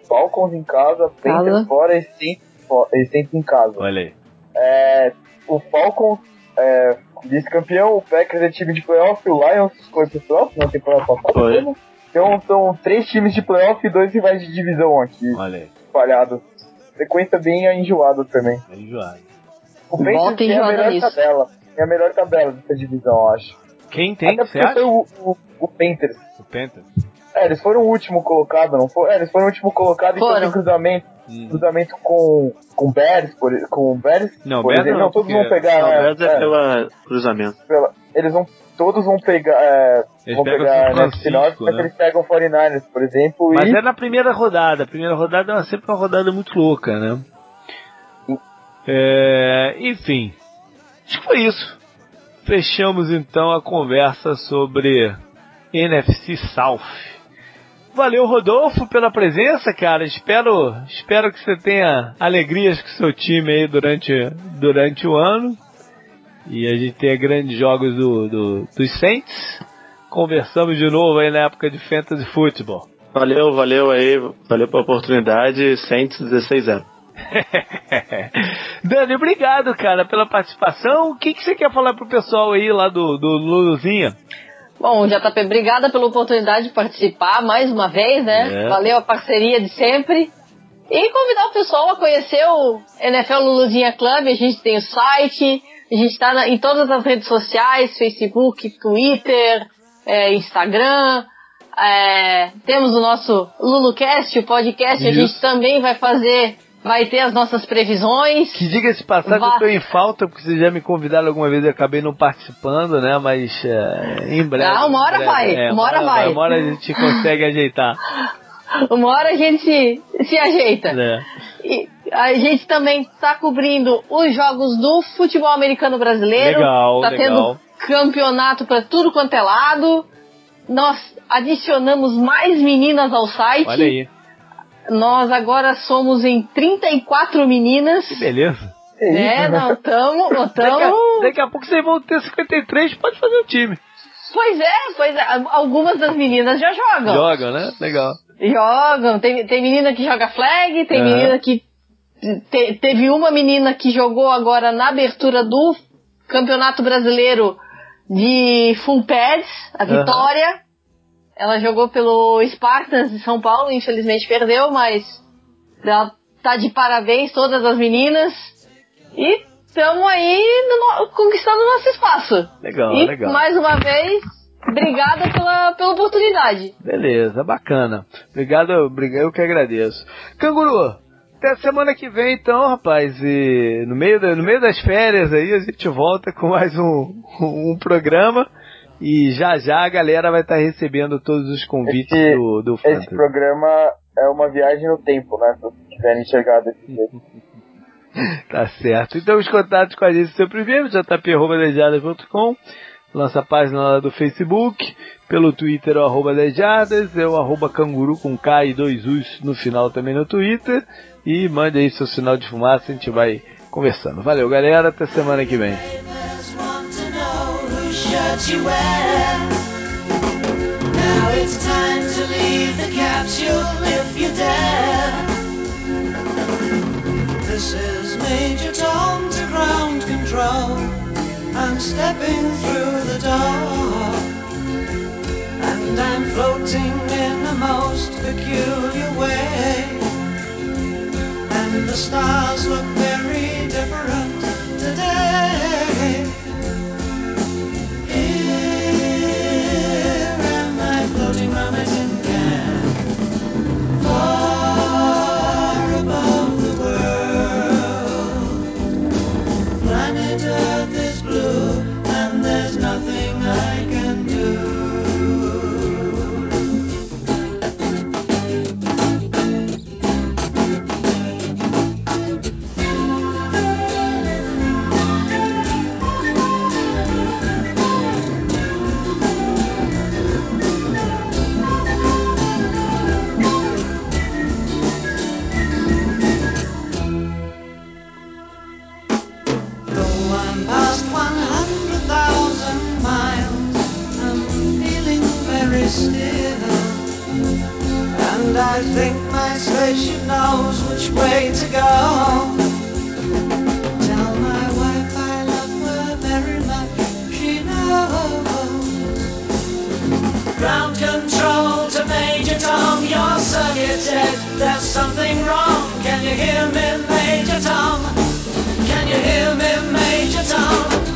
Falcons em casa, Panthers fora e Saints, fo- e Saints em casa. Olha aí. É, o Falcons é vice-campeão, o Packers é time de playoff, o Lions foi pro playoff na temporada passada. Foi. né? Então são três times de playoff e dois rivais de divisão aqui, Olha aí, espalhados. Sequência bem enjoada também. é enjoado. O Panthers tem a melhor nisso. tabela. Tem a melhor tabela dessa divisão, eu acho. Quem tem, Até você porque foi o, o, o Panthers. O Panthers. É, eles foram o último colocado, não foi? É, eles foram o último colocado e Foram. cruzamento, Hum. cruzamento com, com Bears, por, com Bears. Não, por Bears exemplo. não, não, todos vão pegar. Não, é, Bears é, é, pela cruzamento. pela- eles vão, todos vão pegar, é, Eles vão pegar NFC North, Francisco, mas né? eles pegam 49ers, por exemplo, Mas e é na primeira rodada. A primeira rodada é sempre uma rodada muito louca, né? É, enfim, acho que foi isso. Fechamos então a conversa sobre NFC South. Valeu, Rodolfo, pela presença, cara. Espero, espero que você tenha alegrias com seu time aí durante, durante o ano. E a gente tenha grandes jogos do, do, dos Saints. Conversamos de novo aí na época de Fantasy Football. Valeu, valeu aí. Valeu pela oportunidade. Saints 16-0. Dani, obrigado, cara, pela participação. O que, que você quer falar pro pessoal aí lá do, do Luluzinha? Bom, JP, obrigada pela oportunidade de participar mais uma vez, né? É. Valeu a parceria de sempre. E convidar o pessoal a conhecer o NFL Luluzinha Club. A gente tem o site, a gente está em todas as redes sociais, Facebook, Twitter, é, Instagram. É, temos o nosso LuluCast, o podcast. A Isso. gente também vai fazer, vai ter as nossas previsões. Que diga-se passagem, Vá. eu tô em falta, porque vocês já me convidaram alguma vez e acabei não participando, né? Mas é, em breve. Ah, uma hora breve. vai, É, uma hora vai. Uma hora a gente consegue ajeitar. Uma hora a gente se, se ajeita. Né? E a gente também está cobrindo os jogos do futebol americano brasileiro. Legal, tá legal. tendo campeonato para tudo quanto é lado. Nós adicionamos mais meninas ao site. Olha aí, Nós agora somos em 34 meninas. que beleza. É, não, tamo, Daqui a, tamo. daqui a pouco vocês vão ter 53, pode fazer o time. Pois é, pois é. Algumas das meninas já jogam. Jogam, né? Legal. Jogam. Tem, tem menina que joga flag, tem menina que. te- teve uma menina que jogou agora na abertura do Campeonato Brasileiro de Full Pads, a Aham. Vitória. Ela jogou pelo Spartans de São Paulo, infelizmente perdeu, mas ela tá de parabéns, todas as meninas. E estamos aí no conquistando o nosso espaço. Legal, e legal. mais uma vez, obrigada pela, pela oportunidade. Beleza, bacana. Obrigado, obrigado, eu que agradeço. Canguru, até semana que vem então, rapaz. E no meio, no meio das férias aí a gente volta com mais um, um programa. E já já a galera vai estar recebendo todos os convites Esse- do, do esse Fantasy. programa é uma viagem no tempo, né? Se tiverem enxergado desse jeito. Tá certo. Então os contatos com a gente sempre mesmo, jp.lejadas.com, nossa página lá do Facebook, pelo Twitter o arroba lejadas, é o arroba canguru com K e dois U's no final também no Twitter, e mande aí seu sinal de fumaça, a gente vai conversando. Valeu galera, até semana que vem. Whose you wear. Now it's time to leave the capsule if you dare. This is Major Tom to ground control. I'm stepping through the door. And I'm floating in a most peculiar way. And the stars look very different today. And I think my station knows which way to go. Tell my wife I love her very much. She knows. Ground control to Major Tom Your circuit's dead. There's something wrong. Can you hear me, Major Tom? Can you hear me, Major Tom?